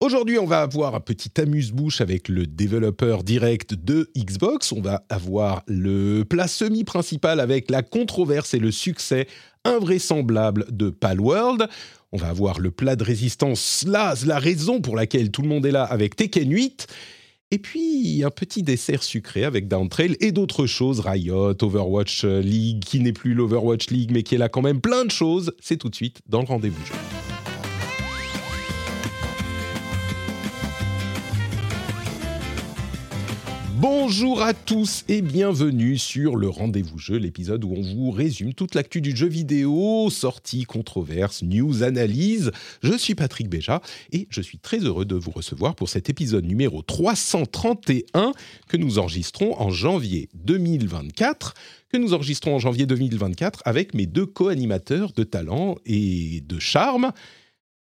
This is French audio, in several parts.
Aujourd'hui, on va avoir un petit amuse-bouche avec le développeur direct de Xbox. On va avoir le plat semi-principal avec la controverse et le succès invraisemblable de Palworld. On va avoir le plat de résistance, la raison pour laquelle tout le monde est là avec Tekken 8. Et puis, un petit dessert sucré avec Downtrail et d'autres choses, Riot, Overwatch League, qui n'est plus l'Overwatch League, mais qui est là quand même, plein de choses. C'est tout de suite dans le rendez-vous. Bonjour à tous et bienvenue sur le Rendez-vous Jeu, l'épisode où on vous résume toute l'actu du jeu vidéo, sorties, controverses, news, analyses. Je suis Patrick Béja et je suis très heureux de vous recevoir pour cet épisode numéro 331 que nous enregistrons en janvier 2024 que nous enregistrons en janvier 2024 avec mes deux co-animateurs de talent et de charme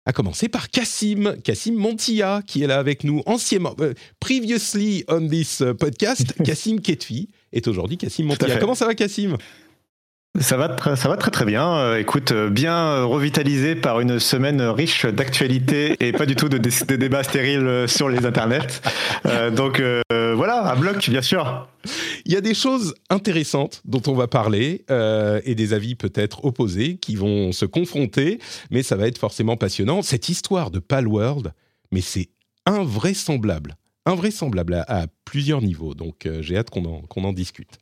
à commencer par Cassim, Cassim Montilla, qui est là avec nous anciennement, euh, previously on this euh, podcast, Cassim Ketfi est aujourd'hui Cassim Montilla. Comment ça va Cassim ça va, très, ça va très très bien. Euh, écoute, euh, bien euh, revitalisé par une semaine riche d'actualités et pas du tout de, dé- de débats stériles sur les internets. Donc voilà, à bloc, bien sûr. Il y a des choses intéressantes dont on va parler et des avis peut-être opposés qui vont se confronter, mais ça va être forcément passionnant. Cette histoire de Palworld, mais c'est invraisemblable, invraisemblable à, plusieurs niveaux. Donc j'ai hâte qu'on en, qu'on en discute.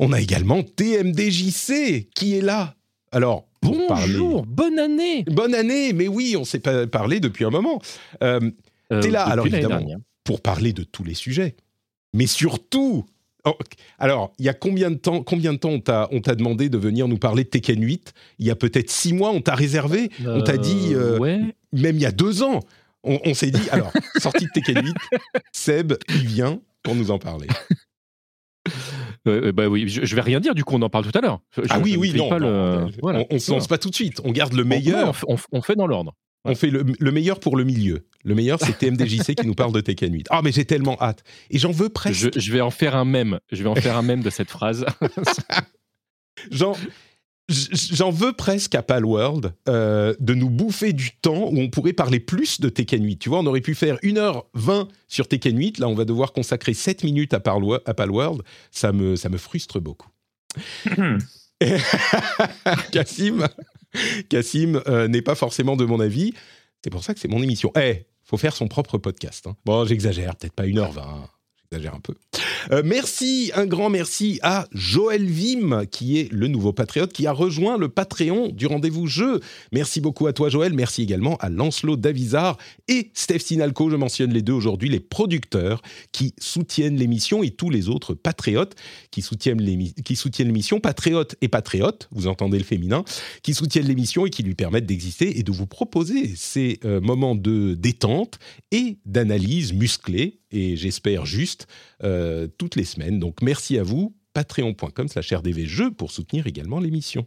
On a également TMDJC qui est là. Alors, parler- Bonjour, bonne année. Bonne année, mais oui, on s'est pas parlé depuis un moment. Euh, Euh, T'es là, alors évidemment, dernière. pour parler de tous les sujets. Mais surtout, oh, alors, il y a combien de temps, combien de temps on t'a, demandé de venir nous parler de Tekken 8 Il y a peut-être six mois, on t'a réservé. On t'a dit, euh, ouais. Même il y a deux ans, on, on s'est dit, alors, sortie de Tekken 8, Seb, il vient pour nous en parler. Euh, bah oui, je, je vais rien dire. Du coup, on en parle tout à l'heure. Ah oui, oui, non, pas non, le- on- voilà. on, on se lance pas tout de suite. On garde le meilleur. On, fait- on fait- on fait dans l'ordre. On fait le, le meilleur pour le milieu. Le meilleur, c'est TMDJC qui nous parle de Tekken 8. Ah, mais j'ai tellement hâte. Et j'en veux presque. Je, je vais en faire un mème. Je vais en faire un mème de cette phrase. J- j'en veux presque à Palworld euh, de nous bouffer du temps où on pourrait parler plus de Tekken 8. Tu vois, on aurait pu faire 1h20 sur Tekken 8. Là, on va devoir consacrer 7 minutes à, Palwo- à Palworld. Ça me, ça me frustre beaucoup. Cassim, Cassim euh, n'est pas forcément de mon avis. C'est pour ça que c'est mon émission. Eh, faut faire son propre podcast. hein. Bon, j'exagère, peut-être pas 1h20. Euh, merci, un grand merci à Joël Vim, qui est le nouveau patriote, qui a rejoint le Patreon du rendez-vous jeu. Merci beaucoup à toi, Joël. Merci également à Lancelot Davizard et Steph Sinalco. Je mentionne les deux aujourd'hui, les producteurs qui soutiennent l'émission et tous les autres patriotes qui soutiennent l'émi- qui soutiennent l'émission, patriotes et patriotes, vous entendez le féminin, qui soutiennent l'émission et qui lui permettent d'exister et de vous proposer ces euh, moments de détente et d'analyse musclée et j'espère juste euh, toutes les semaines. Donc merci à vous, patreon.com slash rdvjeux pour soutenir également l'émission.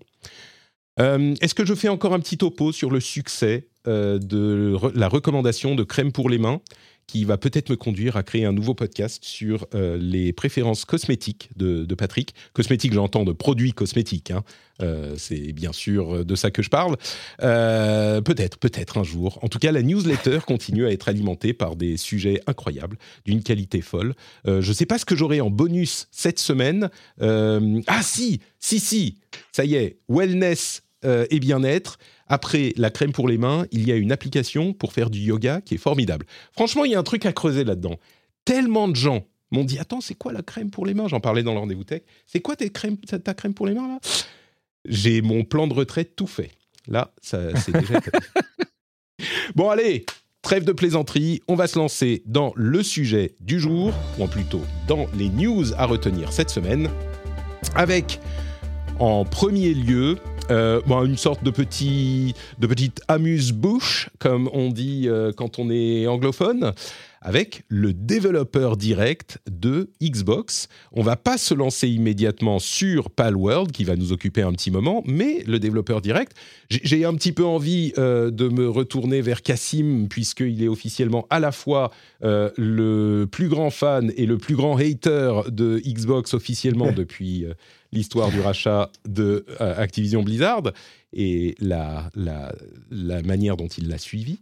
Euh, Est-ce que je fais encore un petit topo sur le succès euh, de la recommandation de crème pour les mains? Qui va peut-être me conduire à créer un nouveau podcast sur euh, les préférences cosmétiques de, Patrick. Cosmétiques, j'entends de produits cosmétiques. hein. Euh, C'est bien sûr de ça que je parle. Euh, peut-être, peut-être un jour. En tout cas, la newsletter continue à être alimentée par des sujets incroyables, d'une qualité folle. Euh, je ne sais pas ce que j'aurai en bonus cette semaine. Euh, ah si, si, si, ça y est, wellness euh, et bien-être. Après la crème pour les mains, il y a une application pour faire du yoga qui est formidable. Franchement, il y a un truc à creuser là-dedans. Tellement de gens m'ont dit Attends, c'est quoi la crème pour les mains? J'en parlais dans le rendez-vous tech. C'est quoi tes crèmes, ta, crème pour les mains là? J'ai mon plan de retraite tout fait. Là, ça, c'est déjà. bon, allez, trêve de plaisanterie. On va se lancer dans le sujet du jour, ou plutôt dans les news à retenir cette semaine, avec en premier lieu euh, bon, une sorte de petit, de petite amuse-bouche, comme on dit euh, quand on est anglophone, avec le développeur direct de Xbox. On va pas se lancer immédiatement sur Palworld, qui va nous occuper un petit moment, mais le développeur direct, j'ai- un petit peu envie euh, de me retourner vers Cassim, puisqu'il est officiellement à la fois euh, le plus grand fan et le plus grand hater de Xbox officiellement depuis euh, l'histoire du rachat de Activision Blizzard et la, la, la manière dont il l'a suivi.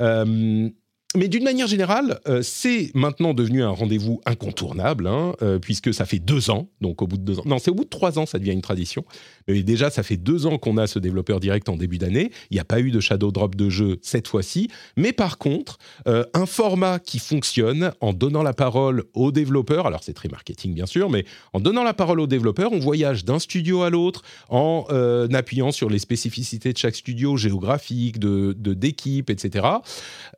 Euh, mais d'une manière générale, euh, c'est maintenant devenu un rendez-vous incontournable, hein, euh, puisque ça fait deux ans, donc au bout de deux ans, non, c'est au bout de trois ans, ça devient une tradition. Mais déjà, ça fait deux ans qu'on a ce développeur direct en début d'année. Il n'y a pas eu de shadow drop de jeu cette fois-ci, mais par contre, euh, un format qui fonctionne en donnant la parole aux développeurs. Alors c'est très marketing bien sûr, mais en donnant la parole aux développeurs, on voyage d'un studio à l'autre en euh, appuyant sur les spécificités de chaque studio géographique, de d'équipe, etc.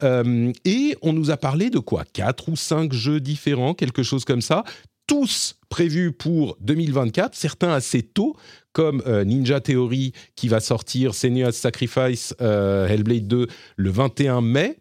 Euh, et on nous a parlé de quoi? Quatre ou cinq jeux différents, quelque chose comme ça, tous prévus pour 2024, certains assez tôt, comme euh, Ninja Theory qui va sortir Senua's Sacrifice euh, Hellblade 2 le 21 mai.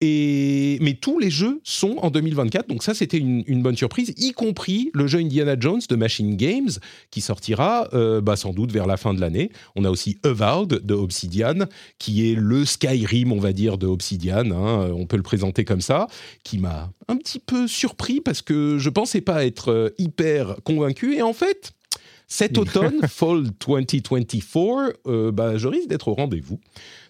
Et, mais tous les jeux sont en 2024, donc ça c'était une, bonne surprise, y compris le jeu Indiana Jones de Machine Games qui sortira euh, bah, sans doute vers la fin de l'année. On a aussi Avowed de Obsidian qui est le Skyrim, on va dire, de Obsidian, hein, on peut le présenter comme ça, qui m'a un petit peu surpris parce que je pensais pas être hyper convaincu et en fait. Cet automne, Fall 2024, euh, bah, je risque d'être au rendez-vous.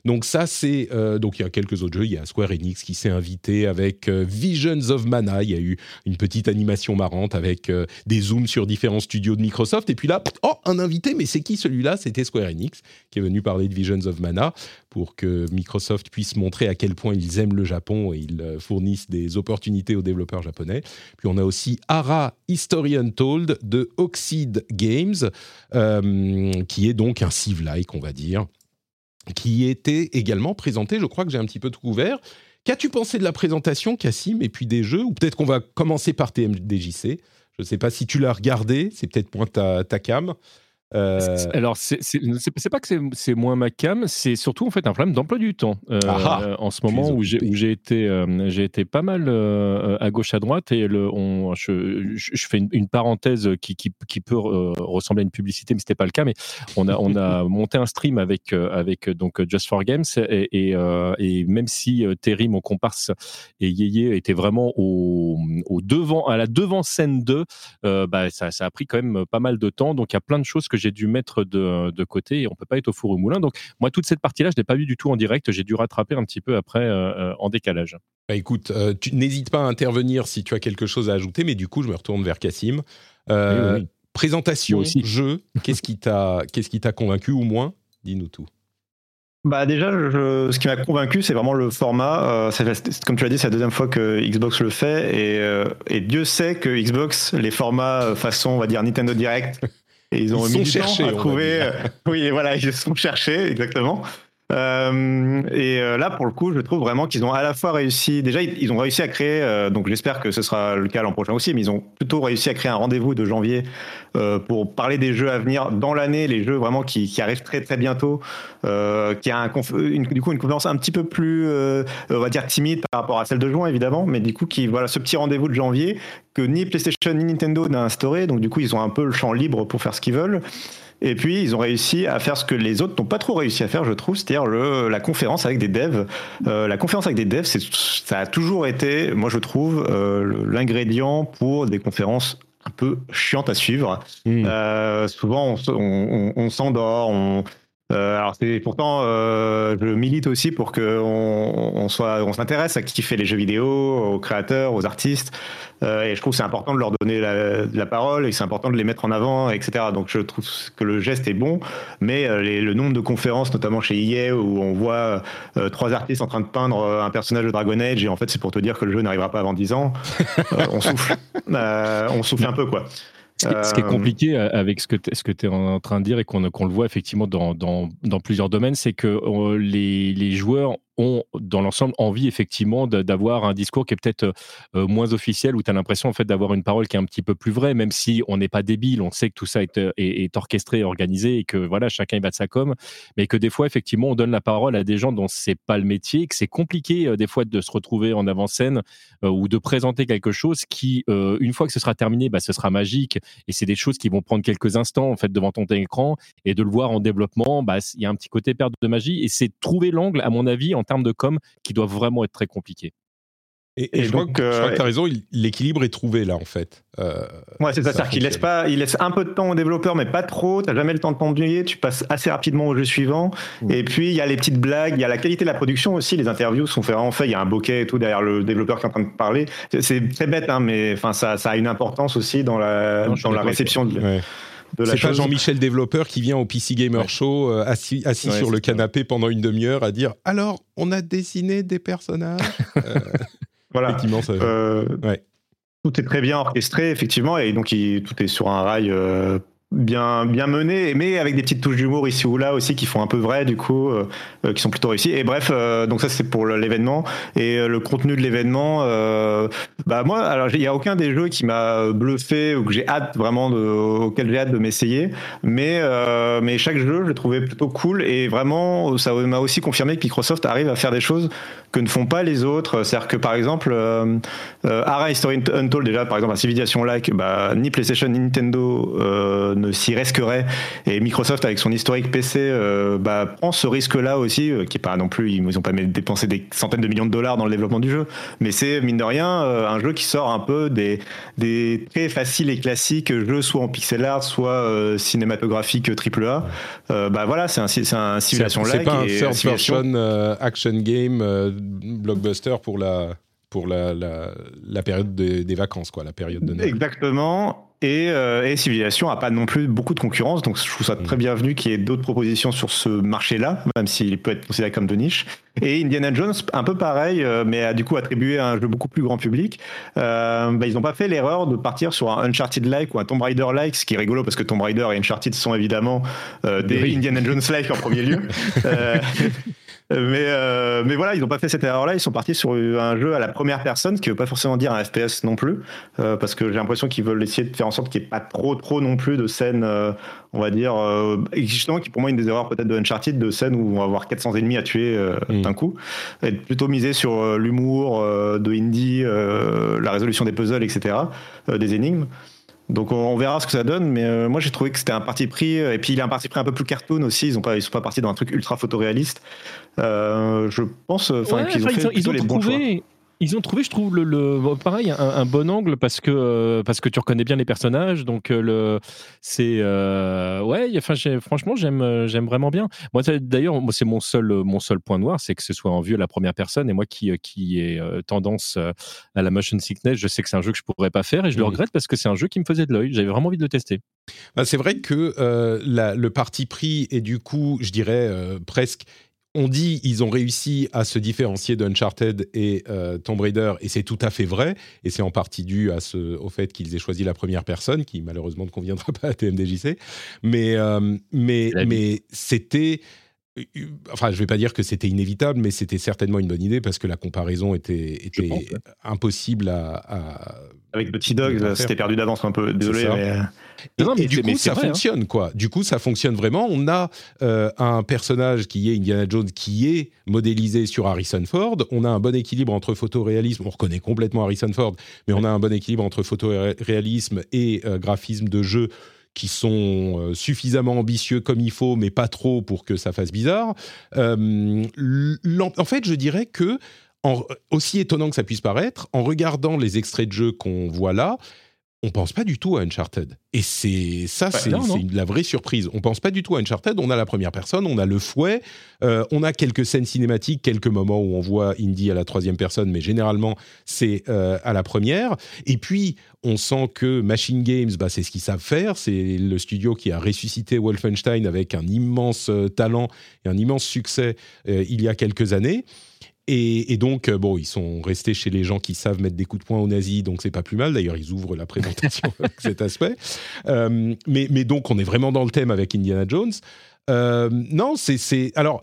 Donc ça, c'est euh, donc il y a quelques autres jeux. Il y a Square Enix qui s'est invité avec euh, Visions of Mana. Il y a eu une petite animation marrante avec euh, des zooms sur différents studios de Microsoft. Et puis là, oh, un invité, mais c'est qui celui-là? C'était Square Enix qui est venu parler de Visions of Mana pour que Microsoft puisse montrer à quel point ils aiment le Japon et ils fournissent des opportunités aux développeurs japonais. Puis on a aussi Ara History Untold de Oxide Games, qui est donc un Civ-like, on va dire qui était également présenté. Je crois que j'ai un petit peu tout couvert. Qu'as-tu pensé de la présentation, Cassim, et puis des jeux Ou peut-être qu'on va commencer par TMDJC. Je ne sais pas si tu l'as regardé, c'est peut-être moins ta, ta cam. Euh, Alors, c'est pas que c'est- moins ma cam, c'est surtout en fait un problème d'emploi du temps. Euh, Ah ah, en ce moment où j'ai été, euh, j'ai été pas mal à gauche à droite et le, on, je, fais une, une parenthèse qui, qui, qui peut ressembler à une publicité, mais c'était pas le cas. Mais on a, on a monté un stream avec, avec donc Just for Games et, et, et même si Terry, mon comparse, et Yeye étaient vraiment au, au devant, à la devant scène 2, euh, bah, ça, ça a pris quand même pas mal de temps. Donc il y a plein de choses que j'ai dû mettre de, de côté et on peut pas être au four au moulin. Donc moi, toute cette partie-là, je l'ai pas vue du tout en direct. J'ai dû rattraper un petit peu après euh, euh, en décalage. bah, écoute, euh, tu n'hésites pas à intervenir si tu as quelque chose à ajouter, mais du coup, je me retourne vers Cassim. Euh, Oui, oui. Présentation, aussi. jeu, qu'est-ce qui t'a qu'est-ce qui t'a convaincu ou moins? Dis-nous tout. Bah déjà, je- ce qui m'a convaincu, c'est vraiment le format. Euh, comme tu l'as dit, c'est la deuxième fois que Xbox le fait, et, euh, et Dieu sait que Xbox, les formats façon, on va dire Nintendo Direct, et ils ont Ils mis sont du temps cherchés, on à trouver. euh, oui, voilà, ils sont cherchés, exactement. Euh, et euh, là, pour le coup, je trouve vraiment qu'ils ont à la fois réussi. Déjà, ils, ont réussi à créer. euh, donc, j'espère que ce sera le cas l'an prochain aussi. Mais ils ont plutôt réussi à créer un rendez-vous de janvier pour parler des jeux à venir dans l'année, les jeux vraiment qui, arrivent très très bientôt. Qui a une, du coup une conférence un petit peu plus, on va dire timide par rapport à celle de juin évidemment, mais du coup qui voilà ce petit rendez-vous de janvier que ni PlayStation ni Nintendo n'a instauré. Donc du coup ils ont un peu le champ libre pour faire ce qu'ils veulent. Et puis, ils ont réussi à faire ce que les autres n'ont pas trop réussi à faire, je trouve, c'est-à-dire le- la conférence avec des devs. Euh, la conférence avec des devs, ça a toujours été, moi je trouve, euh, l'ingrédient pour des conférences un peu chiantes à suivre. Hmm. Euh, souvent, on- on s'endort. On, euh, alors, c'est pourtant, euh, je milite aussi pour que on, on soit, on s'intéresse à qui fait les jeux vidéo, aux créateurs, aux artistes. Euh, et je trouve que c'est important de leur donner la, la parole et c'est important de les mettre en avant, etc. Donc, je trouve que le geste est bon, mais les- le nombre de conférences, notamment chez EA, où on voit trois artistes en train de peindre un personnage de Dragon Age, et en fait, c'est pour te dire que le jeu n'arrivera pas avant 10 ans. on souffle, on souffle un peu, quoi. Ce qui, ce qui est Euh, compliqué euh, avec ce que tu es en train de dire et qu'on le voit effectivement dans, dans, dans plusieurs domaines, c'est que euh, les, les joueurs ont, dans l'ensemble, envie effectivement d'avoir un discours qui est peut-être euh, moins officiel, où tu as l'impression en fait d'avoir une parole qui est un petit peu plus vraie, même si on n'est pas débile, on sait que tout ça est, est, est, orchestré, organisé, et que voilà, chacun y va de sa com, mais que des fois, effectivement, on donne la parole à des gens dont c'est pas le métier, que c'est compliqué des fois de se retrouver en avant-scène ou de présenter quelque chose qui, une fois que ce sera terminé, bah, ce sera magique, et c'est des choses qui vont prendre quelques instants en fait devant ton écran, et de le voir en développement, bah, il y a un petit côté perte de magie, et c'est trouver l'angle, à mon avis, en termes de com, qui doit vraiment être très compliqué. Et, je, crois que, tu as raison, l'équilibre est trouvé là en fait. Euh, ouais, c'est ça, c'est-à-dire qu'il laisse pas, il laisse un peu de temps aux développeurs, mais pas trop. Tu n'as jamais le temps de t'ennuyer, tu passes assez rapidement au jeu suivant. Mm. Et puis il y a les petites blagues, il y a la qualité de la production aussi. Les interviews sont vraiment faites, il y a un bokeh et tout derrière le développeur qui est en train de parler. C'est très bête, hein, mais enfin ça, ça a une importance aussi dans la, dans la réception. De, c'est pas Jean-Michel développeur qui vient au PC Gamer Show euh, assis, assis sur le canapé pendant une demi-heure à dire alors on a dessiné des personnages? Euh, voilà. Euh, tout est très bien orchestré effectivement et donc tout est sur un rail bien bien mené mais avec des petites touches d'humour ici ou là aussi qui font un peu vrai du coup euh, euh, qui sont plutôt réussis et bref euh, donc ça c'est pour l'événement. Et le contenu de l'événement bah moi alors il y a aucun des jeux qui m'a bluffé ou que j'ai hâte vraiment de, auquel j'ai hâte de m'essayer. Mais mais chaque jeu je le trouvais plutôt cool. Et vraiment ça m'a aussi confirmé que Microsoft arrive à faire des choses que ne font pas les autres. C'est à dire que par exemple euh, Ara History Untold déjà par exemple un Civilization like bah, ni PlayStation ni Nintendo ne s'y risquerait. Et Microsoft, avec son historique PC, euh, bah, prend ce risque-là aussi, euh, qui est pas non plus, ils n'ont pas dépensé des centaines de millions de dollars dans le développement du jeu, mais c'est mine de rien euh, un jeu qui sort un peu des, des très faciles et classiques jeux, soit en pixel art, soit cinématographique AAA. bah voilà, c'est un, un simulation C'est pas un third person action game blockbuster pour la pour la, la, période des vacances, quoi, la période de Noël. Exactement. Et, euh, et, Civilization n'a pas non plus beaucoup de concurrence, donc je trouve ça très mm. bienvenu qu'il y ait d'autres propositions sur ce marché-là, même s'il peut être considéré comme de niche. Et Indiana Jones, un peu pareil, euh, mais a du coup attribué à un jeu beaucoup plus grand public. Euh, bah, ils n'ont pas fait l'erreur de partir sur un Uncharted-like ou un Tomb Raider-like, ce qui est rigolo parce que Tomb Raider et Uncharted sont évidemment des Indiana Jones-like en premier lieu. mais, euh, mais voilà, ils n'ont pas fait cette erreur-là. Ils sont partis sur un jeu à la première personne, ce qui ne veut pas forcément dire un FPS non plus, euh, parce que j'ai l'impression qu'ils veulent essayer de faire en sorte qu'il n'y ait pas trop, trop non plus de scènes, euh, on va dire, justement, qui pour moi une des erreurs peut-être de Uncharted, de scènes où on va avoir 400 ennemis à tuer mm. d'un coup, et plutôt miser sur l'humour de Indie, la résolution des puzzles, etc., des énigmes. Donc on, verra ce que ça donne, mais euh, moi j'ai trouvé que c'était un parti pris, et puis il a un parti pris un peu plus cartoon aussi, ils ne pas, ils sont pas partis dans un truc ultra photoréaliste. Euh, je pense qu'ils ont fait ils ont, les bons choix. Ils ont trouvé, je trouve, le, pareil, un, bon angle parce que, euh, parce que tu reconnais bien les personnages. Donc, euh, le, c'est. Euh, ouais, enfin, franchement, j'aime, j'aime vraiment bien. Moi, d'ailleurs, c'est mon seul, mon seul point noir, c'est que ce soit en vue à la première personne. Et moi qui, qui ai tendance à la motion sickness, je sais que c'est un jeu que je pourrais pas faire et je le regrette parce que c'est un jeu qui me faisait de l'œil. J'avais vraiment envie de le tester. Bah, c'est vrai que le parti pris est du coup, je dirais, presque on dit ils ont réussi à se différencier d'Uncharted et euh, Tomb Raider, et c'est tout à fait vrai, et c'est en partie dû à ce, au fait qu'ils aient choisi la première personne, qui malheureusement ne conviendra pas à TMDJC, mais, euh, mais, mais c'était... Enfin, je ne vais pas dire que c'était inévitable, mais c'était certainement une bonne idée parce que la comparaison était, était impossible à avec Petit Dog, c'était perdu d'avance un peu. Désolé, mais. Euh, et, du coup, ça hein. fonctionne, quoi. Du coup, ça fonctionne vraiment. On a euh, un personnage qui est Indiana Jones, qui est modélisé sur Harrison Ford. On a un bon équilibre entre photoréalisme. On reconnaît complètement Harrison Ford, mais on a un bon équilibre entre photoréalisme et euh, graphisme de jeu qui sont suffisamment ambitieux comme il faut, mais pas trop pour que ça fasse bizarre. en fait, je dirais que aussi étonnant que ça puisse paraître, en regardant les extraits de jeu qu'on voit là, on pense pas du tout à Uncharted. Et c'est ça, bah, c'est la vraie surprise. On pense pas du tout à Uncharted. On a la première personne, on a le fouet, euh, on a quelques scènes cinématiques, quelques moments où on voit Indy à la troisième personne, mais généralement c'est euh, à la première. Et puis on sent que Machine Games, bah, c'est ce qu'ils savent faire. C'est le studio qui a ressuscité Wolfenstein avec un immense euh, talent et un immense succès il y a quelques années. Et, donc, euh, bon, ils sont restés chez les gens qui savent mettre des coups de poing aux nazis, donc c'est pas plus mal. D'ailleurs, ils ouvrent la présentation avec cet aspect. Euh, mais, mais, donc, on est vraiment dans le thème avec Indiana Jones. Euh, non, c'est. Alors,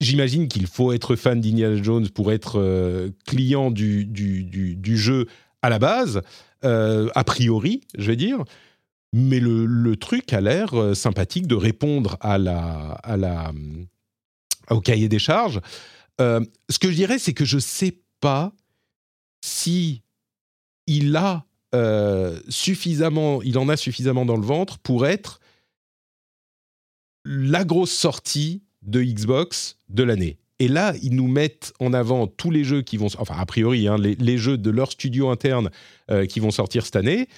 j'imagine qu'il faut être fan d'Indiana Jones pour être euh, client du, du, du, du, jeu à la base, a priori, je vais dire. Mais le, le truc a l'air sympathique de répondre à la, à la, au cahier des charges. Euh, ce que je dirais, c'est que je ne sais pas si il a euh, suffisamment, il en a suffisamment dans le ventre pour être la grosse sortie de Xbox de l'année. Et là, ils nous mettent en avant tous les jeux qui vont, enfin a priori, hein, les, jeux de leur studio interne euh, qui vont sortir cette année.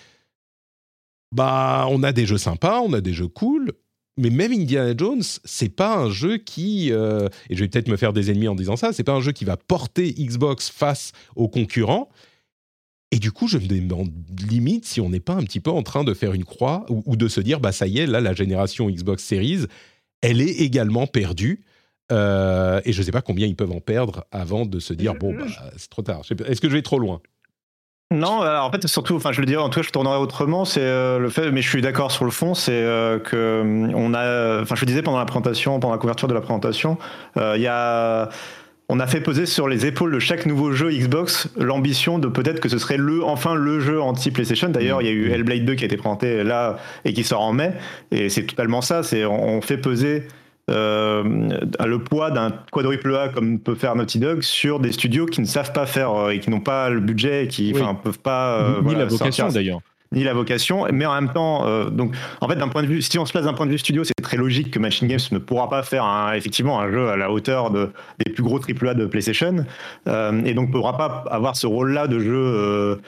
Bah, on a des jeux sympas, on a des jeux cool, mais même Indiana Jones, c'est pas un jeu qui, euh, et je vais peut-être me faire des ennemis en disant ça, c'est pas un jeu qui va porter Xbox face aux concurrents. Et du coup, je me demande limite si on n'est pas un petit peu en train de faire une croix ou, ou, de se dire, bah ça y est, là, la génération Xbox Series, elle est également perdue. Euh, et je ne sais pas combien ils peuvent en perdre avant de se dire, bon, bah, c'est trop tard. Est-ce que je vais trop loin? Non, alors en fait, surtout, enfin, je le dirais, en tout cas, je tournerai autrement. C'est euh, le fait, mais je suis d'accord sur le fond, c'est euh, que on a, enfin, je le disais pendant la présentation, pendant la couverture de la présentation, euh, il y a on a fait poser sur les épaules de chaque nouveau jeu Xbox l'ambition de peut-être que ce serait le enfin le jeu anti PlayStation. D'ailleurs, il y a eu Hellblade 2 qui a été présenté là et qui sort en mai, et c'est totalement ça. C'est on fait peser euh, le poids d'un quadruple A comme peut faire Naughty Dog sur des studios qui ne savent pas faire euh, et qui n'ont pas le budget et qui ne oui. peuvent pas euh, ni voilà, la vocation d'ailleurs ni la vocation, mais en même temps, euh, donc en fait d'un point de vue, si on se place d'un point de vue studio, c'est très logique que Machine Games ne pourra pas faire un, effectivement un jeu à la hauteur de, des plus gros AAA de PlayStation, euh, et donc ne pourra pas avoir ce rôle-là de jeu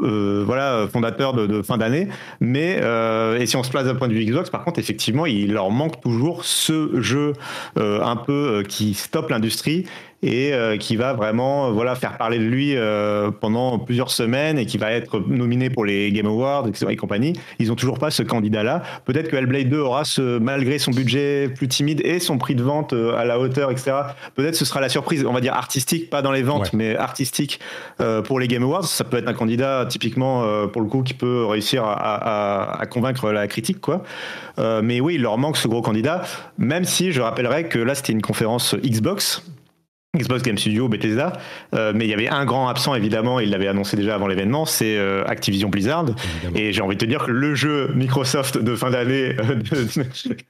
euh, euh, voilà, fondateur de, fin d'année. Mais euh, et si on se place d'un point de vue Xbox, par contre, effectivement, il leur manque toujours ce jeu euh, un peu qui stoppe l'industrie et euh, qui va vraiment euh, voilà faire parler de lui euh, pendant plusieurs semaines et qui va être nominé pour les Game Awards etc., et compagnie. Ils ont toujours pas ce candidat-là. Peut-être que Hellblade 2 aura ce malgré son budget plus timide et son prix de vente euh, à la hauteur etc. Peut-être ce sera la surprise, on va dire artistique, pas dans les ventes, ouais. mais artistique euh, pour les Game Awards. Ça peut être un candidat typiquement euh, pour le coup qui peut réussir à, à, à convaincre la critique quoi. mais oui, il leur manque ce gros candidat. Même si je rappellerai que là c'était une conférence Xbox Xbox Game Studio, Bethesda, euh, mais il y avait un grand absent évidemment, il l'avait annoncé déjà avant l'événement, c'est euh, Activision Blizzard. Évidemment. Et j'ai envie de te dire que le jeu Microsoft de fin d'année euh,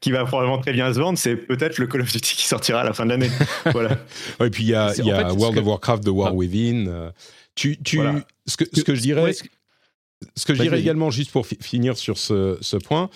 qui va probablement très bien se vendre, c'est peut-être le Call of Duty qui sortira à la fin de l'année. voilà. et puis il y a, y a fait, World of Warcraft, The War ah. Within. tu, tu, voilà. ce, que, ce que je dirais, ouais, ce que je dirais également juste pour fi finir sur ce, ce point.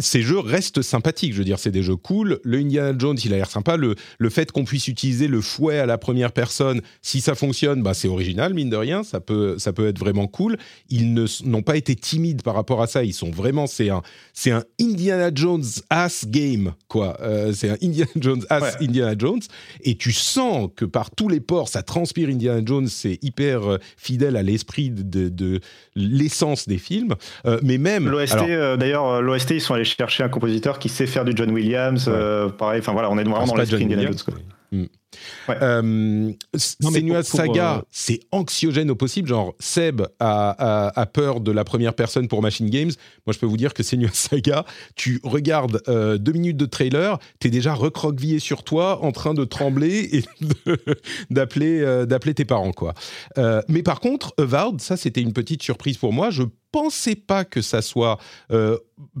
Ces jeux restent sympathiques. Je veux dire, c'est des jeux cool. Le Indiana Jones, il a l'air sympa. Le, le fait qu'on puisse utiliser le fouet à la première personne, si ça fonctionne, bah, c'est original, mine de rien. Ça peut, ça peut être vraiment cool. Ils n'ont pas été timides par rapport à ça. Ils sont vraiment, c'est un, c'est un Indiana Jones ass game, quoi. Euh, c'est un Indiana Jones ass ouais. Indiana Jones. Et tu sens que par tous les ports, ça transpire Indiana Jones. C'est hyper euh, fidèle à l'esprit de, de, de l'essence des films. Euh, mais même. L'OST, euh, d'ailleurs, l'OST, ils sont allés chercher un compositeur qui sait faire du John Williams. Ouais. Euh, pareil, enfin voilà, on est vraiment dans l'esprit Indiana Jones. Mm. Ouais. Euh, Saga, euh... c'est anxiogène au possible. Genre, Seb a, a, a, peur de la première personne pour Machine Games. Moi, je peux vous dire que Senua's Saga, tu regardes euh, deux minutes de trailer, t'es déjà recroquevillé sur toi, en train de trembler et d'appeler d'appeler tes parents, quoi. Mais par contre, Avowed, ça, c'était une petite surprise pour moi. Je pensais pas que ça soit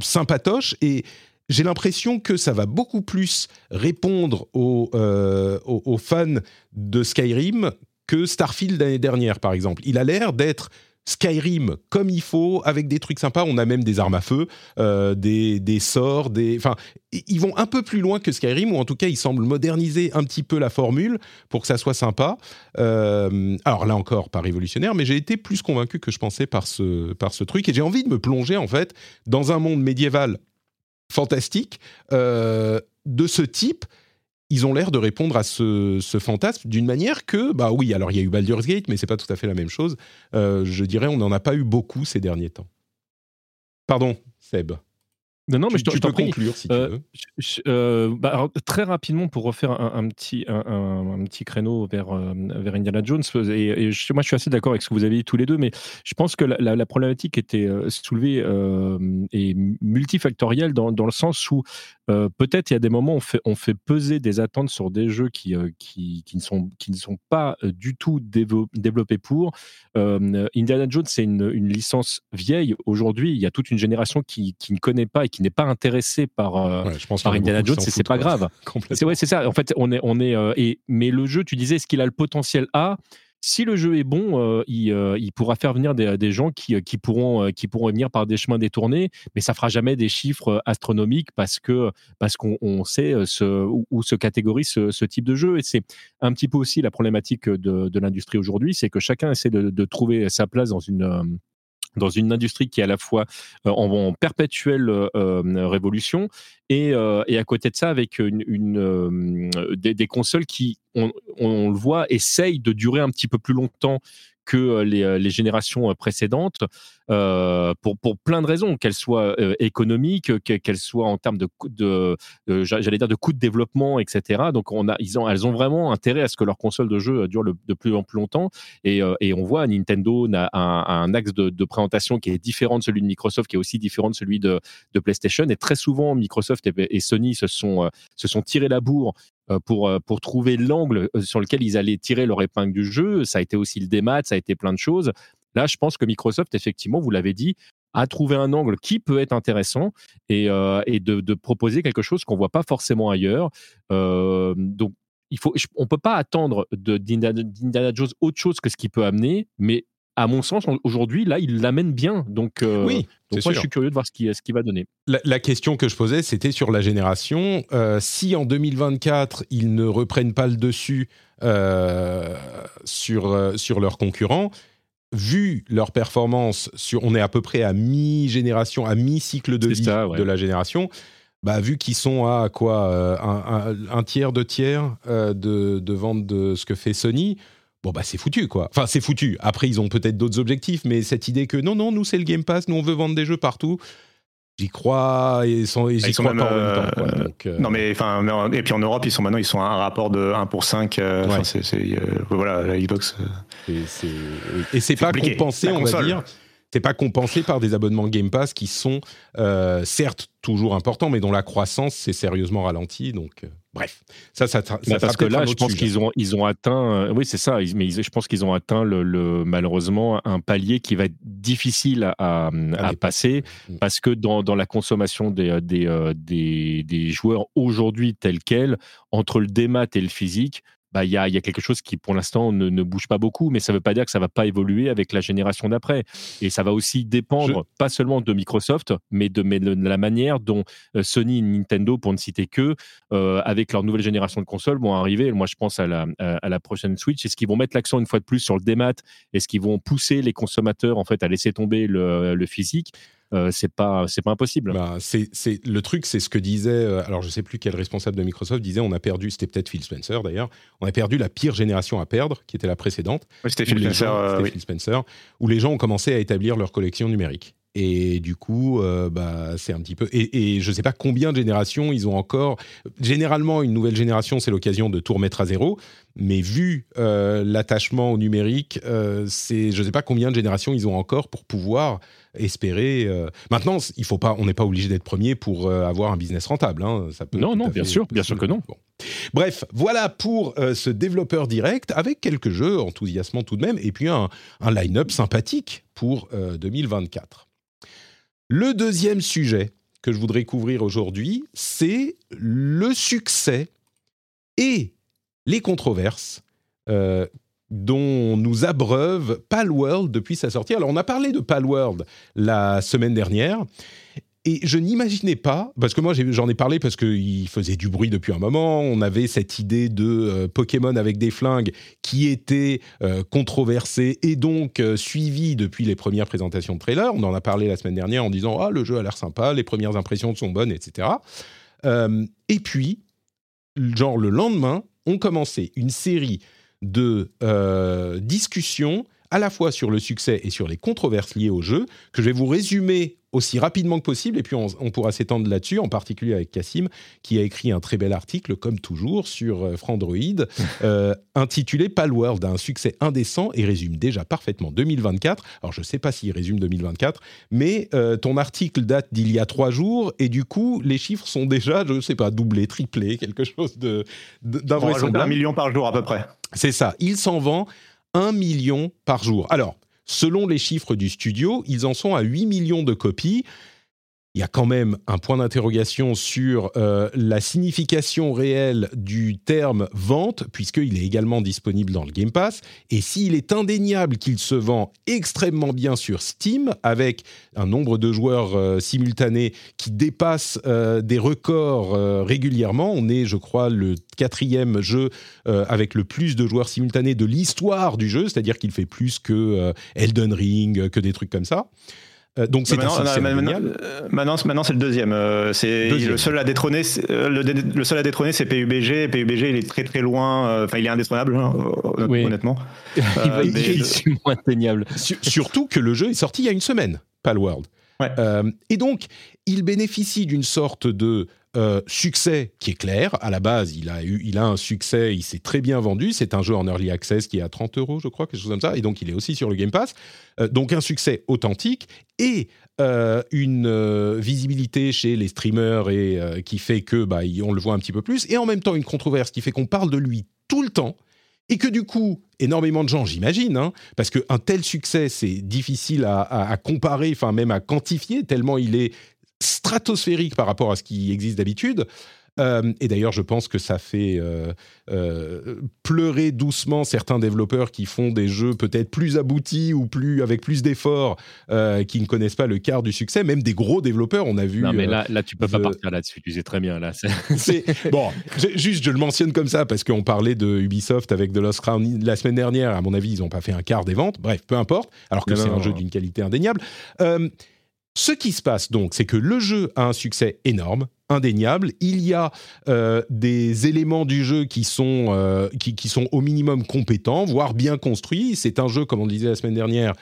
sympatoche et j'ai l'impression que ça va beaucoup plus répondre aux, euh, aux, aux fans de Skyrim que Starfield l'année dernière, par exemple. Il a l'air d'être Skyrim comme il faut, avec des trucs sympas. On a même des armes à feu, euh, des, des, sorts. Enfin, ils vont un peu plus loin que Skyrim, ou en tout cas, ils semblent moderniser un petit peu la formule pour que ça soit sympa. Euh, alors là encore, pas révolutionnaire, mais j'ai été plus convaincu que je pensais par ce, par ce truc, et j'ai envie de me plonger en fait dans un monde médiéval fantastique euh, de ce type. Ils ont l'air de répondre à ce, fantasme d'une manière que, bah oui, alors il y a eu Baldur's Gate, mais c'est pas tout à fait la même chose. Euh, je dirais, on n'en a pas eu beaucoup ces derniers temps. Pardon, Seb. Non, non, mais tu, je, tu je peux conclure si Euh, tu veux. Je- je- euh, bah, alors, très rapidement pour refaire un, un petit un, un- un petit créneau vers euh, vers Indiana Jones et, moi je suis assez d'accord avec ce que vous avez dit tous les deux mais je pense que la, la- la problématique était euh, soulevée euh, et multifactorielle dans, dans le sens où euh, peut-être il y a des moments où on fait on fait peser des attentes sur des jeux qui euh, qui, qui ne sont qui ne sont pas euh, du tout développés pour. Euh, Indiana Jones c'est une, une licence vieille. Aujourd'hui il y a toute une génération qui, qui ne connaît pas et qui n'est pas intéressée par euh, Ouais, je pense par Indiana Jones, c'est pas grave. C'est ouais, c'est ça. En fait, on est, on est. euh, et mais le jeu, tu disais, est-ce qu'il a le potentiel A Si le jeu est bon, euh, il, euh, il pourra faire venir des, des gens qui, qui pourront, euh, qui pourront venir par des chemins détournés, mais ça fera jamais des chiffres astronomiques parce que parce qu'on on sait ce, où, où se catégorise ce, ce type de jeu. Et c'est un petit peu aussi la problématique de, de l'industrie aujourd'hui, c'est que chacun essaie de, de trouver sa place dans une dans une industrie qui est à la fois euh, en, perpétuelle euh, euh, révolution et, et à côté de ça avec une, des consoles qui, on, on le voit, essayent de durer un petit peu plus longtemps que euh, les, euh, les générations euh, précédentes pour, pour plein de raisons, qu'elles soient économiques, que- qu'elles soient en termes de, de, j'allais dire de coûts de développement, etc. Donc on a, ils ont, elles ont vraiment intérêt à ce que leur console de jeu dure de plus en plus longtemps. Et, et on voit Nintendo a un, axe de, présentation qui est différent de celui de Microsoft, qui est aussi différent de celui de, de PlayStation. Et très souvent, Microsoft et, Sony se sont, se sont tirés la bourre pour, euh, pour trouver l'angle euh, sur lequel ils allaient tirer leur épingle du jeu. Ça a été aussi le démat, ça a été plein de choses. Là, je pense que Microsoft, effectivement, vous l'avez dit, a trouvé un angle qui peut être intéressant et, euh, de, proposer quelque chose qu'on voit pas forcément ailleurs. Euh, donc, il faut, on peut pas attendre d'Indiana Jones autre chose que ce qu'il peut amener, mais à mon sens, en- aujourd'hui, là, il l'amène bien. Donc, euh, Oui, donc moi, sûr. je suis curieux de voir ce qu'il ce va donner. La, la question que je posais, c'était sur la génération. Euh, si en 2024, ils ne reprennent pas le dessus euh, sur, sur leurs concurrents, vu leur performance, sur, on est à peu près à mi-génération, à mi-cycle de vie ça, ouais. de la génération, bah, vu qu'ils sont à quoi un, un- un tiers, deux tiers de, de vente de ce que fait Sony, bon bah c'est foutu quoi. Enfin c'est foutu. Après ils ont peut-être d'autres objectifs, mais cette idée que non non nous c'est le Game Pass, nous on veut vendre des jeux partout, j'y crois et, sans, et j'y crois pas en même temps. quoi. Donc, euh, Non mais enfin et puis en Europe ils sont maintenant ils sont à un rapport de 1 pour 5 euh, enfin, Ouais. c'est c'est, euh, voilà la Xbox euh, Et c'est et c'est C'est pas compliqué. compensé, on va dire. C'est pas compensé par des abonnements Game Pass qui sont euh, certes toujours importants, mais dont la croissance s'est sérieusement ralentie. Donc, bref, ça, ça, ça, Bah, parce que là, je pense qu'ils ont, ils ont atteint. euh, oui, c'est ça. Mais ils- je pense qu'ils ont atteint le, le- malheureusement un palier qui va être difficile à, à, à dépasser. passer Mm. parce que dans, dans la consommation des, des, euh, des, des joueurs aujourd'hui tels quels, entre le démat et le physique. Bah, Il y, a, y a quelque chose qui, pour l'instant, ne, ne bouge pas beaucoup, mais ça ne veut pas dire que ça ne va pas évoluer avec la génération d'après. Et ça va aussi dépendre, pas seulement de Microsoft, mais de, mais de la manière dont euh, Sony et Nintendo, pour ne citer que, euh, avec leur nouvelle génération de consoles, vont arriver. Moi, je pense à la, à la prochaine Switch. Est-ce qu'ils vont mettre l'accent une fois de plus sur le démat? Est-ce qu'ils vont pousser les consommateurs en fait à laisser tomber le, le physique? Euh, C'est pas, c'est pas impossible. Bah, c'est, c'est- le truc, c'est ce que disait. euh, alors, je sais plus quel responsable de Microsoft disait on a perdu, c'était peut-être Phil Spencer d'ailleurs, on a perdu la pire génération à perdre, qui était la précédente. Oui, c'était où Phil les Spencer, gens- euh, oui. Phil Spencer, où les gens ont commencé à établir leur collection numérique. Et du coup, euh, bah, c'est un petit peu. Et, et je ne sais pas combien de générations ils ont encore. Généralement, une nouvelle génération, c'est l'occasion de tout remettre à zéro. Mais vu euh, l'attachement au numérique, euh, c'est, je ne sais pas combien de générations ils ont encore pour pouvoir espérer. euh, Maintenant, il faut pas, on n'est pas obligé d'être premier pour euh, avoir un business rentable. hein. Ça peut Non, non, bien sûr, bien sûr que non. Bon. Bref, voilà pour euh, ce développeur direct avec quelques jeux enthousiasmants tout de même et puis un, un line-up sympathique pour euh, 2024. Le deuxième sujet que je voudrais couvrir aujourd'hui, c'est le succès et les controverses dont nous abreuve Palworld depuis sa sortie. Alors, on a parlé de Palworld la semaine dernière. Et je n'imaginais pas, parce que moi j'en ai parlé parce qu'il faisait du bruit depuis un moment, on avait cette idée de euh, Pokémon avec des flingues qui était euh, controversée et donc euh, suivie depuis les premières présentations de trailers. On en a parlé la semaine dernière en disant Ah, le jeu a l'air sympa, les premières impressions sont bonnes, etc. Et puis, genre le lendemain, on commençait une série de euh, discussions à la fois sur le succès et sur les controverses liées au jeu, que je vais vous résumer aussi rapidement que possible, et puis on, pourra s'étendre là-dessus, en particulier avec Cassim, qui a écrit un très bel article, comme toujours, sur euh, Frandroid, euh, intitulé Palworld, un succès indécent, et résume déjà parfaitement 2024. Alors je ne sais pas s'il résume 2024, mais euh, ton article date d'il y a trois jours, et du coup, les chiffres sont déjà, je ne sais pas, doublés, triplés, quelque chose de, d'invraisemblable. Un million par jour à peu près. C'est ça, il s'en vend million par jour. Alors, Selon les chiffres du studio, ils en sont à 8 millions de copies il y a quand même un point d'interrogation sur euh, la signification réelle du terme vente, puisqu'il est également disponible dans le Game Pass. Et s'il est indéniable qu'il se vend extrêmement bien sur Steam, avec un nombre de joueurs euh, simultanés qui dépasse euh, des records régulièrement, on est, je crois, le quatrième jeu avec le plus de joueurs simultanés de l'histoire du jeu, c'est-à-dire qu'il fait plus que Elden Ring, que des trucs comme ça. Euh, donc c'est maintenant, maintenant, maintenant, c'est le deuxième. Euh, c'est le seul à détrôner. Euh, le, seul à détrôner, c'est PUBG. PUBG, il est très très loin. Enfin, il est indétrônable, hein, honnêtement. il, va, moins atteignable. Surtout que le jeu est sorti il y a une semaine, Palworld. Ouais. et donc, il bénéficie d'une sorte de euh, succès qui est clair. À la base, il a, eu, il a un succès, il s'est très bien vendu. C'est un jeu en early access qui est à 30 euros, je crois, quelque chose comme ça. Et donc, il est aussi sur le Game Pass. Euh, donc, un succès authentique et euh, une visibilité chez les streamers et qui fait que bah, on le voit un petit peu plus. Et en même temps, une controverse qui fait qu'on parle de lui tout le temps. Et que du coup, énormément de gens, j'imagine, hein, parce qu'un tel succès, c'est difficile à, à, comparer, enfin même à quantifier, tellement il est stratosphérique par rapport à ce qui existe d'habitude. Euh, et d'ailleurs, je pense que ça fait euh, euh, pleurer doucement certains développeurs qui font des jeux peut-être plus aboutis ou plus avec plus d'efforts, qui ne connaissent pas le quart du succès. Même des gros développeurs, on a vu. Non, mais là, là tu peux pas partir là-dessus. Tu sais très bien là. bon, juste, je le mentionne comme ça parce qu'on parlait de Ubisoft avec The Lost Crown la semaine dernière. À mon avis, ils n'ont pas fait un quart des ventes. Bref, peu importe. Alors que c'est un jeu d'une qualité indéniable. Ce qui se passe donc, c'est que le jeu a un succès énorme, indéniable. Il y a euh, des éléments du jeu qui sont, euh, qui, sont au minimum compétents, voire bien construits. C'est un jeu, comme on le disait la semaine dernière,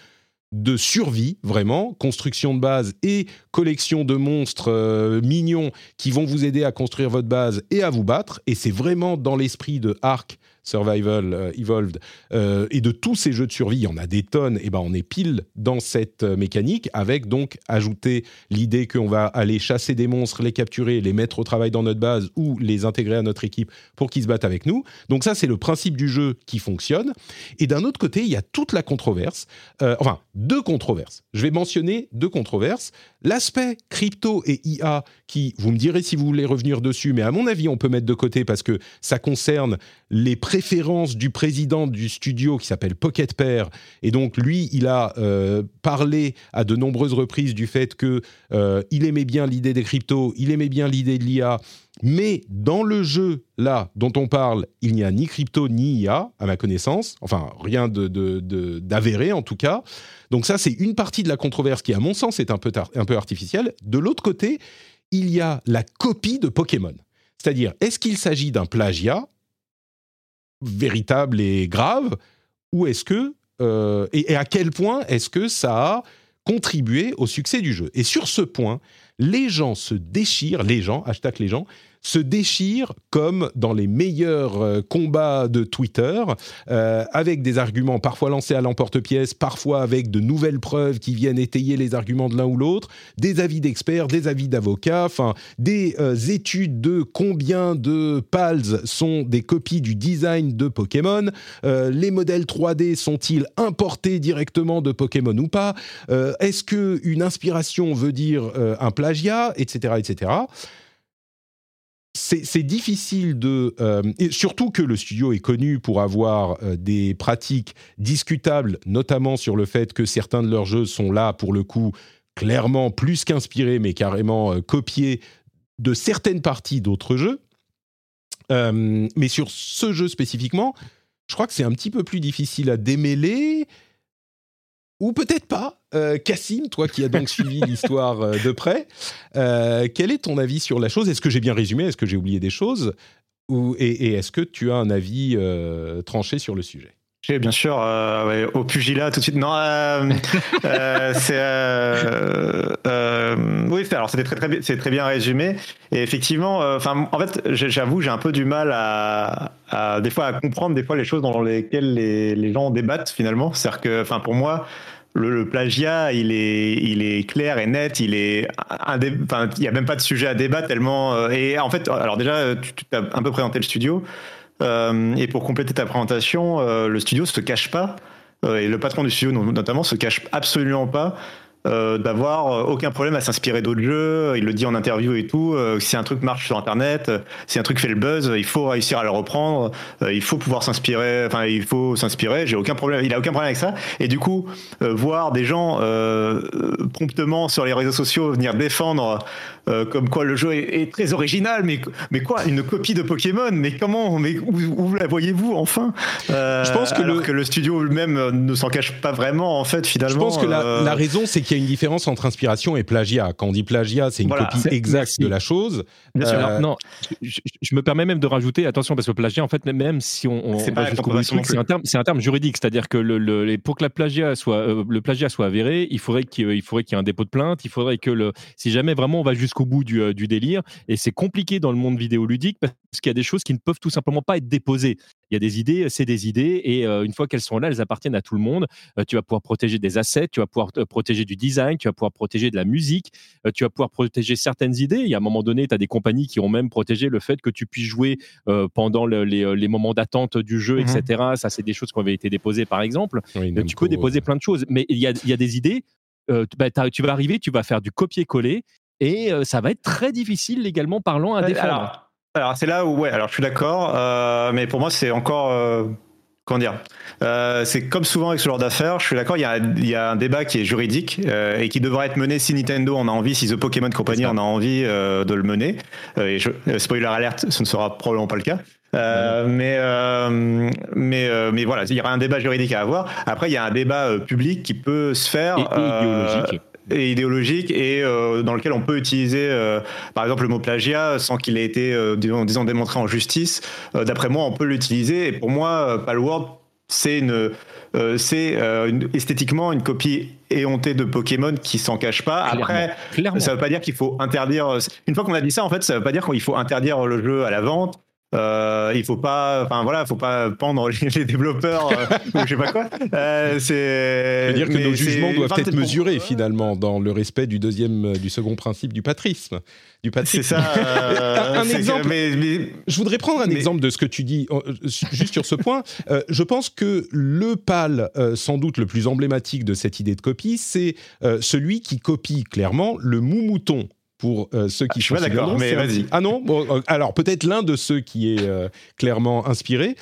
de survie, vraiment, construction de base et collection de monstres euh, mignons qui vont vous aider à construire votre base et à vous battre. Et c'est vraiment dans l'esprit de Ark Survival euh, Evolved euh, et de tous ces jeux de survie, il y en a des tonnes, et ben on est pile dans cette euh, mécanique avec donc ajouter l'idée qu'on va aller chasser des monstres, les capturer, les mettre au travail dans notre base ou les intégrer à notre équipe pour qu'ils se battent avec nous. Donc ça c'est le principe du jeu qui fonctionne. Et d'un autre côté, il y a toute la controverse, enfin deux controverses. Je vais mentionner deux controverses. L'aspect crypto et IA qui, vous me direz si vous voulez revenir dessus, mais à mon avis on peut mettre de côté parce que ça concerne les préférence du président du studio qui s'appelle Pocket Pair. Et donc, lui, il a euh, parlé à de nombreuses reprises du fait que euh, il aimait bien l'idée des cryptos, il aimait bien l'idée de l'IA. Mais dans le jeu là dont on parle, il n'y a ni crypto ni IA, à ma connaissance. Enfin, rien d'avéré en tout cas. Donc ça, c'est une partie de la controverse qui, à mon sens, est un peu, un peu artificielle. De l'autre côté, il y a la copie de Pokémon. C'est-à-dire, est-ce qu'il s'agit d'un plagiat véritable et grave ou est-ce que euh, et, à quel point est-ce que ça a contribué au succès du jeu? Et sur ce point, les gens se déchirent, les gens, hashtag les gens, se déchirent comme dans les meilleurs euh, combats de Twitter, euh, avec des arguments parfois lancés à l'emporte-pièce, parfois avec de nouvelles preuves qui viennent étayer les arguments de l'un ou l'autre, des avis d'experts, des avis d'avocats, enfin des euh, études de combien de PALs sont des copies du design de Pokémon, les modèles 3D sont-ils importés directement de Pokémon ou pas, est-ce que une inspiration veut dire un plagiat, etc., etc c'est difficile de... Euh, et surtout que le studio est connu pour avoir euh, des pratiques discutables, notamment sur le fait que certains de leurs jeux sont là, pour le coup, clairement plus qu'inspirés, mais carrément euh, copiés de certaines parties d'autres jeux. mais sur ce jeu spécifiquement, je crois que c'est un petit peu plus difficile à démêler. Ou peut-être pas. Euh, Cassim, toi qui as donc suivi l'histoire euh, de près, euh, quel est ton avis sur la chose? Est-ce que j'ai bien résumé? Est-ce que j'ai oublié des choses? Ou, Et, est-ce que tu as un avis tranché sur le sujet? Bien sûr euh, ouais, au pugilat tout de suite. Non, euh, euh, c'est euh, euh, oui. Alors c'était très très c'est très bien résumé. Et effectivement, enfin en fait, j'avoue, j'ai un peu du mal à, à, des fois à comprendre des fois les choses dans lesquelles les, les gens débattent finalement. C'est-à-dire que, enfin pour moi. Le, le, plagiat, il est, il est clair et net. Il est, enfin, il y a même pas de sujet à débat tellement. et en fait, alors déjà, tu, tu as un peu présenté le studio. Euh, et pour compléter ta présentation, euh, le studio se cache pas, euh, et le patron du studio notamment se cache absolument pas d'avoir aucun problème à s'inspirer d'autres jeux. Il le dit en interview et tout. Si un truc marche sur Internet, si un truc fait le buzz, il faut réussir à le reprendre. il faut pouvoir s'inspirer. Enfin, il faut s'inspirer. J'ai aucun problème. Il a aucun problème avec ça. Et du coup, voir des gens promptement sur les réseaux sociaux venir défendre comme quoi le jeu est, est, très original, mais mais quoi, une copie de Pokémon Mais comment Mais où, où la voyez-vous enfin? Je pense que le... que le studio lui-même ne s'en cache pas vraiment en fait finalement. Je pense que la, la raison, c'est qu'il y a une différence entre inspiration et plagiat. Quand on dit plagiat, c'est une voilà, copie exacte de la chose. Bien sûr. Euh... Non, je, je, me permets même de rajouter, attention, parce que plagiat, en fait, même si on, on va jusqu'au bout c'est un terme, c'est un terme juridique, c'est-à-dire que le, le, pour que la plagiat soit, euh, le plagiat soit avéré, il faudrait qu'il il faudrait qu'il y ait un dépôt de plainte, il faudrait que le, si jamais vraiment on va jusqu'au bout du, euh, du délire, et c'est compliqué dans le monde vidéoludique parce qu'il y a des choses qui ne peuvent tout simplement pas être déposées. Il y a des idées, c'est des idées, et euh, une fois qu'elles sont là, elles appartiennent à tout le monde. Euh, tu vas pouvoir protéger des assets, tu vas pouvoir protéger du design, tu vas pouvoir protéger de la musique, euh, tu vas pouvoir protéger certaines idées. Il y a un moment donné, tu as des compagnies qui ont même protégé le fait que tu puisses jouer pendant le, les, les, moments d'attente du jeu, mmh. etc. Ça, c'est des choses qui avaient été déposées, par exemple. Oui, tu peux déposer plein de choses, mais il y a, il y a des idées. Bah, tu vas arriver, tu vas faire du copier-coller, et ça va être très difficile légalement parlant à défendre. Alors... Alors c'est là où ouais, alors je suis d'accord, euh, mais pour moi c'est encore euh, comment dire, euh, c'est comme souvent avec ce genre d'affaires. Je suis d'accord, il y, y a un débat qui est juridique euh, et qui devrait être mené si Nintendo en a envie, si The Pokémon Company en a envie euh, de le mener. et je, spoiler alerte, ce ne sera probablement pas le cas. Euh, mais euh, mais euh, mais voilà, il y aura un débat juridique à avoir. Après, il y a un débat public qui peut se faire et idéologique et idéologique et euh, dans lequel on peut utiliser euh, par exemple le mot plagiat sans qu'il ait été euh, disons, disons, démontré en justice. D'après moi on peut l'utiliser et pour moi Palworld c'est une c'est esthétiquement une copie éhontée de Pokémon qui s'en cache pas. Après clairement, clairement. ça veut pas dire qu'il faut interdire une fois qu'on a dit ça en fait ça veut pas dire qu'il faut interdire le jeu à la vente euh, il faut pas, enfin voilà, faut pas pendre les, les développeurs euh, ou je sais pas quoi. Euh, c'est. dire que nos jugements doivent être mesurés finalement dans le respect du deuxième, du second principe du patrisme. Du patrisme. C'est ça. un, exemple. Que, mais, mais, je voudrais prendre un mais, exemple de ce que tu dis juste sur ce point. je pense que le pal, sans doute le plus emblématique de cette idée de copie, c'est celui qui copie clairement le moumouton pour euh, ceux qui ah, sont d'accord, mais vas-y. Ah non bon, euh, Alors peut-être l'un de ceux qui est euh, clairement inspiré.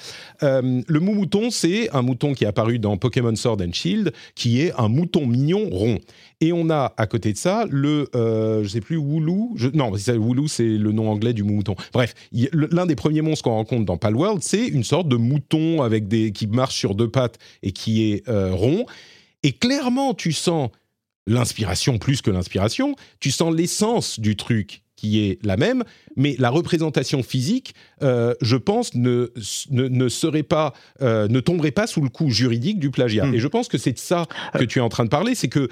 Euh, le mouton, c'est un mouton qui est apparu dans Pokémon Sword and Shield, qui est un mouton mignon rond. Et on a à côté de ça le, je sais plus, Wooloo. Je, non, Wooloo, c'est le nom anglais du mouton. Bref, l'un des premiers monstres qu'on rencontre dans Palworld, c'est une sorte de mouton avec des qui marche sur deux pattes et qui est rond. Et clairement, tu sens l'inspiration plus que l'inspiration, tu sens l'essence du truc qui est la même, mais la représentation physique, euh, je pense, ne, ne, ne serait pas, euh, ne tomberait pas sous le coup juridique du plagiat. Mmh. Et je pense que c'est de ça que tu es en train de parler, c'est que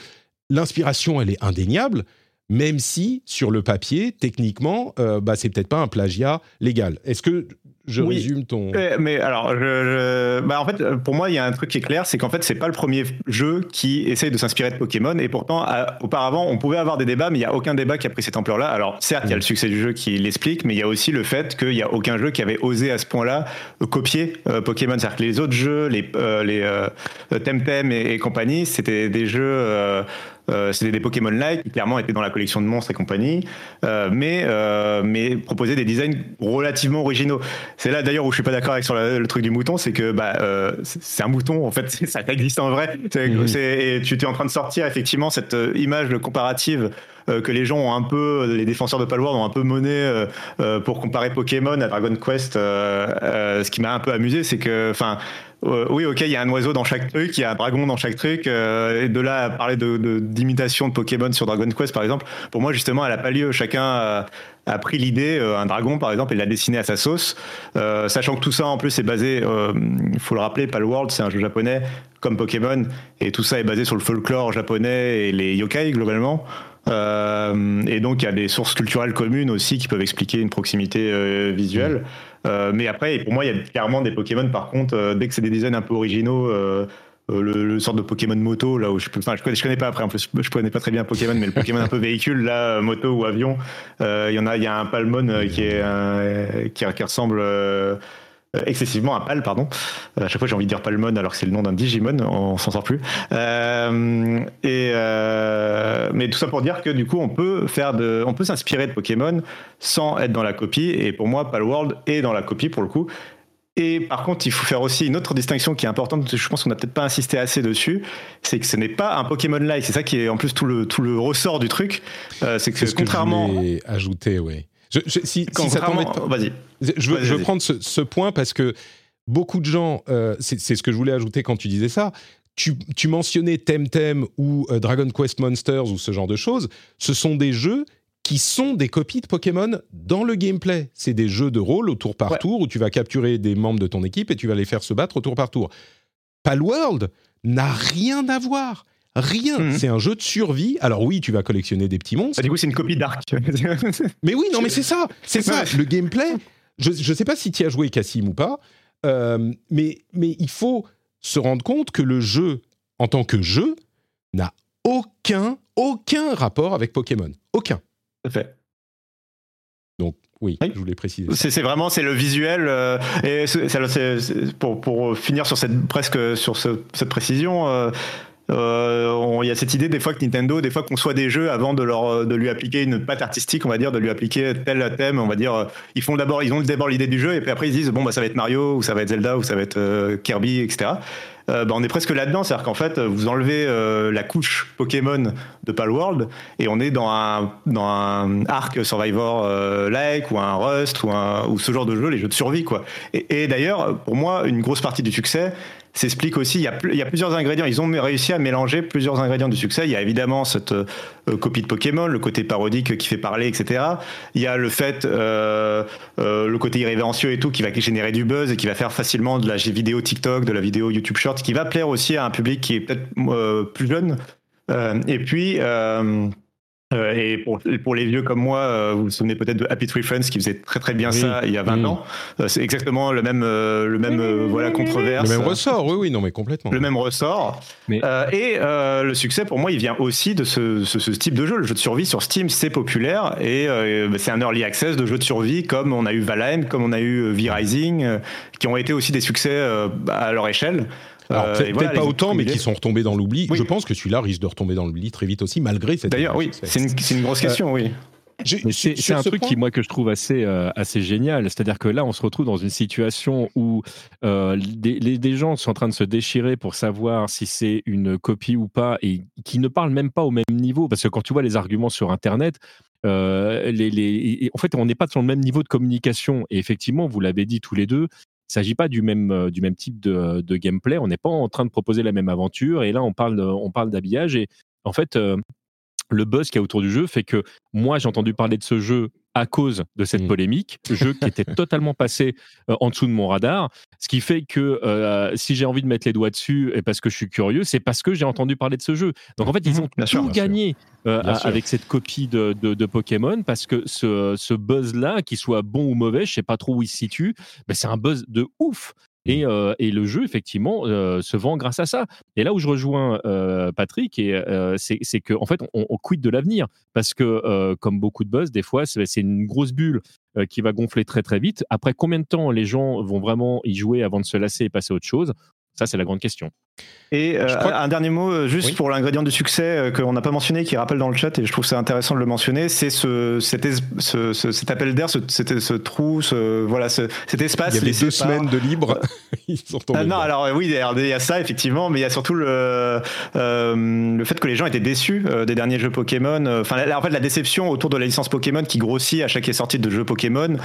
l'inspiration, elle est indéniable, même si sur le papier, techniquement, euh, bah, c'est peut-être pas un plagiat légal. Est-ce que je oui. résume ton. Mais alors, je, je... Bah, en fait, pour moi, il y a un truc qui est clair, c'est qu'en fait, c'est pas le premier jeu qui essaye de s'inspirer de Pokémon. Et pourtant, auparavant, on pouvait avoir des débats, mais il y a aucun débat qui a pris cette ampleur-là. Alors, certes, il y a le succès du jeu qui l'explique, mais il y a aussi le fait qu'il y a aucun jeu qui avait osé à ce point-là copier euh, Pokémon. C'est-à-dire que les autres jeux, les euh, les euh, Temtem et, et compagnie, c'était des jeux euh, c'était des Pokémon like qui clairement étaient dans la collection de monstres et compagnie, euh, mais euh, mais proposaient des designs relativement originaux. C'est là d'ailleurs où je suis pas d'accord avec sur la, le truc du mouton, c'est que bah c'est un mouton en fait, ça existe en vrai. Mmh. Et tu es en train de sortir effectivement cette image comparative que les gens ont un peu, les défenseurs de Palworld ont un peu mené pour comparer Pokémon à Dragon Quest. ce qui m'a un peu amusé, c'est que, enfin, euh, oui, ok, il y a un oiseau dans chaque truc, il y a un dragon dans chaque truc. euh, et de là à parler de de- d'imitation de, Pokémon sur Dragon Quest, par exemple, pour moi, justement, elle n'a pas lieu. Chacun a, a pris l'idée, euh, un dragon, par exemple, et l'a dessiné à sa sauce. Euh, sachant que tout ça, en plus, est basé, euh, il faut le rappeler, Palworld, c'est un jeu japonais comme Pokémon, et tout ça est basé sur le folklore japonais et les yokai, globalement. Euh, et donc, il y a des sources culturelles communes aussi qui peuvent expliquer une proximité euh, visuelle. Euh, mais après, pour moi, il y a clairement des Pokémon, par contre, euh, dès que c'est des designs un peu originaux, euh, euh, le, le sorte de Pokémon moto, là où je enfin, je connais, pas après, en plus, je connais pas très bien Pokémon, mais le Pokémon un peu véhicule, là, euh, moto ou avion, euh, il y en a, il y a un Palmon euh, qui est, un- qui, qui ressemble euh, excessivement à Pal, pardon. À chaque fois, j'ai envie de dire Palmon alors que c'est le nom d'un Digimon, on s'en sort plus. Euh, et euh, mais tout ça pour dire que du coup, on peut faire de, on peut s'inspirer de Pokémon sans être dans la copie. Et pour moi, Palworld est dans la copie pour le coup. Et par contre, il faut faire aussi une autre distinction qui est importante. Je pense qu'on n'a peut-être pas insisté assez dessus. C'est que ce n'est pas un Pokémon-like. C'est ça qui est en plus tout le tout le ressort du truc. Euh, c'est que C'est ce contrairement, que je ajouter, oui. Je, je- si, si ça pas- vas-y. Je veux, je prendre ce, ce point parce que beaucoup de gens, euh, c'est c'est ce que je voulais ajouter quand tu disais ça. Tu, tu mentionnais Temtem ou euh, Dragon Quest Monsters ou ce genre de choses. Ce sont des jeux qui sont des copies de Pokémon dans le gameplay. C'est des jeux de rôle au tour par Ouais. tour où tu vas capturer des membres de ton équipe et tu vas les faire se battre au tour par tour. Palworld n'a rien à voir. Rien. Mhm. C'est un jeu de survie. Alors oui, tu vas collectionner des petits monstres. Bah, du coup, c'est une copie d'Arc. Mais oui, non, mais c'est ça, c'est ça. Le gameplay, je ne sais pas si tu as joué Cassim ou pas, euh, mais, mais il faut se rendre compte que le jeu, en tant que jeu, n'a aucun, aucun rapport avec Pokémon. Aucun. Tout fait. Donc, oui, je voulais préciser. C'est vraiment c'est le visuel euh, et c'est- pour pour finir sur cette presque sur ce- cette précision. euh, euh, Il y a cette idée des fois que Nintendo, des fois conçoit des jeux avant de leur de lui appliquer une patte artistique, on va dire, de lui appliquer tel thème, on va dire. euh, Ils font d'abord, ils ont d'abord l'idée du jeu et puis après ils disent bon bah ça va être Mario ou ça va être Zelda ou ça va être euh, Kirby, etc. Euh, bah, on est presque là-dedans, c'est-à-dire qu'en fait vous enlevez euh, la couche Pokémon de Palworld et on est dans un dans un arc Survivor euh, like ou un Rust ou un ou ce genre de jeu, les jeux de survie quoi. Et d'ailleurs pour moi une grosse partie du succès s'explique aussi. Il y, a, plusieurs ingrédients. Ils ont réussi à mélanger plusieurs ingrédients du succès. Il y a évidemment cette euh, copie de Pokémon, le côté parodique qui fait parler, etc. Il y a le fait, euh, euh, le côté irrévérencieux et tout, qui va générer du buzz et qui va faire facilement de la vidéo TikTok, de la vidéo YouTube Short, qui va plaire aussi à un public qui est peut-être euh, plus jeune. Euh, et puis. Euh, et pour, pour les vieux comme moi, euh, vous vous souvenez peut-être de Happy Tree Friends qui faisait très très bien Oui. ça il y a 20 Mm. ans. Euh, c'est exactement le même, euh, le même euh, voilà controverse. Le même ressort, oui, oui, non, mais complètement. Le même ressort. Mais- Euh, et euh, le succès, pour moi, il vient aussi de ce, ce- ce type de jeu. Le jeu de survie sur Steam, c'est populaire et euh, bah, c'est un early access de jeux de survie comme on a eu Valheim, comme on a eu V-Rising, euh, qui ont été aussi des succès euh, à leur échelle. Alors, Euh, peut-être voilà, pas les- autant, mais qui sont retombés dans l'oubli. Oui. Je pense que celui-là risque de retomber dans l'oubli très vite aussi, malgré cette. D'ailleurs, oui, c'est une, c'est une grosse question, oui. C'est un ce truc point- qui, moi, que je trouve assez, euh, assez génial. C'est-à-dire que là, on se retrouve dans une situation où euh, des, les- des gens sont en train de se déchirer pour savoir si c'est une copie ou pas et qui ne parlent même pas au même niveau. Parce que quand tu vois les arguments sur Internet, euh, les, les- et en fait, on n'est pas sur le même niveau de communication. Et effectivement, vous l'avez dit tous les deux, il ne s'agit pas du même, euh, du même type de, de gameplay. On n'est pas en train de proposer la même aventure. Et là, on parle, on parle d'habillage. Et en fait, euh, le buzz qu'il y a autour du jeu fait que moi, j'ai entendu parler de ce jeu à cause de cette Mm. polémique, jeu qui était totalement passé euh, en dessous de mon radar, ce qui fait que euh, si j'ai envie de mettre les doigts dessus et parce que je suis curieux, c'est parce que j'ai entendu parler de ce jeu. Donc en fait, ils ont Bien tout sûr. gagné euh, avec cette copie de, de- de Pokémon parce que ce, ce buzz-là, qu'il soit bon ou mauvais, je sais pas trop où il se situe, mais c'est un buzz de ouf. Et, euh, et le jeu, effectivement, euh, se vend grâce à ça. Et là où je rejoins euh, Patrick, c'est qu'en en fait, on, on quitte de l'avenir. Parce que, comme beaucoup de buzz, des fois, c'est une grosse bulle euh, qui va gonfler très très vite. Après combien de temps les gens vont vraiment y jouer avant de se lasser et passer à autre chose? Ça, c'est la grande question. Et euh, que- un dernier mot, euh, juste Oui. pour l'ingrédient du succès euh, qu'on n'a pas mentionné, qui rappelle dans le chat, et je trouve ça intéressant de le mentionner, c'est ce, cet, es- ce- ce- cet appel d'air, ce, trou, ce, voilà, ce- cet espace. Il y avait deux par- semaine de libre. Ils sont tombés. Ah non, dedans. alors oui, il y a- ça effectivement, mais il y a surtout le, euh, le fait que les gens étaient déçus des derniers jeux Pokémon. Enfin, en fait, la déception autour de la licence Pokémon qui grossit à chaque sortie de jeu Pokémon,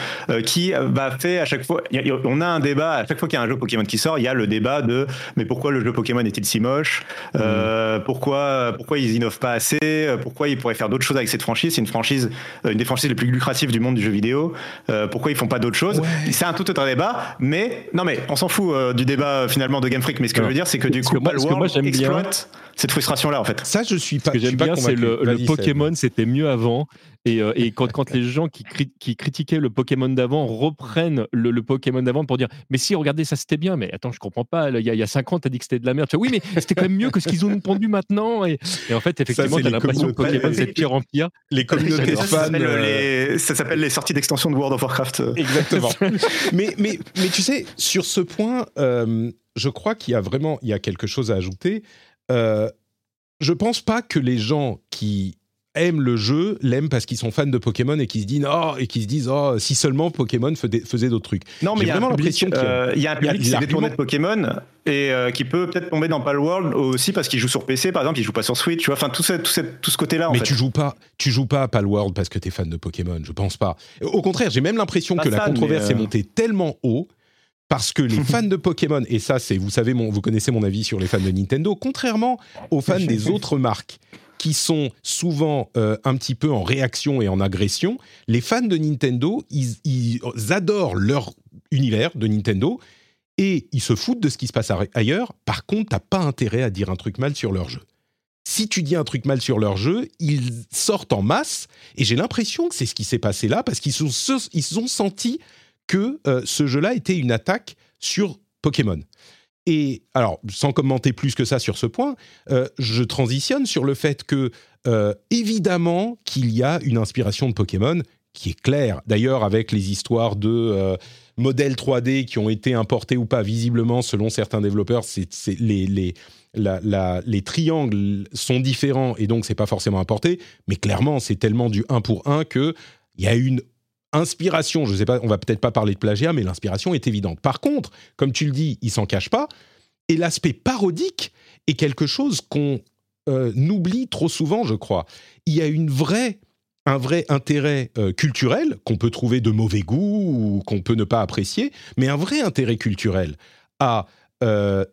qui euh, bah, fait à chaque fois. on a un débat à chaque fois qu'il y a un jeu Pokémon qui sort, il y a le débat de mais pourquoi le jeu Pokémon est-il si moche? Euh, Pourquoi pourquoi ils innovent pas assez? Pourquoi ils pourraient faire d'autres choses avec cette franchise? C'est une franchise, euh, une des franchises les plus lucratives du monde du jeu vidéo. Euh, pourquoi ils font pas d'autres choses? C'est un tout autre débat, mais non mais on s'en fout euh, du débat finalement de Game Freak. Mais ce que je veux dire, c'est que du coup, Palworld bien- exploite cette frustration-là en fait. Ça, je suis pas. Ce que j'aime bien, c'est le, le. Pokémon, c'était mieux avant. Et, euh, et quand, quand les gens qui, cri- qui critiquaient le Pokémon d'avant reprennent le, le Pokémon d'avant pour dire Mais si, regardez, ça c'était bien. Mais attends, je comprends pas. Il y a, il y a 5 ans, t'as dit que c'était de la merde. Tu vois, oui, mais c'était quand même mieux que ce qu'ils ont pondu maintenant. Et, et en fait, effectivement, t'as l'impression que. Pokémon, c'est pire en pire. Les communautés. Ça fans. s'appelle euh, les, ça s'appelle les sorties d'extension de World of Warcraft. Exactement. mais, mais, mais tu sais, sur ce point, euh, je crois qu'il y a vraiment il y a quelque chose à ajouter. Euh, je pense pas que les gens qui aiment le jeu l'aiment parce qu'ils sont fans de Pokémon et qui se disent oh, et qui se disent oh si seulement Pokémon faisait, d'autres trucs. Non, mais il y a vraiment l'impression qu'il y a- euh, il y a un public qui s'est détourné de Pokémon et euh, qui peut peut-être tomber dans Palworld aussi parce qu'il joue sur PC, par exemple, il joue pas sur Switch, tu vois. Enfin, tout, ce, tout, ce, tout ce côté-là, mais fait. tu joues pas, tu joues pas à Palworld parce que t'es fan de Pokémon. Je pense pas. Au contraire, j'ai même l'impression que la controverse est euh, montée tellement haut parce que les fans de Pokémon et ça, c'est vous savez, mon, vous connaissez mon avis sur les fans de Nintendo. Contrairement aux fans des autres marques qui sont souvent euh, un petit peu en réaction et en agression, les fans de Nintendo, ils, adorent leur univers de Nintendo et ils se foutent de ce qui se passe ailleurs. Par contre, t'as pas intérêt à dire un truc mal sur leur jeu. Si tu dis un truc mal sur leur jeu, ils sortent en masse et j'ai l'impression que c'est ce qui s'est passé là parce qu'ils ont senti que euh, ce jeu-là était une attaque sur Pokémon. Et alors, sans commenter plus que ça sur ce point, euh, je transitionne sur le fait que, euh, évidemment, qu'il y a une inspiration de Pokémon qui est claire. D'ailleurs, avec les histoires de euh, modèles 3D qui ont été importés ou pas, visiblement, selon certains développeurs, c'est, les triangles sont différents et donc c'est pas forcément importé. Mais clairement, c'est tellement du 1 pour 1 que il y a une inspiration. Je sais pas, on va peut-être pas parler de plagiat, mais l'inspiration est évidente. Par contre, comme tu le dis, il s'en cache pas. Et l'aspect parodique est quelque chose qu'on euh, oublie trop souvent, je crois. Il y a une vraie, un vrai intérêt euh, culturel qu'on peut trouver de mauvais goût ou qu'on peut ne pas apprécier, mais un vrai intérêt culturel à euh,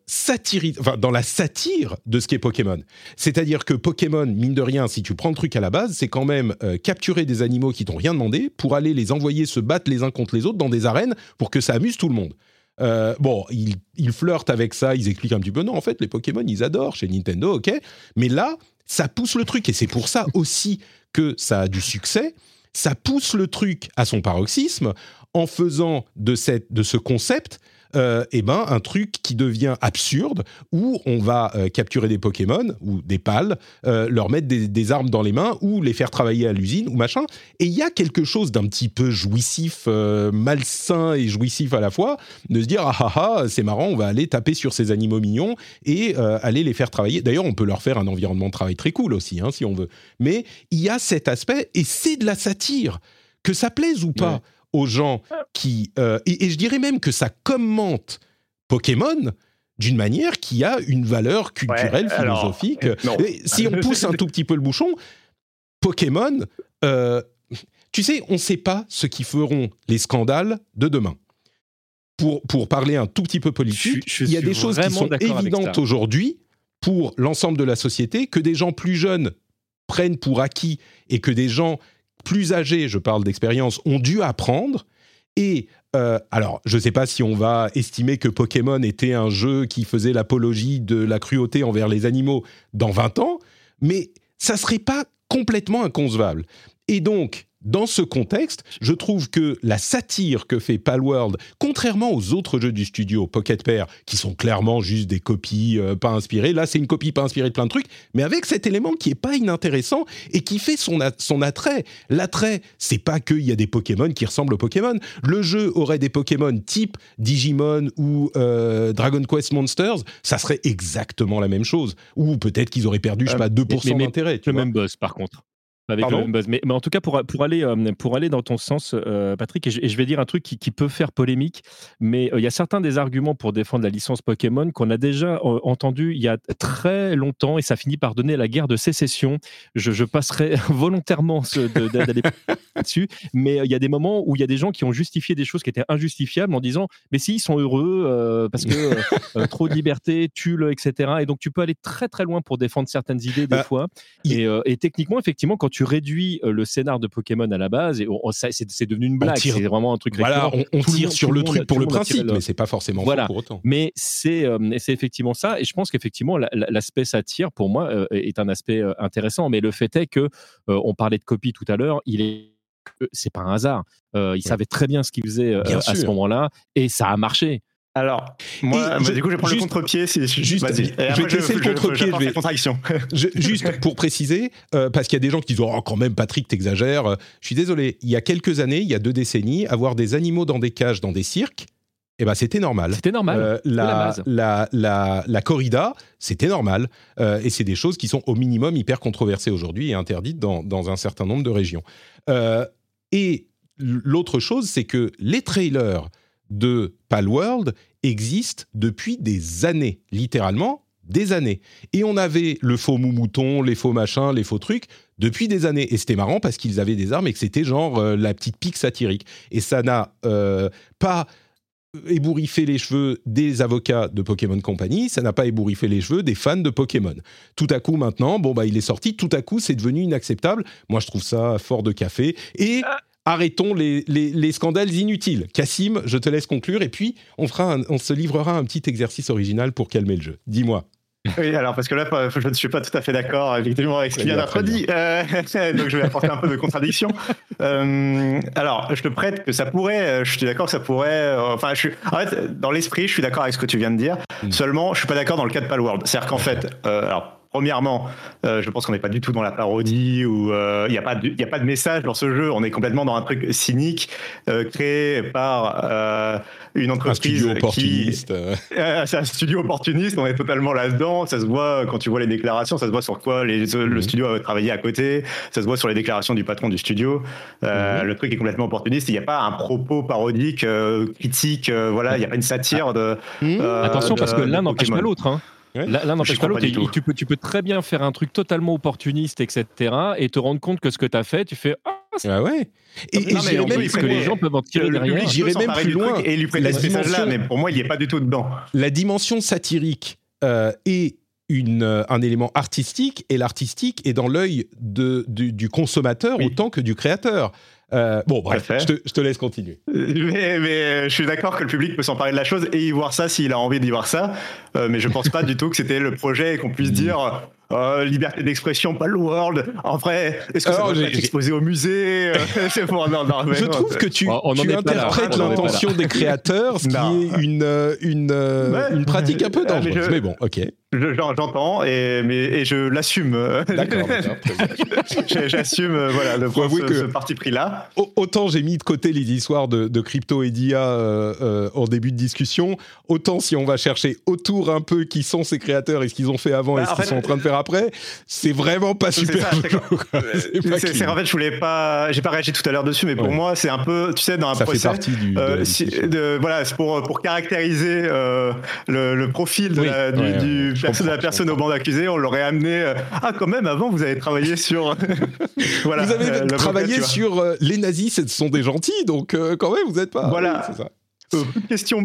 dans la satire de ce qu'est Pokémon. C'est-à-dire que Pokémon, mine de rien, si tu prends le truc à la base, c'est quand même euh, capturer des animaux qui t'ont rien demandé pour aller les envoyer se battre les uns contre les autres dans des arènes pour que ça amuse tout le monde. Euh, bon, ils, ils flirtent avec ça, ils expliquent un petit peu. Non, en fait, les Pokémon, ils adorent chez Nintendo, ok. Mais là, ça pousse le truc et c'est pour ça aussi que ça a du succès. Ça pousse le truc à son paroxysme en faisant de, cette, de ce concept euh, eh ben, un truc qui devient absurde où on va euh, capturer des Pokémon ou des pales, euh, leur mettre des, armes dans les mains ou les faire travailler à l'usine ou machin. Et il y a quelque chose d'un petit peu jouissif, malsain et jouissif à la fois, de se dire ah ah ah, c'est marrant, on va aller taper sur ces animaux mignons et aller les faire travailler. D'ailleurs, on peut leur faire un environnement de travail très cool aussi, hein, si on veut. Mais il y a cet aspect et c'est de la satire, que ça plaise ou pas. Aux gens qui euh, et, et je dirais même que ça commente Pokémon d'une manière qui a une valeur culturelle, Ouais, philosophique. euh, si on pousse un tout petit peu le bouchon, Pokémon, euh, tu sais, on ne sait pas ce qui feront les scandales de demain. Pour, pour parler un tout petit peu politique, Je- je il y a des choses qui sont évidentes aujourd'hui pour l'ensemble de la société, que des gens plus jeunes prennent pour acquis et que des gens plus âgés, je parle d'expérience, ont dû apprendre. Et euh, alors, je ne sais pas si on va estimer que Pokémon était un jeu qui faisait l'apologie de la cruauté envers les animaux dans 20 ans, mais ça serait pas complètement inconcevable. Et donc, dans ce contexte, je trouve que la satire que fait Palworld, contrairement aux autres jeux du studio Pocket Pair, qui sont clairement juste des copies euh, pas inspirées, là c'est une copie pas inspirée de plein de trucs, mais avec cet élément qui est pas inintéressant et qui fait son, a- son attrait. L'attrait, c'est pas qu'il y a des Pokémon qui ressemblent aux Pokémon. Le jeu aurait des Pokémon type Digimon ou euh, Dragon Quest Monsters, ça serait exactement la même chose. Ou peut-être qu'ils auraient perdu, je sais Euh, pas, 2% mais- mais- d'intérêt. le vois. même buzz par contre. Avec le même buzz. Mais, mais en tout cas, pour, pour, aller, euh, pour aller dans ton sens, euh, Patrick, et je, et je vais dire un truc qui, qui peut faire polémique, mais euh, il y a certains des arguments pour défendre la licence Pokémon qu'on a déjà euh, entendu il y a très longtemps et ça finit par donner la guerre de sécession. Je, je passerai volontairement d'aller là-dessus, mais il y a des moments où il y a des gens qui ont justifié des choses qui étaient injustifiables en disant mais si, ils sont heureux parce que trop de liberté, tulle, etc. Et donc tu peux aller très très loin pour défendre certaines idées des Bah, fois. Et, et techniquement, effectivement, quand tu réduis euh, le scénar de Pokémon à la base, et c'est devenu une blague, c'est vraiment un truc Voilà, récurrent. on, on tire monde- sur le truc pour le principe, mais c'est pas forcément Voilà. pour autant. mais c'est euh, c'est effectivement ça, et je pense qu'effectivement la- la- l'aspect satire pour moi euh, est un aspect euh, intéressant. Mais le fait est que euh, on parlait de copie tout à l'heure, il est c'est pas un hasard. Il savait très bien ce qu'il faisait à ce moment-là, et ça a marché. Alors, moi, je- du coup, je vais prendre juste- le contre-pied. Si, juste- je vais te laisser le contre-pied, j'apporte je vais- la contradiction. Je- juste pour préciser, euh, parce qu'il y a des gens qui disent oh, quand même Patrick t'exagères. Euh, Je suis désolé. Il y a quelques années, il y a deux décennies, avoir des animaux dans des cages, dans des cirques, eh ben c'était normal. C'était normal. Euh, la la, base. la, la, la corrida, c'était normal. Euh, et c'est des choses qui sont au minimum hyper controversées aujourd'hui et interdites dans, dans un certain nombre de régions. Euh, et l'autre chose, c'est que les trailers de Palworld existent depuis des années, littéralement des années. Et on avait le faux mou-mouton, les faux machins, les faux trucs depuis des années. Et c'était marrant parce qu'ils avaient des armes et que c'était genre euh, la petite pique satirique. Et ça n'a euh, pas ébouriffé les cheveux des avocats de Pokémon Company, ça n'a pas ébouriffé les cheveux des fans de Pokémon. Tout à coup maintenant, bon bah il est sorti, tout à coup c'est devenu inacceptable. Moi je trouve ça fort de café et arrêtons les, les- les scandales inutiles. Cassim, je te laisse conclure et puis on fera un- on se livrera un petit exercice original pour calmer le jeu. Dis-moi. Oui, alors parce que là, je ne suis pas tout à fait d'accord effectivement avec ce qui Très vient d'être dit, Euh, donc je vais apporter un peu de contradiction. Euh, alors, je te prête que ça pourrait, euh, je suis d'accord que ça pourrait, euh, enfin, je suis, en fait, dans l'esprit, je suis d'accord avec ce que tu viens de dire. Mm. Seulement, je suis pas d'accord dans le cas de Palworld. C'est-à-dire qu'en fait, euh, alors. Premièrement, euh, je pense qu'on n'est pas du tout dans la parodie ou euh, il n'y a pas de, il y a pas de message dans ce jeu. On est complètement dans un truc cynique euh, créé par euh, une Un entreprise studio qui, opportuniste. c'est un studio opportuniste, on est totalement là-dedans. Ça se voit quand tu vois les déclarations, ça se voit sur quoi les, le Mhm. studio a travaillé à côté, ça se voit sur les déclarations du patron du studio. Euh, Mhm. Le truc est complètement opportuniste. Il n'y a pas un propos parodique, euh, critique, euh, voilà, il n'y a pas une satire de. hmm, euh, Attention, parce de- que l'un de n'empêche pas l'autre. hein. Ouais. L'un n'empêche pas l'autre. Et. Tu peux, tu peux très bien faire un truc totalement opportuniste, etc. et te rendre compte que ce que tu as fait, tu fais Ah, Ah ouais. Et, et j'irais même que les loin. gens peuvent en tirer Le, derrière. public J'irais même plus loin. et lui prêter La ce message-là, dimension- mais pour moi, il n'y est pas du tout dedans. la dimension satirique euh, est une, euh, un élément artistique et l'artistique est dans l'œil de- du, du consommateur Oui. autant que du créateur. Euh, bon, bref, je te, je te laisse continuer. Mais, mais je suis d'accord que le public peut s'emparer de la chose et y voir ça s'il a envie d'y voir ça. Euh, mais je pense pas du tout que c'était le projet et qu'on puisse dire euh, liberté d'expression, pas le world. En vrai, est-ce que ça Alors, pas être exposé au musée Euh, C'est pour non, non, mais Je non, trouve c'est- que tu, On- on interprètes l'intention des créateurs, ce Non. qui est une, euh, une, euh, Ouais. une pratique un peu Ah, mais dangereuse. je- Mais bon, ok. Je- j'en- j'entends et, mais, et je l'assume. D'accord. J'assume euh, voilà, de prendre ce, parti pris-là. Au- Autant j'ai mis de côté les histoires de, de crypto et d'IA euh, euh, en début de discussion, autant si on va chercher autour un peu qui sont ces créateurs et ce qu'ils ont fait avant et Bah, ce qu'ils fait, sont en train de faire après, c'est vraiment pas super. c'est en fait, je voulais pas, j'ai pas réagi tout à l'heure dessus, mais pour Ouais. moi, c'est un peu, tu sais, dans un Ça fait procès. partie du. Euh, si- de- voilà, c'est pour, pour caractériser le, le profil de Oui. la, du, Ouais, ouais, du ouais, je perso- de la personne au banc d'accusé, on l'aurait amené. euh, ah, quand même, avant, vous avez travaillé sur. voilà, vous avez euh, travaillé sur euh, les nazis, ce sont des gentils, donc euh, quand même, vous n'êtes pas. Voilà. Oui, ça. Euh, plus de questions,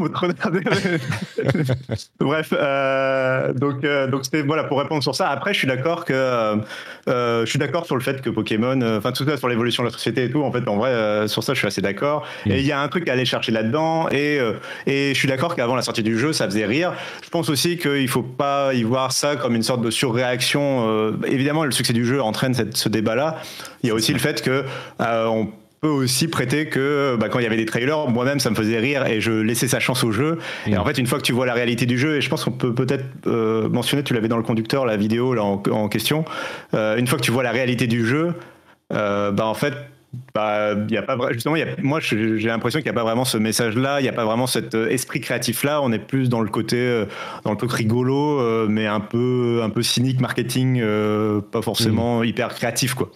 Bref, euh, donc euh, donc c'était voilà pour répondre sur ça. Après, je suis d'accord que euh, je suis d'accord sur le fait que Pokémon, enfin tout ça sur l'évolution de la société et tout. En fait, en vrai, sur ça, je suis assez d'accord. Et il y a un truc à aller chercher là-dedans. Et et je suis d'accord qu'avant la sortie du jeu, ça faisait rire. Je pense aussi qu'il faut pas y voir ça comme une sorte de surréaction. évidemment, le succès du jeu entraîne cette, ce débat-là. Il y a aussi le fait que on peut aussi prêter que bah, quand il y avait des trailers, moi-même ça me faisait rire et je laissais sa chance au jeu. Et en fait, une fois que tu vois la réalité du jeu, et je pense qu'on peut peut-être euh, mentionner, tu l'avais dans le conducteur, la vidéo là, en, en question, euh, une fois que tu vois la réalité du jeu, euh, bah en fait, bah, y a pas justement, y a, moi j'ai l'impression qu'il n'y a pas vraiment ce message-là, il n'y a pas vraiment cet euh, esprit créatif-là. On est plus dans le côté, dans le truc rigolo, mais un peu, un peu cynique, marketing, pas forcément hyper créatif, quoi.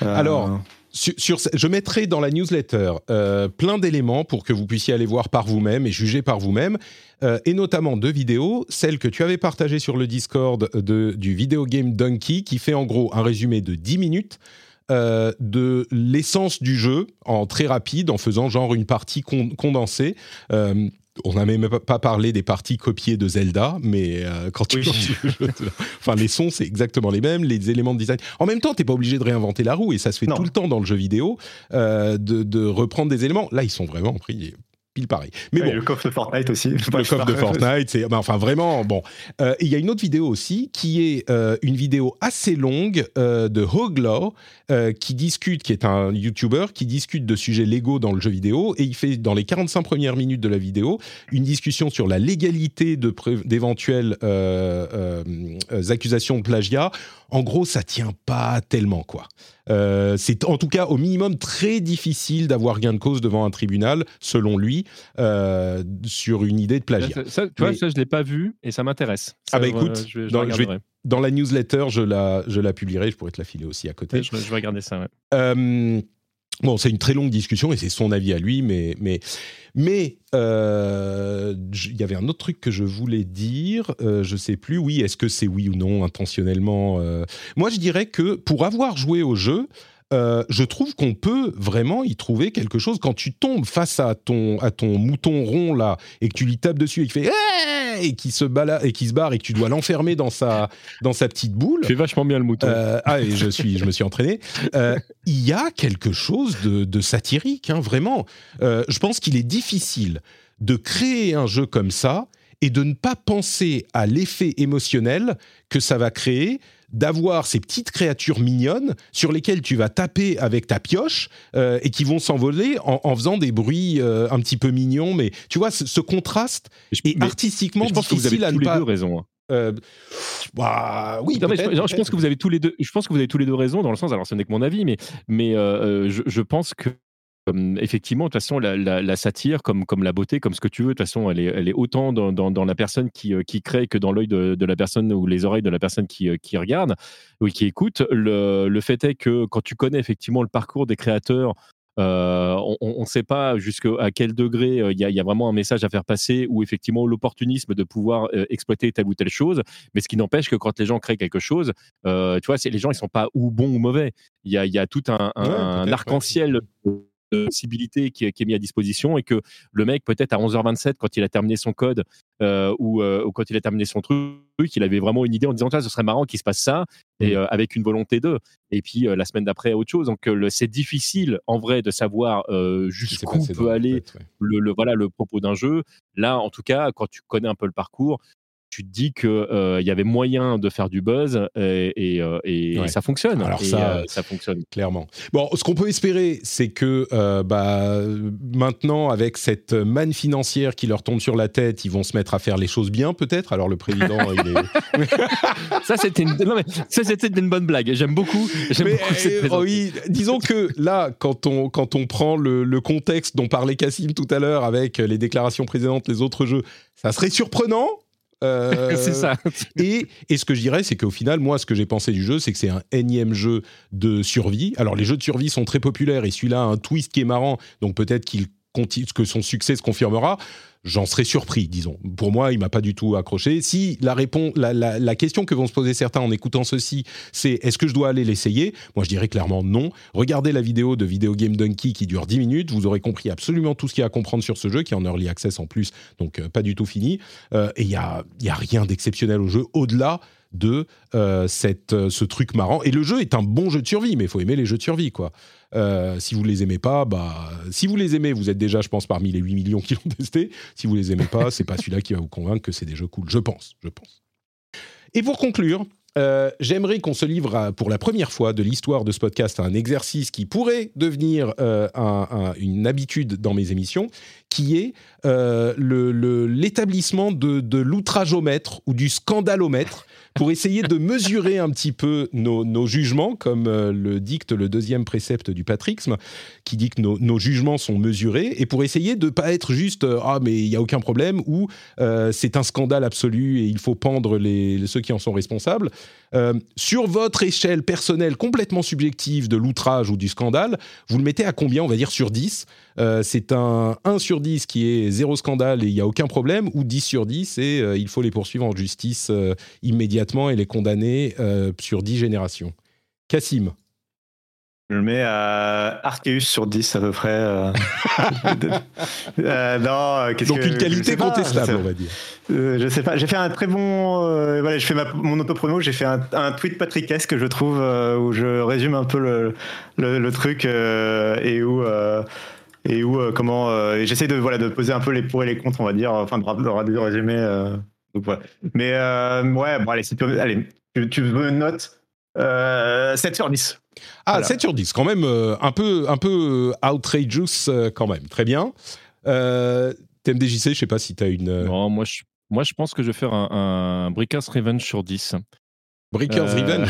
Alors, je mettrai dans la newsletter euh, plein d'éléments pour que vous puissiez aller voir par vous-même et juger par vous-même, euh, et notamment deux vidéos, celle que tu avais partagée sur le Discord de, du Video Game Donkey, qui fait en gros un résumé de 10 minutes euh, de l'essence du jeu en très rapide, en faisant genre une partie con condensée. On n'a même pas parlé des parties copiées de Zelda, mais euh, quand tu Oui. enfin les sons c'est exactement les mêmes, les éléments de design. En même temps, t'es pas obligé de réinventer la roue et ça se fait Non. tout le temps dans le jeu vidéo euh, de, de reprendre des éléments. Là, ils sont vraiment pris pile pareil. Mais Et bon, le coffre de Fortnite aussi. le coffre de Fortnite, c'est bah, enfin vraiment bon. Euh, Il y a une autre vidéo aussi qui est euh, une vidéo assez longue euh, de Hoglaw qui discute, qui est un YouTuber qui discute de sujets légaux dans le jeu vidéo et il fait dans les 45 premières minutes de la vidéo une discussion sur la légalité d'éventuelles accusations de plagiat. En gros, ça tient pas tellement quoi. Euh, c'est en tout cas au minimum très difficile d'avoir gain de cause devant un tribunal, selon lui, euh, sur une idée de plagiat. Ça, ça, tu vois, Mais- ça, je l'ai pas vu et ça m'intéresse. Ah bah euh, écoute, je, vais- je dans- vais je vais- regarderai. Dans la newsletter, je la, je la publierai, je pourrais te la filer aussi à côté. Je, je vais regarder ça. ouais. Bon, c'est une très longue discussion et c'est son avis à lui, mais mais mais euh, il y avait un autre truc que je voulais dire, euh, je sais plus. Oui, est-ce que c'est oui ou non intentionnellement euh, Moi, je dirais que pour avoir joué au jeu. Euh, je trouve qu'on peut vraiment y trouver quelque chose quand tu tombes face à ton à ton mouton rond là et que tu lui tapes dessus et qu'il fait et qui se balade et qui se barre et que tu dois l'enfermer dans sa dans sa petite boule. Tu fais vachement bien le mouton. Euh, ah, et je suis, je me suis entraîné. Euh, il y a quelque chose de, de satirique, hein, vraiment. Je pense qu'il est difficile de créer un jeu comme ça et de ne pas penser à l'effet émotionnel que ça va créer d'avoir ces petites créatures mignonnes sur lesquelles tu vas taper avec ta pioche euh, et qui vont s'envoler en, en faisant des bruits euh, un petit peu mignons. Mais tu vois, ce, ce contraste Je- est mais- artistiquement mais je pense que vous avez à tous ne les pas... deux raison. hein. euh, bah, oui, Non, mais je, peut-être, non, je pense que vous avez tous les deux. Je pense que vous avez tous les deux raison dans le sens. Alors, ce n'est que mon avis, mais mais euh, je, je pense que euh, effectivement, de toute façon, la, la- la satire, comme comme la beauté, comme ce que tu veux, de toute façon, elle est elle est autant dans, dans, dans la personne qui euh, qui crée que dans l'œil de, de la personne ou les oreilles de la personne qui euh, qui regarde ou qui écoute. Le le fait est que quand tu connais effectivement le parcours des créateurs. euh, on ne sait pas jusqu'à quel degré euh, il y, a- il y a vraiment un message à faire passer ou effectivement l'opportunisme de pouvoir euh, exploiter telle ou telle chose. Mais ce qui n'empêche que quand les gens créent quelque chose, euh, tu vois, les gens ils sont pas ou bons ou mauvais. Il y a, y a tout un, un- Ouais, un peut-être, arc-en-ciel de possibilités qui, est- qui est mis à disposition et que le mec peut-être à 11h27 quand il a terminé son code euh, ou, euh, ou quand il a terminé son truc, il avait vraiment une idée en disant Ah, ce serait marrant qu'il se passe ça et euh, avec une volonté d'eux. Et puis la semaine d'après autre chose. Donc c'est difficile en vrai de savoir jusqu'où peut aller ouais. le, le- voilà le propos d'un jeu. Là, en tout cas, quand tu connais un peu le parcours, tu te dis que euh, y avait moyen de faire du buzz et, et, euh, et Ouais. ça fonctionne. Alors ça, euh, ça fonctionne. clairement. Bon, ce qu'on peut espérer, c'est que euh, bah, maintenant, avec cette manne financière qui leur tombe sur la tête, ils vont se mettre à faire les choses bien, peut-être. Alors le président, il est. Ça c'était une, bonne blague. J'aime beaucoup. J'aime Mais, beaucoup cette oui, disons que là, quand on, quand on prend le, le contexte dont parlait Cassim tout à l'heure avec les déclarations précédentes, les autres jeux, ça serait surprenant. Euh, c'est ça. Et, et ce que je dirais, c'est qu'au final, moi, ce que j'ai pensé du jeu, c'est que c'est un énième jeu de survie. Alors, les jeux de survie sont très populaires et celui-là a un twist qui est marrant, donc peut-être qu'il que son succès se confirmera, j'en serais surpris, disons. Pour moi, il m'a pas du tout accroché. Si la, répon- la, question que vont se poser certains en écoutant ceci, c'est est-ce que je dois aller l'essayer? Moi, je dirais clairement non. Regardez la vidéo de Video Game Donkey qui dure 10 minutes, vous aurez compris absolument tout ce qu'il y a à comprendre sur ce jeu, qui est en early access en plus, donc euh, pas du tout fini. Euh, et il y a, il y a rien d'exceptionnel au jeu, au-delà de euh, cette, euh, ce truc marrant. Et le jeu est un bon jeu de survie, mais il faut aimer les jeux de survie, quoi. Euh, si vous les aimez pas, bah, si vous les aimez, vous êtes déjà, je pense, parmi les 8 millions qui l'ont testé. Si vous les aimez pas, c'est pas celui-là qui va vous convaincre que c'est des jeux cool. Je pense, je pense. Et pour conclure, j'aimerais qu'on se livre à- pour la première fois de l'histoire de ce podcast à un exercice qui pourrait devenir un- un- une habitude dans mes émissions, qui est euh, le- le- l'établissement de, de l'outrageomètre ou du scandalomètre pour essayer de mesurer un petit peu nos, jugements, comme euh, le dicte le deuxième précepte du patrixme, qui dit que nos, jugements sont mesurés, et pour essayer de pas être juste euh, ah mais il y a aucun problème ou euh, c'est un scandale absolu et il faut pendre les, ceux qui en sont responsables. Sur votre échelle personnelle complètement subjective de l'outrage ou du scandale, vous le mettez à combien On va dire sur 10. Euh, c'est un 1 sur 10 qui est zéro scandale et il n'y a aucun problème, ou 10 sur 10 et il faut les poursuivre en justice euh, immédiatement et les condamner euh, sur 10 générations. Cassim Je le mets à Arceus sur 10 à peu près. euh. Euh, non, Donc que- une qualité pas, contestable, on va dire. Euh, je sais pas, j'ai fait un très bon. euh, voilà, je fais ma, mon auto-promo, j'ai fait un, un tweet patrickesque, je trouve, où je résume un peu le, le, le truc et où. et où comment j'essaie de voilà de poser un peu les pour et les contre on va dire enfin de, de, de résumer donc voilà mais euh, ouais bon allez c'est allez tu, tu veux une note euh, 7 sur 10 Ah, Voilà. 7 sur 10, quand même euh, un peu, un peu euh, outrageous euh, quand même. Très bien. Euh, TMDJC, je sais pas si tu as une... Non, moi, je, moi, je pense que je vais faire un, un Brickers Revenge sur 10. Breakers Euh, Revenge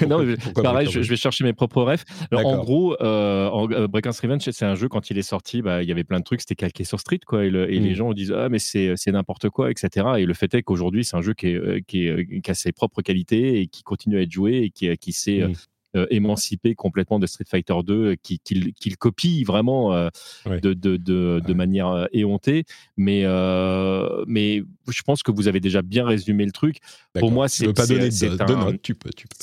non, mais pareil, je, je vais chercher mes propres refs. Alors, en gros, euh, euh, Breakers Revenge, c'est un jeu, quand il est sorti, bah, il y avait plein de trucs, c'était calqué sur Street, quoi. Et, le- et Mm. les gens disent, ah, mais c'est c'est n'importe quoi, etc. Et le fait est qu'aujourd'hui, c'est un jeu qui, est, euh, qui, est, qui a ses propres qualités et qui continue à être joué et qui, euh, Mm. Euh, émancipé complètement de Street Fighter 2, qui, qui, le- qui copie vraiment euh, Ouais. de, de, de, de Ouais. manière euh, éhontée. Mais, euh, mais je pense que vous avez déjà bien résumé le truc. Pour moi, c'est- pas donner de, un- notes, tu peux. Tu peux.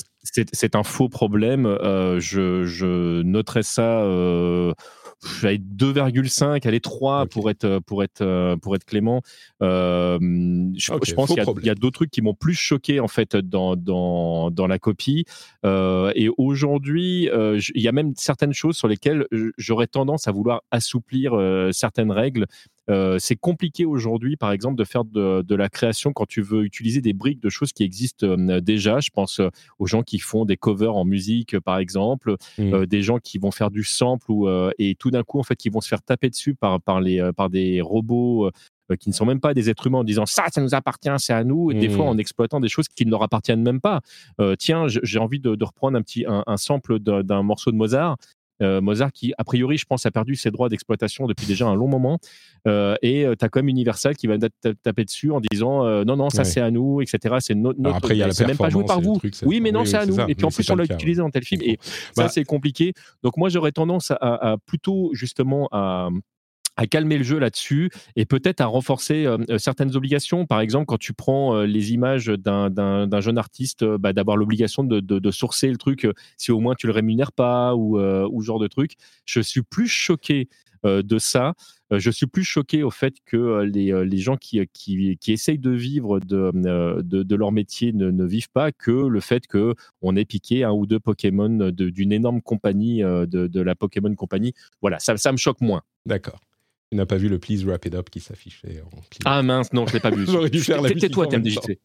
c'est un faux problème. Euh, je, je noterais ça euh, avec 2,5, allez 3 Ok. pour être pour être euh, pour être clément. Euh, je, pense qu'il y a- d'autres trucs qui m'ont plus choqué en fait dans dans, dans la copie. Euh, et aujourd'hui, euh, il y a même certaines choses sur lesquelles j'aurais tendance à vouloir assouplir euh, certaines règles. Euh, c'est compliqué aujourd'hui, par exemple, de faire de, de la création quand tu veux utiliser des briques de choses qui existent euh, déjà. Je pense euh, aux gens qui font des covers en musique, par exemple, Mm. euh, des gens qui vont faire du sample ou, euh, et tout d'un coup, en fait, qui vont se faire taper dessus par, par, les, par des robots qui ne sont même pas des êtres humains en disant ça, ça nous appartient, c'est à nous, et des fois en exploitant des choses qui ne leur appartiennent même pas. Euh, tiens, j'ai envie de, de reprendre un petit un, un sample d'un morceau de Mozart. Euh, Mozart qui, a priori, je pense, a perdu ses droits d'exploitation depuis déjà un long moment. Euh, et tu as quand même Universal qui va ta- ta- taper dessus en disant euh, non, non, ça Ouais. c'est à nous, etc. C'est no- notre. Après, il y a la même pas joué par vous. truc, oui, mais non, oui, c'est à nous. ça, Et puis en plus, on l'a utilisé ouais. dans tel film. Et comprends. ça, Bah, c'est compliqué. Donc moi, j'aurais tendance à, à plutôt justement à à calmer le jeu là-dessus et peut-être à renforcer euh, euh, certaines obligations. Par exemple, quand tu prends euh, les images d'un- jeune artiste, bah, d'avoir l'obligation de, sourcer le truc si au moins tu le rémunères pas ou, ou genre de truc. Je suis plus choqué de ça. Je suis plus choqué au fait que les, gens qui, essayent de vivre de, leur métier ne, vivent pas que le fait que on ait piqué un ou deux Pokémon d'une énorme compagnie, de, la Pokémon Company. Voilà, ça me choque moins. D'accord. Tu n'as pas vu le Please Wrap It Up qui s'affichait en clip. Ah mince, non, je l'ai pas vu. J'aurais dû faire la Tais-toi, même TMDJC.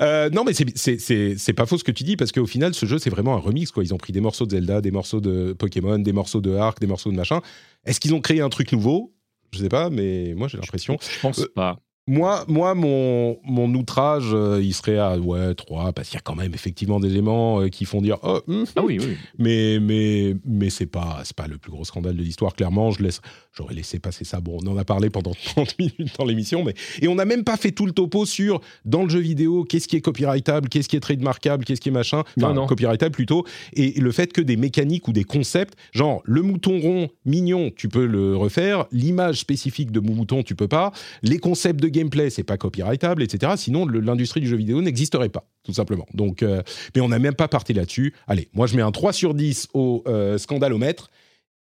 Euh, non, mais c'est- pas faux ce que tu dis, parce qu'au final, ce jeu, c'est vraiment un remix. Quoi. Ils ont pris des morceaux de Zelda, des morceaux de Pokémon, des morceaux de Ark, des morceaux de machin. Est-ce qu'ils ont créé un truc nouveau? Je sais pas, mais moi, j'ai l'impression. Je pense Euh, pas. Moi, moi, mon, mon outrage, euh, il serait à ouais 3, parce qu'il y a quand même effectivement des éléments euh, qui font dire oh, hum, Ah oui, oui. mais mais mais c'est pas c'est pas le plus gros scandale de l'histoire. Clairement je laisse j'aurais laissé passer ça. Bon on en a parlé pendant 30 minutes dans l'émission mais et on n'a même pas fait tout le topo sur dans le jeu vidéo qu'est-ce qui est copyrightable qu'est-ce qui est trademarkable qu'est-ce qui est machin. Non, enfin non. copyrightable plutôt. Et le fait que des mécaniques ou des concepts genre le mouton rond mignon tu peux le refaire. L'image spécifique de mouton tu peux pas. Les concepts de gameplay c'est pas copyrightable etc sinon l'industrie du jeu vidéo n'existerait pas tout simplement donc euh, mais on n'a même pas parti là-dessus. Allez, moi je mets un 3 sur 10 au euh, scandalomètre.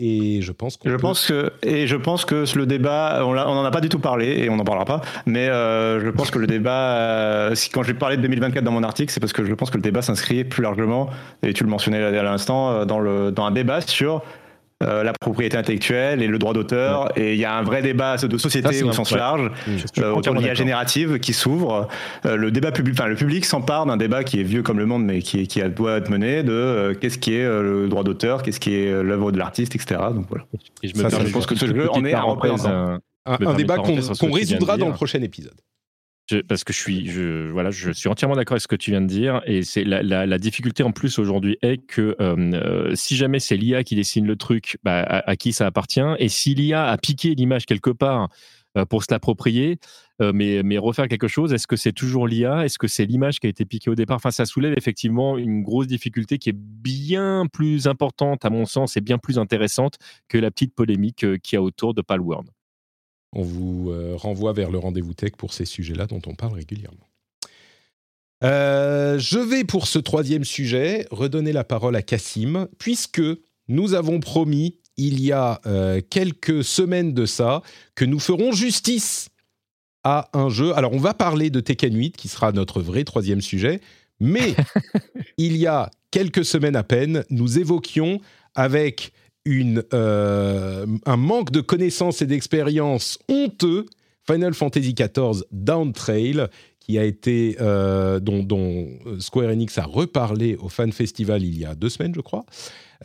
Et je pense qu'on Je peut- pense que et je pense que le débat, on l'a- on en a pas du tout parlé et on n'en parlera pas. Mais euh, je pense que le débat, euh, si- quand j'ai parlé de 2024 dans mon article, c'est parce que je pense que le débat s'inscrit plus largement et tu le mentionnais à l'instant euh, dans le dans un débat sur euh, la propriété intellectuelle et le droit d'auteur. Et il y a un vrai débat de société Ça, c'est au sens ouais. large Je suis euh, autour de l'IA générative qui s'ouvre. Euh, le débat public, enfin le public s'empare d'un débat qui est vieux comme le monde, mais qui, qui a- doit être mené de euh, qu'est-ce qui est euh, le droit d'auteur, qu'est-ce qui est euh, l'œuvre de l'artiste, etc. Donc voilà. Et je Ça, me ça, permets je pense que ce jeu en est un représentant. un, débat qu'on résoudra dans le prochain épisode. Parce que je suis, voilà, je suis entièrement d'accord avec ce que tu viens de dire. Et c'est la, difficulté en plus aujourd'hui est que euh, euh, si jamais c'est l'IA qui dessine le truc, bah, à, qui ça appartient Et si l'IA a piqué l'image quelque part euh, pour se l'approprier, mais, refaire quelque chose, est-ce que c'est toujours l'IA Est-ce que c'est l'image qui a été piquée au départ? Enfin, ça soulève effectivement une grosse difficulté qui est bien plus importante, à mon sens, et bien plus intéressante que la petite polémique qu'il y a autour de Palworld. On vous euh, renvoie vers le rendez-vous tech pour ces sujets-là dont on parle régulièrement. Euh, je vais pour ce troisième sujet redonner la parole à Cassim, puisque nous avons promis il y a euh, quelques semaines de ça que nous ferons justice à un jeu. Alors on va parler de Tekken 8 qui sera notre vrai troisième sujet, mais il y a quelques semaines à peine, nous évoquions avec une, euh, un manque de connaissances et d'expérience honteux Final Fantasy XIV Down Trail, qui a été, euh, dont, dont Square Enix a reparlé au Fan Festival il y a deux semaines, je crois.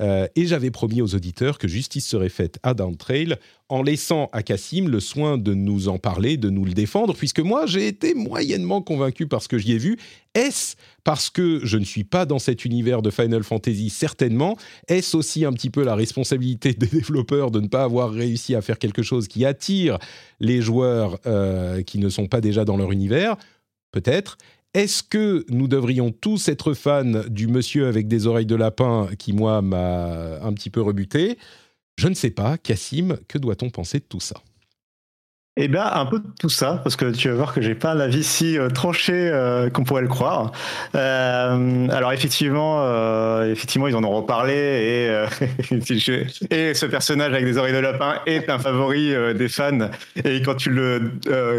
Euh, et j'avais promis aux auditeurs que justice serait faite à Down Trail en laissant à Cassim le soin de nous en parler, de nous le défendre, puisque moi j'ai été moyennement convaincu par ce que j'y ai vu. Est-ce parce que je ne suis pas dans cet univers de Final Fantasy? Certainement. Est-ce aussi un petit peu la responsabilité des développeurs de ne pas avoir réussi à faire quelque chose qui attire les joueurs euh, qui ne sont pas déjà dans leur univers? Peut-être. Est-ce que nous devrions tous être fans du monsieur avec des oreilles de lapin qui, moi, m'a un petit peu rebuté? Je ne sais pas. Cassim, que doit-on penser de tout ça? Eh bien, un peu de tout ça, parce que tu vas voir que j'ai pas un avis si euh, tranché euh, qu'on pourrait le croire. Euh, alors effectivement, euh, effectivement, ils en ont reparlé et, et ce personnage avec des oreilles de lapin est un favori des fans. Et quand tu le,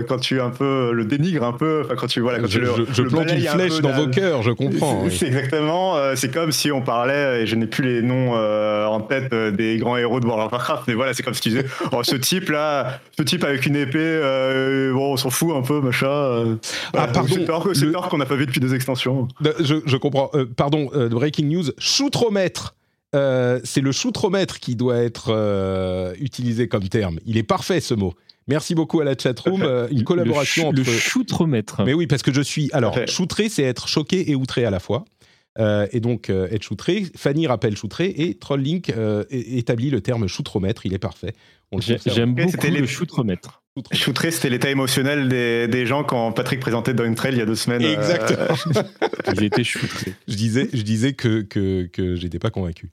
quand tu un peu le dénigres un peu, enfin quand tu voilà, quand Je, tu le, je- je le plante une un flèche dans vos cœurs, je comprends. c'est oui. c'est exactement, c'est comme si on parlait, et je n'ai plus les noms en tête des grands héros de World of Warcraft, mais voilà, c'est comme si tu disais, oh, ce type là, ce type avec une épée, euh, bon, on s'en fout un peu, machin. euh. Ah, pardon, c'est le- tort qu'on n'a pas vu depuis deux extensions. Euh, Je, je comprends. Euh, pardon, euh, breaking news. Choutromètre. Euh, c'est le choutromètre qui doit être euh, utilisé comme terme. Il est parfait ce mot. Merci beaucoup à la chatroom. Euh, une collaboration le, entre. le choutremètre. Mais oui, parce que je suis. Alors, Parfait. choutré, c'est être choqué et outré à la fois. Euh, et donc, euh, être choutré. Fanny rappelle choutré et Trolllink euh, établit le terme choutromètre. Il est parfait. Le. J'aime beaucoup c'était le les- choutremètre. Choutromètre. Shooter, c'était l'état émotionnel des, des gens quand Patrick présentait Down Trail il y a deux semaines. euh, Exactement. Ils étaient choutrés. Je disais, je disais que, que, que j'étais pas convaincu.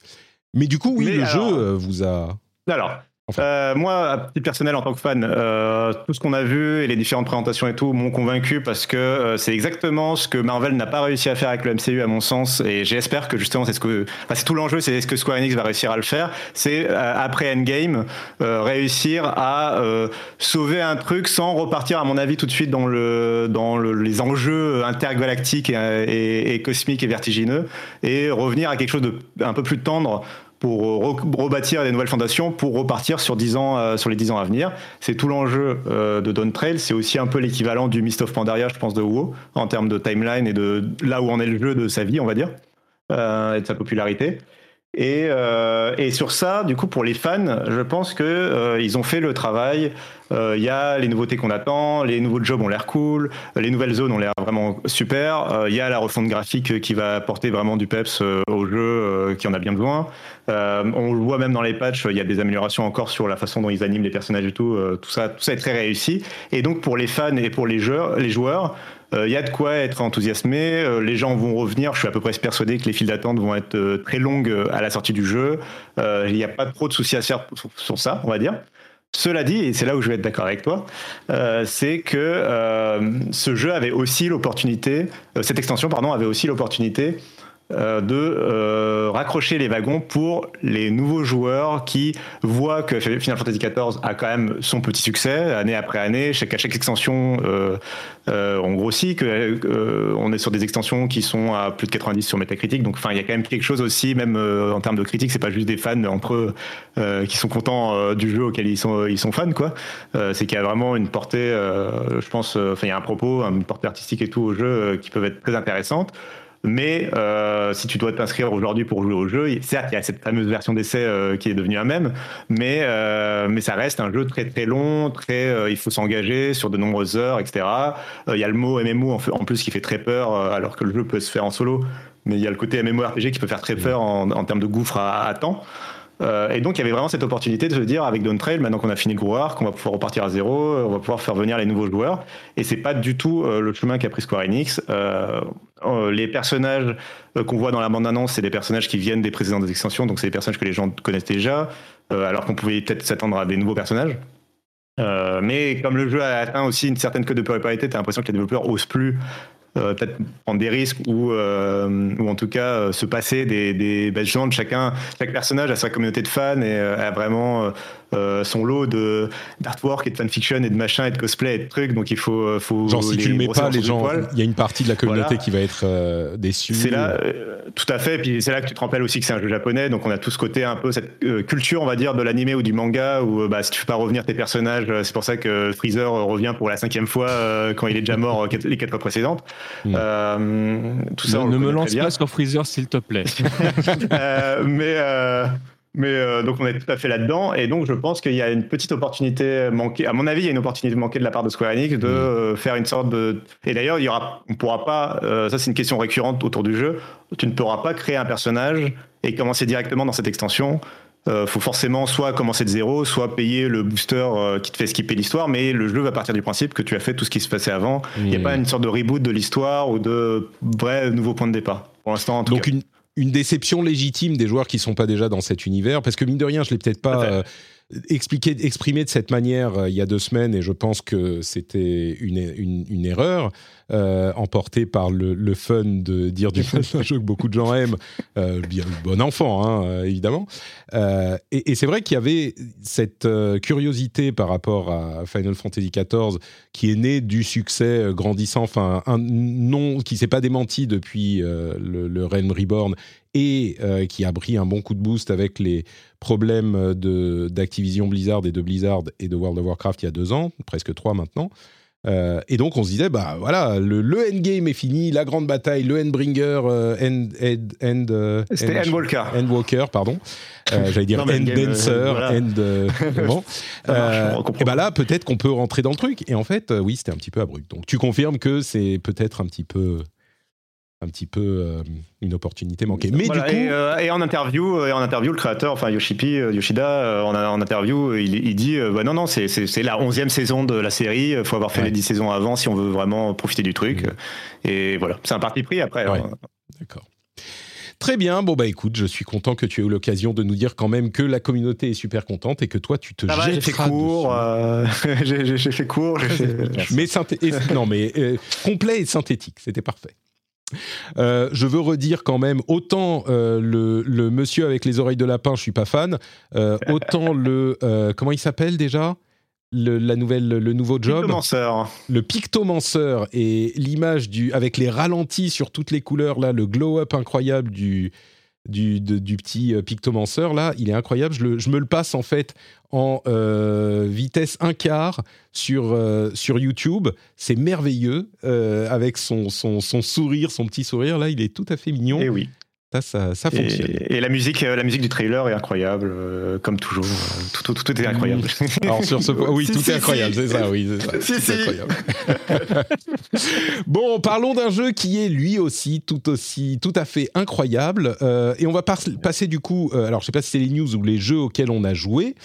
Mais du coup, oui, Mais le alors- jeu euh, vous a. Alors, Euh, moi, à titre personnel, en tant que fan, euh, tout ce qu'on a vu et les différentes présentations et tout m'ont convaincu parce que euh, c'est exactement ce que Marvel n'a pas réussi à faire avec le MCU, à mon sens. Et j'espère que justement, c'est ce que, enfin, c'est tout l'enjeu, c'est est-ce que Square Enix va réussir à le faire. C'est euh, après Endgame, euh, réussir à euh, sauver un truc sans repartir, à mon avis, tout de suite dans le, dans le- les enjeux intergalactiques et, et- et cosmiques et vertigineux, et revenir à quelque chose de un peu plus tendre pour re- rebâtir des nouvelles fondations, pour repartir sur, 10 ans, euh, les 10 ans à venir. C'est tout l'enjeu euh, de Dawn Trail. C'est aussi un peu l'équivalent du Mist of Pandaria, je pense, de WoW, en termes de timeline et de là où en est le jeu de sa vie, on va dire, euh, et de sa popularité. Et, euh, et sur ça, du coup, pour les fans, je pense que euh, ils ont fait le travail Euh, Il y a les nouveautés qu'on attend, les nouveaux jobs ont l'air cool, les nouvelles zones ont l'air vraiment super. Il y a la refonte graphique qui va apporter vraiment du peps au jeu qui en a bien besoin. On le voit même dans les patchs, il y a des améliorations encore sur la façon dont ils animent les personnages et tout. tout ça, tout ça est très réussi. Et donc pour les fans et pour les joueurs, les joueurs, il y a de quoi être enthousiasmé. Euh, les gens vont revenir. Je suis à peu près persuadé que les files d'attente vont être euh, très longues euh, à la sortie du jeu. Euh, Il n'y a pas trop de soucis à faire sur, ça, on va dire. Cela dit, et c'est là où je vais être d'accord avec toi, euh, c'est que euh, ce jeu avait aussi l'opportunité, euh, cette extension, pardon, avait aussi l'opportunité euh, de euh, raccrocher les wagons pour les nouveaux joueurs qui voient que Final Fantasy XIV a quand même son petit succès année après année. Chaque, à chaque extension, euh, euh, on grossit, que euh, on est sur des extensions qui sont à plus de 90 sur Metacritic. Donc, il y a quand même quelque chose aussi, même euh, en termes de critique, c'est pas juste des fans entre eux euh, qui sont contents euh, du jeu auquel ils sont ils sont fans, quoi. Euh, c'est qu'il y a vraiment une portée, euh, je pense, euh, enfin, il y a un propos, une portée artistique et tout au jeu euh, qui peuvent être très intéressantes. Mais euh, si tu dois t'inscrire aujourd'hui pour jouer au jeu, certes, il y a cette fameuse version d'essai euh, qui est devenue un même, mais, euh, mais ça reste un jeu très très long, très, euh, il faut s'engager sur de nombreuses heures, etc. Euh, Il y a le mot MMO en, plus qui fait très peur, euh, alors que le jeu peut se faire en solo, mais il y a le côté MMORPG qui peut faire très peur en, en termes de gouffre à, à temps. Et donc, il y avait vraiment cette opportunité de se dire, avec Dawn Trail, maintenant qu'on a fini le qu'on va pouvoir repartir à zéro, on va pouvoir faire venir les nouveaux joueurs. Et c'est pas du tout le chemin qu'a pris Square Enix. Euh, les personnages euh, qu'on voit dans la bande-annonce, c'est des personnages qui viennent des précédentes extensions, donc c'est des personnages que les gens connaissent déjà, euh, alors qu'on pouvait peut-être s'attendre à des nouveaux personnages. Mais comme le jeu a atteint aussi une certaine cote de popularité, t'as l'impression que les développeurs osent plus peut-être prendre des risques ou, ou en tout cas se passer des, des bah, justement, de chacun chaque personnage a sa communauté de fans et a vraiment euh, euh, son lot de d'artwork et de fanfiction et de machin et de cosplay et de trucs donc il faut faut Genre, si tu le mets pas, les gens, il y a une partie de la communauté Voilà. qui va être euh, déçue. C'est là, euh, tout à fait. Puis c'est là que tu te rappelles aussi que c'est un jeu japonais, donc on a tout ce côté un peu cette euh, culture, on va dire, de l'animé ou du manga, où euh, bah, si tu fais pas revenir tes personnages, euh, c'est pour ça que Freezer euh, revient pour la cinquième fois euh, quand il est déjà mort euh, quatre- les quatre fois précédentes. Mm. Euh, tout ça, on ne me lance pas sur Freezer, s'il te plaît. Euh, mais euh, mais euh, donc on est tout à fait là-dedans et donc je pense qu'il y a une petite opportunité manquée. À mon avis, il y a une opportunité manquée de la part de Square Enix de euh, faire une sorte de. Et d'ailleurs, il y aura, on pourra pas. euh, ça, c'est une question récurrente autour du jeu. Tu ne pourras pas créer un personnage et commencer directement dans cette extension. Euh, faut forcément soit commencer de zéro, soit payer le booster qui te fait skipper l'histoire, mais le jeu va partir du principe que tu as fait tout ce qui se passait avant. Il n'y a Mm. pas une sorte de reboot de l'histoire ou de vrai nouveau point de départ. Pour l'instant, en tout Donc cas. une, une déception légitime des joueurs qui sont pas déjà dans cet univers, parce que mine de rien, je l'ai peut-être pas euh, expliqué, exprimé de cette manière euh, il y a deux semaines, et je pense que c'était une, une, une erreur, euh, emportée par le, fun de dire du mal d'un jeu que beaucoup de gens aiment, euh, bien bon enfant, hein, euh, évidemment. Euh, et c'est vrai qu'il y avait cette curiosité par rapport à Final Fantasy XIV qui est née du succès grandissant, enfin un nom qui s'est pas démenti depuis le, le Realm Reborn et qui a pris un bon coup de boost avec les problèmes d'Activision Blizzard et de Blizzard et de World of Warcraft il y a deux ans, presque trois maintenant. Euh, et donc on se disait bah voilà le, le endgame est fini, la grande bataille, le endbringer, euh, end, end, end, euh, C'était end- Endwalker. Endwalker, pardon. Euh, J'allais dire Non, Enddancer, euh, voilà. End. bon. Marche, et ben là, peut-être qu'on peut rentrer dans le truc. Et en fait, oui, c'était un petit peu abrupt. Donc, tu confirmes que c'est peut-être un petit peu, un petit peu euh, une opportunité manquée. Mais Voilà, du coup, et, euh, et en interview, et en interview, le créateur, enfin Yoshipi, euh, Yoshida, en, en interview, il, il dit, euh, bah non non, c'est c'est la onzième saison de la série. Il faut avoir fait Ouais. les dix saisons avant si on veut vraiment profiter du truc. Mhm. Et voilà, c'est un parti pris après. Ouais. hein. D'accord. Très bien. Bon, bah écoute, je suis content que tu aies eu l'occasion de nous dire quand même que la communauté est super contente et que toi, tu te j'ai fait jetteras court, euh, j'ai fait court, fait. mais synthé- non, mais euh, complet et synthétique, c'était parfait. Euh, je veux redire quand même, autant euh, le, le monsieur avec les oreilles de lapin, je suis pas fan, euh, autant le comment il s'appelle déjà? Le, la nouvelle, le nouveau job, le pictomanceur et l'image du avec les ralentis sur toutes les couleurs là, le glow up incroyable du du, du petit euh, pictomanceur là, il est incroyable. Je, le- je me le passe en fait en euh, vitesse un quart sur, euh, sur YouTube. C'est merveilleux avec son, son, son sourire, son petit sourire là, il est tout à fait mignon. Et oui. Ça, ça, ça fonctionne. Et, et la musique, euh, la musique du trailer est incroyable, euh, comme toujours. Euh, Tout, tout, tout est incroyable. Alors sur ce point, oui, Si, tout si, est incroyable, si. c'est ça, oui, c'est ça. Incroyable. bon, parlons d'un jeu qui est lui aussi tout aussi tout à fait incroyable, Euh, et on va par- passer du coup. euh, alors, je sais pas si c'est les news ou les jeux auxquels on a joué.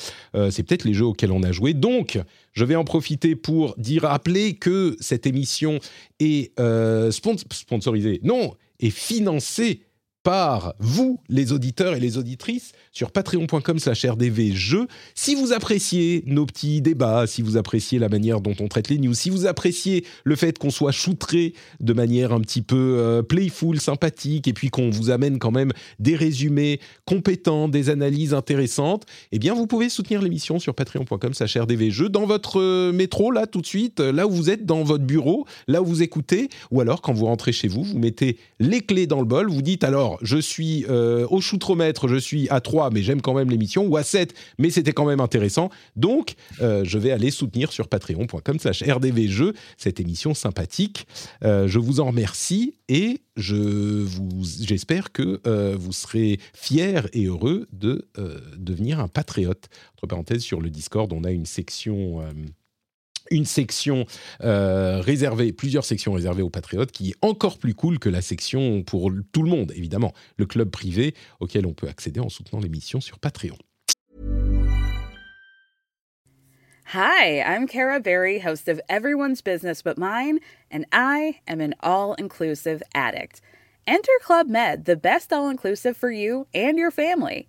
C'est peut-être les jeux auxquels on a joué. Donc, je vais en profiter pour dire, rappeler que cette émission est euh, spon- sponsorisée, non, est financée par vous, les auditeurs et les auditrices, sur patreon.com slash rdvjeux. Si vous appréciez nos petits débats, si vous appréciez la manière dont on traite les news, si vous appréciez le fait qu'on soit choutré de manière un petit peu euh, playful, sympathique, et puis qu'on vous amène quand même des résumés compétents, des analyses intéressantes, eh bien vous pouvez soutenir l'émission sur patreon.com slash rdvjeux dans votre euh, métro, là, tout de suite, là où vous êtes, dans votre bureau, là où vous écoutez, ou alors quand vous rentrez chez vous, vous mettez les clés dans le bol, vous dites alors, je suis euh, au choutromètre, je suis à 3, mais j'aime quand même l'émission, ou à 7, mais c'était quand même intéressant. Donc, euh, je vais aller soutenir sur patreon.com slash rdvjeux cette émission sympathique. Euh, je vous en remercie et je vous, j'espère que euh, vous serez fiers et heureux de devenir un patriote. Entre parenthèses, sur le Discord, on a une section... une section euh, réservée, plusieurs sections réservées aux patriotes, qui est encore plus cool que la section pour tout le monde, évidemment, le club privé auquel on peut accéder en soutenant l'émission sur Patreon. Hi, I'm Kara Berry, host of Everyone's Business But Mine, and I am an all inclusive addict. Enter Club Med, the best all inclusive for you and your family.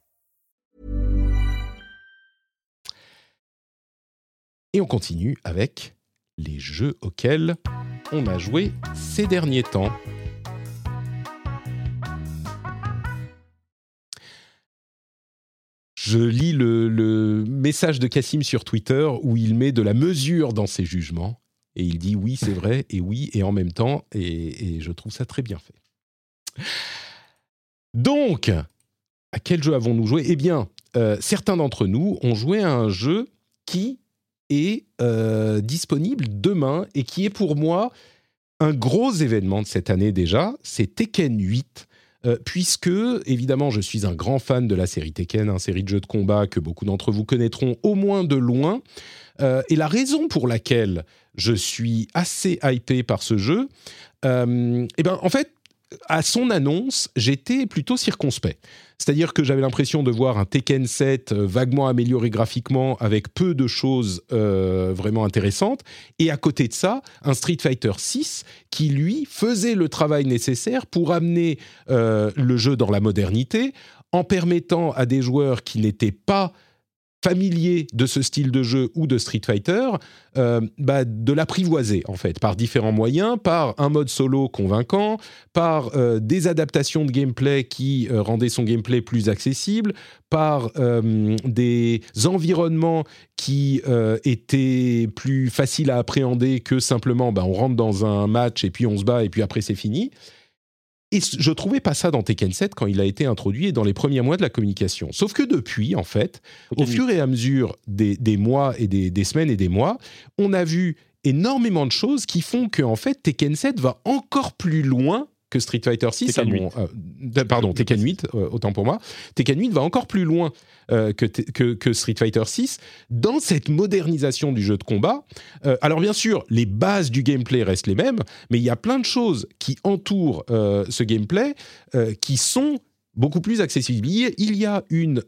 Et on continue avec les jeux auxquels on a joué ces derniers temps. Je lis le, message de Cassim sur Twitter où il met de la mesure dans ses jugements. Et il dit oui, c'est vrai, et oui, et en même temps, et, et je trouve ça très bien fait. Donc, à quel jeu avons-nous joué? Eh bien, euh, certains d'entre nous ont joué à un jeu qui est euh, disponible demain et qui est pour moi un gros événement de cette année déjà. C'est Tekken 8. euh, puisque, évidemment, je suis un grand fan de la série Tekken, une série de jeux de combat que beaucoup d'entre vous connaîtront au moins de loin. Euh, et la raison pour laquelle je suis assez hypé par ce jeu, euh, eh ben, en fait, à son annonce, j'étais plutôt circonspect. C'est-à-dire que j'avais l'impression de voir un Tekken 7 euh, vaguement amélioré graphiquement avec peu de choses euh, vraiment intéressantes. Et à côté de ça, un Street Fighter 6 qui, lui, faisait le travail nécessaire pour amener euh, le jeu dans la modernité en permettant à des joueurs qui n'étaient pas familiers de ce style de jeu ou de Street Fighter, euh, bah, de l'apprivoiser en fait par différents moyens, par un mode solo convaincant, par euh, des adaptations de gameplay qui euh, rendaient son gameplay plus accessible, par des environnements qui étaient plus faciles à appréhender que simplement bah, on rentre dans un match et puis on se bat et puis après c'est fini. Et je trouvais pas ça dans Tekken 7 quand il a été introduit et dans les premiers mois de la communication. Sauf que depuis, en fait, au fur et à mesure des, des mois et des, des, semaines et des mois, on a vu énormément de choses qui font que, en fait, Tekken 7 va encore plus loin que Street Fighter 6. Tekken 8. euh, pardon, Tekken 8, euh, autant pour moi. Tekken 8 va encore plus loin euh, que, que, que, Street Fighter 6 dans cette modernisation du jeu de combat. Alors bien sûr, les bases du gameplay restent les mêmes, mais il y a plein de choses qui entourent ce gameplay qui sont beaucoup plus accessible. Il y a une,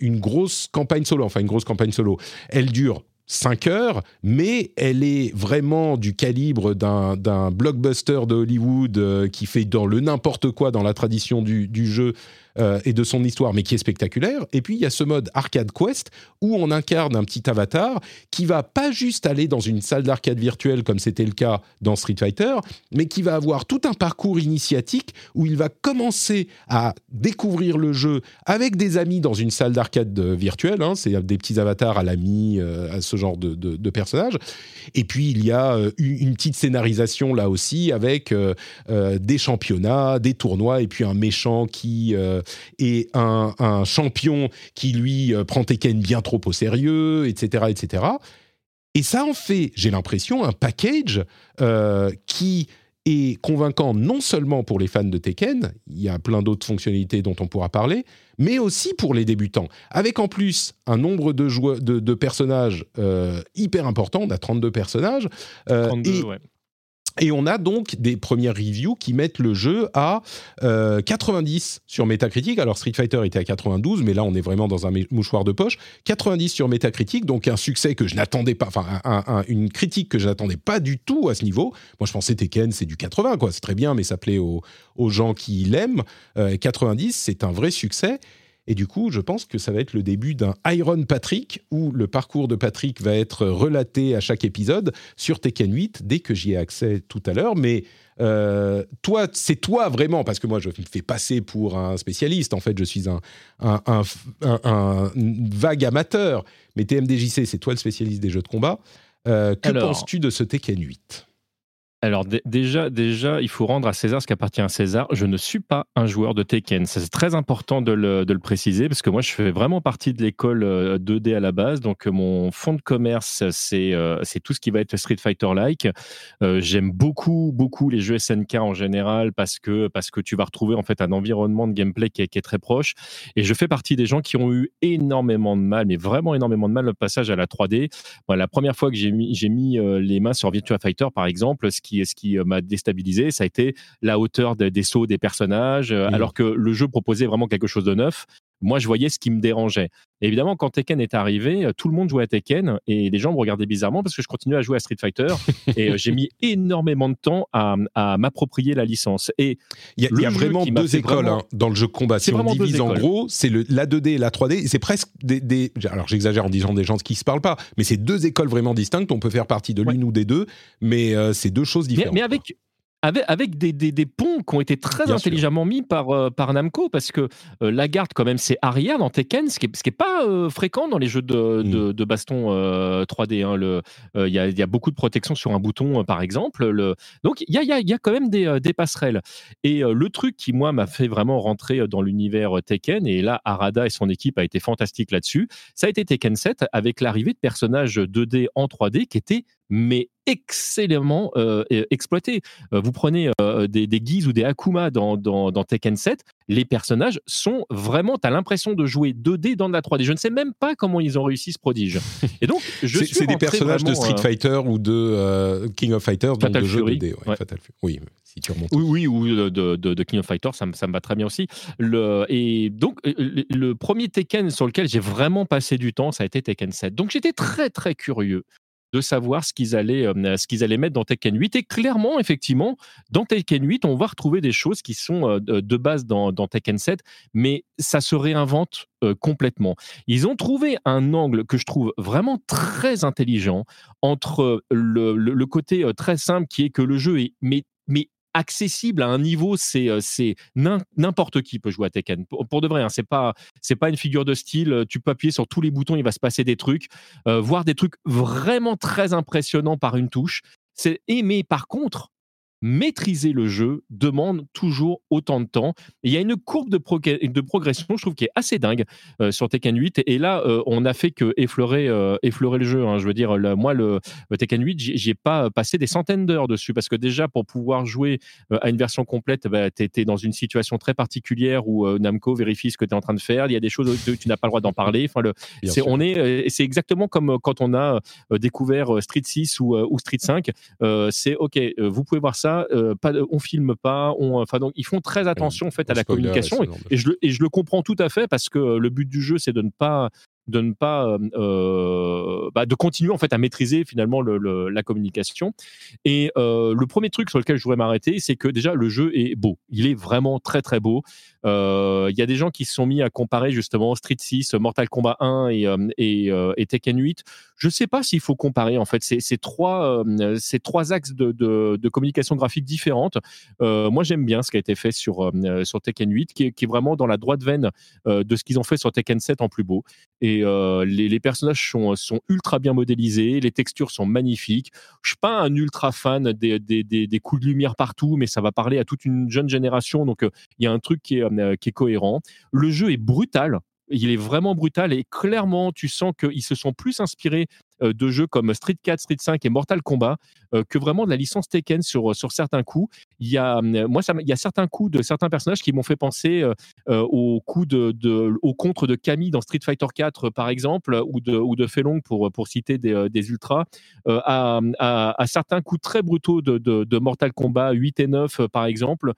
une grosse campagne solo, enfin une grosse campagne solo. Elle dure 5 heures, mais elle est vraiment du calibre d'un blockbuster de Hollywood euh, qui fait dans le n'importe quoi dans la tradition du, du jeu euh, et de son histoire, mais qui est spectaculaire. Et puis il y a ce mode arcade quest où on incarne un petit avatar qui va pas juste aller dans une salle d'arcade virtuelle comme c'était le cas dans Street Fighter, mais qui va avoir tout un parcours initiatique où il va commencer à découvrir le jeu avec des amis dans une salle d'arcade virtuelle. Hein, c'est des petits avatars à l'ami, euh, à ce genre de, de, personnages. Et puis il y a euh, une petite scénarisation là aussi avec des championnats, des tournois et puis un méchant qui et un, champion qui lui euh, prend Tekken bien trop au sérieux, etc., etc. Et ça en fait, j'ai l'impression, un package euh, qui est convaincant non seulement pour les fans de Tekken, il y a plein d'autres fonctionnalités dont on pourra parler, mais aussi pour les débutants. Avec en plus un nombre de, joueurs, de, personnages euh, hyper important, on a 32 personnages. 32, ouais. Et on a donc des premières reviews qui mettent le jeu à 90 euh, sur Metacritic. Alors Street Fighter était à 92, mais là on est vraiment dans un mouchoir de poche. 90 sur Metacritic, donc un succès que je n'attendais pas, enfin une critique que je n'attendais pas du tout à ce niveau. Moi je pensais Tekken c'est du 80 quoi, c'est très bien, mais ça plaît aux, gens qui l'aiment. 90 euh, c'est un vrai succès. Et du coup, je pense que ça va être le début d'un Iron Patrick, où le parcours de Patrick va être relaté à chaque épisode sur Tekken 8, dès que j'y ai accès tout à l'heure. Mais euh, toi, c'est toi vraiment, parce que moi, je me fais passer pour un spécialiste. En fait, je suis un, un, vague amateur. Mais TMDJC, c'est toi le spécialiste des jeux de combat. Euh, que penses-tu de ce Tekken 8 alors déjà, déjà, il faut rendre à César ce qui appartient à César. Je ne suis pas un joueur de Tekken. C'est très important de le, préciser parce que moi, je fais vraiment partie de l'école 2D euh, à la base. Donc, mon fond de commerce, c'est euh, c'est tout ce qui va être Street Fighter-like. Euh, j'aime beaucoup, beaucoup les jeux SNK en général parce que, parce que tu vas retrouver en fait un environnement de gameplay qui est, très proche. Et je fais partie des gens qui ont eu énormément de mal, mais vraiment énormément de mal, le passage à la 3D. la première fois que j'ai mis, mis les mains sur Virtua Fighter, par exemple, ce qui ce qui euh, m'a déstabilisé, ça a été la hauteur des, sauts des personnages, euh, mmh. alors que le jeu proposait vraiment quelque chose de neuf. Moi, je voyais ce qui me dérangeait. évidemment, quand Tekken est arrivé, euh, tout le monde jouait à Tekken et les gens me regardaient bizarrement parce que je continuais à jouer à Street Fighter et j'ai mis énormément de temps à, m'approprier la licence. Et il y a, vraiment deux écoles hein, dans le jeu combat. Si on divise en gros, c'est la 2D et la 3D. C'est presque des, Alors j'exagère en disant des gens qui se parlent pas, mais c'est deux écoles vraiment distinctes. On peut faire partie de l'une ou des deux, mais c'est deux choses différentes. mais avec avec, avec des, des, des, ponts qui ont été très intelligemment mis par, euh, par Namco, parce que euh, la garde, quand même, c'est arrière dans Tekken, ce qui n'est pas euh, fréquent dans les jeux de, mm. de, de baston 3D. Hein, il y, a, y, a, beaucoup de protection sur un bouton, par exemple. Le... Donc, il y a, y, a, y a, quand même des, des passerelles. Et le truc qui, moi, m'a fait vraiment rentrer dans l'univers Tekken, et là, Arada et son équipe a été fantastique là-dessus, ça a été Tekken 7 avec l'arrivée de personnages 2D en 3D qui étaient mais excellemment euh, exploité. Euh, vous prenez euh, des, des ou des Akuma dans, dans, dans, Tekken 7, les personnages sont vraiment, tu as l'impression de jouer 2D dans de la 3D. Je ne sais même pas comment ils ont réussi ce prodige. Et donc, je C'est des personnages de Street Fighter ou de King of Fighters, donc de jeux 2D. Fatal Fury. Oui, si tu remontes. Oui, oui ou de, de, King of Fighters, ça, ça, me va très bien aussi. Le, et donc, le premier Tekken sur lequel j'ai vraiment passé du temps, ça a été Tekken 7. Donc, j'étais très, très curieux de savoir ce qu'ils allaient, euh, ce qu'ils allaient mettre dans Tekken 8. Et clairement, effectivement, dans Tekken 8, on va retrouver des choses qui sont euh, de base dans, Tekken 7, mais ça se réinvente euh, complètement. Ils ont trouvé un angle que je trouve vraiment très intelligent entre le, côté très simple qui est que le jeu est mais accessible à un niveau, c'est euh, c'est n'importe qui peut jouer à Tekken. Pour, de vrai, hein, c'est pas c'est pas une figure de style. Euh, tu peux appuyer sur tous les boutons, il va se passer des trucs, euh, voir des trucs vraiment très impressionnants par une touche. C'est mais par contre, maîtriser le jeu demande toujours autant de temps. il y a une courbe de, de, progression, je trouve, qui est assez dingue euh, sur Tekken 8. Et là, euh, on n'a fait que effleurer, euh, effleurer le jeu. Hein. Je veux dire, moi, le, Tekken 8, j'ai pas passé des centaines d'heures dessus parce que déjà, pour pouvoir jouer à une version complète, bah, tu étais dans une situation très particulière où Namco vérifie ce que tu es en train de faire. Il y a des choses où tu n'as pas le droit d'en parler. Enfin, le, c'est, on est, c'est exactement comme quand on a découvert Street 6 ou, ou Street 5. c'est OK, vous pouvez voir ça là, pas, on filme pas, on, enfin donc ils font très attention en fait à la communication. et, et, je le, et je le comprends tout à fait parce que le but du jeu c'est de ne pas de ne pas euh, bah, de continuer en fait à maîtriser finalement le, la communication. Et euh, le premier truc sur lequel je voudrais m'arrêter c'est que déjà le jeu est beau. Il est vraiment très très beau. Euh, il y a des gens qui se sont mis à comparer justement Street 6 Mortal Kombat 1 et, et, Tekken 8 je sais pas s'il faut comparer en fait. Ces, trois trois axes de, de, communication graphique différentes. Moi j'aime bien ce qui a été fait sur sur Tekken 8 qui est, vraiment dans la droite veine de ce qu'ils ont fait sur Tekken 7 en plus beau euh, les, personnages sont, ultra bien modélisés, les textures sont magnifiques. Je suis pas un ultra fan des, coups de lumière partout, mais ça va parler à toute une jeune génération, donc euh, il y a un truc qui est, euh, qui est cohérent. Le jeu est brutal, il est vraiment brutal et clairement, tu sens qu'ils se sont plus inspirés euh, de jeux comme Street 4, Street 5 et Mortal Kombat euh, que vraiment de la licence Tekken sur, sur certains coups. Il y a, euh, moi, ça, il y a certains coups de certains personnages qui m'ont fait penser au coup de, de, au contre de Camille dans Street Fighter 4, par exemple, ou de, ou de Felong pour, pour citer des, des ultras, à, à, certains coups très brutaux de, de, Mortal Kombat 8 et 9, par exemple.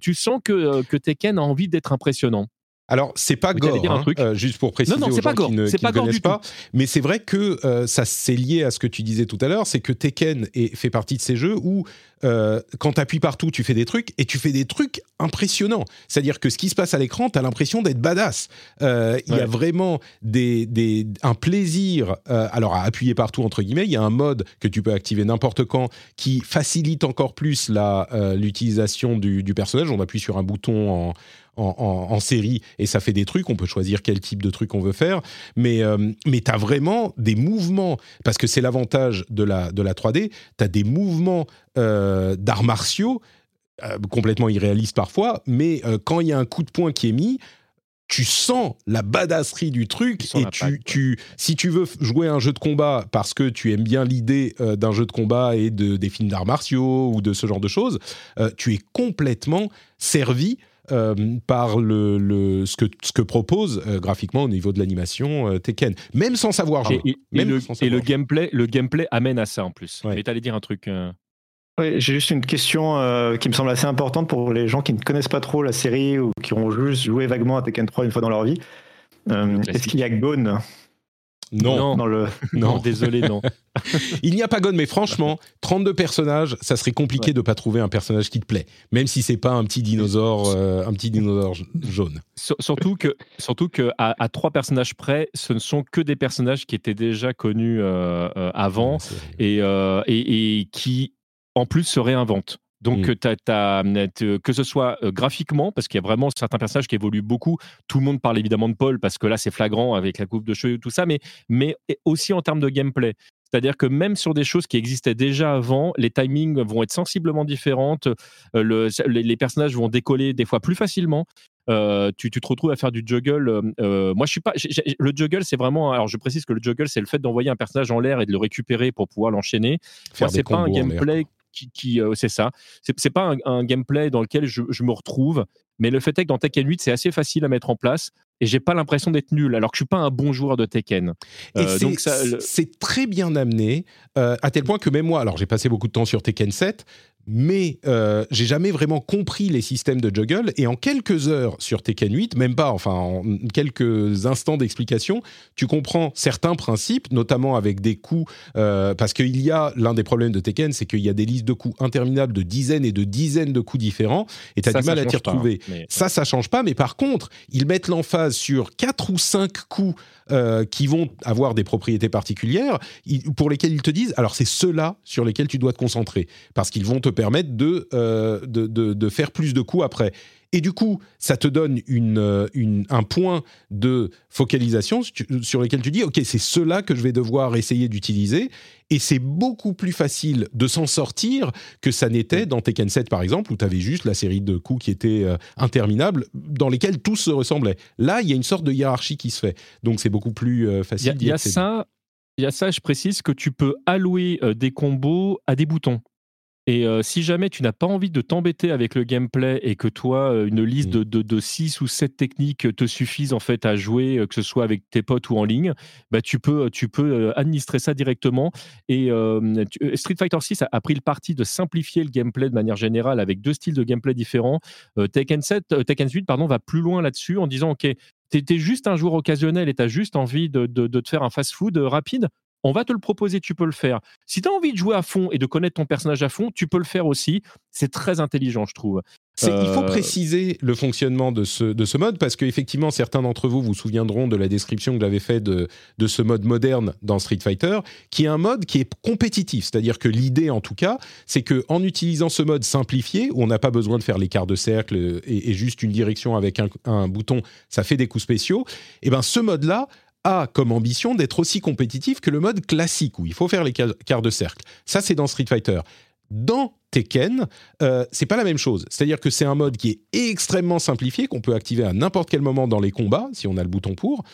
tu sens que, que Tekken a envie d'être impressionnant. Alors, c'est pas gore, hein, euh, juste pour préciser non, non, aux gens pas qui ne, qui ne connaissent pas. Mais c'est vrai que euh, ça c'est lié à ce que tu disais tout à l'heure, c'est que Tekken est, fait partie de ces jeux où euh, quand tu appuies partout, tu fais des trucs et tu fais des trucs impressionnants. C'est-à-dire que ce qui se passe à l'écran, tu as l'impression d'être badass. Il y a vraiment des, des, un plaisir, alors à appuyer partout, entre guillemets, il y a un mode que tu peux activer n'importe quand qui facilite encore plus l'utilisation du, du personnage. On appuie sur un bouton en en, série et ça fait des trucs. On peut choisir quel type de truc on veut faire, mais euh, mais t'as vraiment des mouvements parce que c'est l'avantage de la de la 3D. T'as des mouvements euh, d'arts martiaux euh, complètement irréalistes parfois, mais quand il y a un coup de poing qui est mis, tu sens la badasserie du truc et tu, tu, si tu veux jouer un jeu de combat parce que tu aimes bien l'idée d'un jeu de combat et de, des films d'arts martiaux ou de ce genre de choses, tu es complètement servi euh, par le, ce, que, ce que propose euh, graphiquement au niveau de l'animation euh, Tekken, même sans savoir jouer. Et, le, gameplay, le gameplay amène à ça en plus. Ouais. Mais t'allais dire un truc. Oui, j'ai juste une question qui me semble assez importante pour les gens qui ne connaissent pas trop la série ou qui ont juste joué vaguement à Tekken 3 une fois dans leur vie. Est-ce qu'il y a Gone? Non. Non, le... non. désolé, non. Il n'y a pas Gone, mais franchement, 32 personnages, ça serait compliqué de de pas trouver un personnage qui te plaît, même si c'est pas un petit dinosaure, euh, un petit dinosaure jaune. surtout que, surtout que à, trois personnages près, ce ne sont que des personnages qui étaient déjà connus euh, euh, avant et, et, et qui, en plus, se réinventent. Donc, mmh. que ce soit graphiquement, parce qu'il y a vraiment certains personnages qui évoluent beaucoup. Tout le monde parle évidemment de Paul, parce que là, c'est flagrant avec la coupe de cheveux et tout ça, mais, mais aussi en termes de gameplay. C'est-à-dire que même sur des choses qui existaient déjà avant, les timings vont être sensiblement différentes. Le, les, personnages vont décoller des fois plus facilement. tu, tu, te retrouves à faire du juggle. moi, je suis pas. le juggle, c'est vraiment. Alors, je précise que le juggle, c'est le fait d'envoyer un personnage en l'air et de le récupérer pour pouvoir l'enchaîner. Moi, c'est pas un gameplay qui, euh, c'est ça. C'est pas un, gameplay dans lequel je, me retrouve, mais le fait est que dans Tekken 8, c'est assez facile à mettre en place et j'ai pas l'impression d'être nul, alors que je suis pas un bon joueur de Tekken. Euh, c'est très bien amené, euh, à tel point que même moi, alors j'ai passé beaucoup de temps sur Tekken 7, mais euh, j'ai jamais vraiment compris les systèmes de juggle. Et en quelques heures sur Tekken 8, même pas, enfin en quelques instants d'explication, tu comprends certains principes, notamment avec des coups, euh, parce qu'il y a l'un des problèmes de Tekken, c'est qu'il y a des listes de coups interminables de dizaines et de dizaines de coups différents, et tu as du mal à t'y retrouver. Hein, ça, ça change pas, mais par contre, ils mettent l'emphase sur quatre ou cinq coups euh, qui vont avoir des propriétés particulières, pour lesquelles ils te disent, alors c'est ceux-là sur lesquels tu dois te concentrer, parce qu'ils vont te permettre de, euh, de, de, faire plus de coups après. Et du coup, ça te donne une, euh, une, un point de focalisation sur lequel tu dis, OK, c'est cela que je vais devoir essayer d'utiliser. Et c'est beaucoup plus facile de s'en sortir que ça n'était dans Tekken 7, par exemple, où tu avais juste la série de coups qui étaient euh, interminables, dans lesquels tous se ressemblaient. Là, il y a une sorte de hiérarchie qui se fait. Donc, c'est beaucoup plus facile. Il y, a ça. Il y a ça, je précise que tu peux allouer des combos à des boutons. Et euh, si jamais tu n'as pas envie de t'embêter avec le gameplay et que toi, euh, une liste Mm. de, de, de 6 ou 7 techniques te suffise en fait à jouer, euh, que ce soit avec tes potes ou en ligne, bah, tu peux, tu peux euh, administrer ça directement. Et euh, tu- euh, Street Fighter 6 a, a pris le parti de simplifier le gameplay de manière générale avec deux styles de gameplay différents. Euh, Tekken 7, euh, Tekken 8 pardon, va plus loin là-dessus en disant ok, t'es es juste un joueur occasionnel et t'as juste envie de, de, de te faire un fast-food euh, rapide. On va te le proposer, tu peux le faire. Si tu as envie de jouer à fond et de connaître ton personnage à fond, tu peux le faire aussi. C'est très intelligent, je trouve. Il faut Euh, préciser le fonctionnement de ce, de ce mode parce qu'effectivement, certains d'entre vous vous souviendront de la description que j'avais faite de, de ce mode moderne dans Street Fighter, qui est un mode qui est compétitif. C'est-à-dire que l'idée, en tout cas, c'est que en utilisant ce mode simplifié, où on n'a pas besoin de faire l'écart de cercle et, et juste une direction avec un, un bouton, ça fait des coups spéciaux, et ben ce mode-là a comme ambition d'être aussi compétitif que le mode classique, où il faut faire les quarts de cercle. Ça, c'est dans Street Fighter. Dans Tekken, euh, c'est pas la même chose. C'est-à-dire que c'est un mode qui est extrêmement simplifié, qu'on peut activer à n'importe quel moment dans les combats, si on a le bouton pour.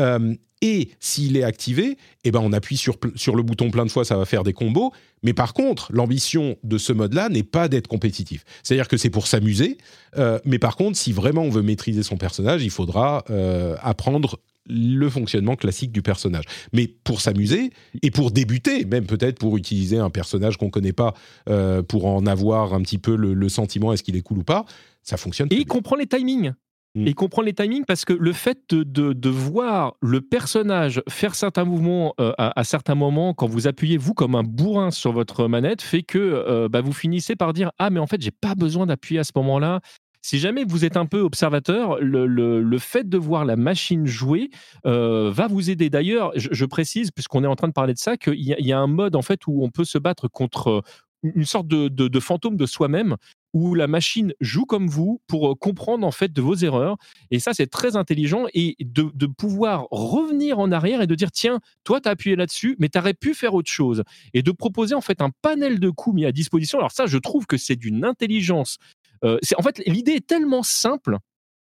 Euh, et s'il est activé, eh ben on appuie sur, sur le bouton plein de fois, ça va faire des combos. Mais par contre, l'ambition de ce mode-là n'est pas d'être compétitif. C'est-à-dire que c'est pour s'amuser. euh, mais par contre, si vraiment on veut maîtriser son personnage, il faudra euh, apprendre le fonctionnement classique du personnage. Mais pour s'amuser et pour débuter, même peut-être pour utiliser un personnage qu'on connaît pas, euh, pour en avoir un petit peu le, le sentiment est-ce qu'il est cool ou pas, ça fonctionne. Et il bien. comprend les timings. Mm. Et il comprend les timings parce que le fait de, de- de voir le personnage faire certains mouvements euh, à, à certains moments, quand vous appuyez vous comme un bourrin sur votre manette, fait que euh, bah, vous finissez par dire ah mais en fait j'ai pas besoin d'appuyer à ce moment-là. Si jamais vous êtes un peu observateur, le, fait de voir la machine jouer euh, va vous aider. D'ailleurs, je, précise, puisqu'on est en train de parler de ça, qu'il y, a- un mode en fait où on peut se battre contre euh, une sorte de, fantôme de soi-même où la machine joue comme vous pour euh, comprendre en fait de vos erreurs. Et ça, c'est très intelligent et de, de pouvoir revenir en arrière et de dire tiens, toi, tu as appuyé là-dessus, mais tu aurais pu faire autre chose. Et de proposer en fait un panel de coups mis à disposition. Alors ça, je trouve que c'est d'une intelligence. Euh, c'est en fait l'idée est tellement simple.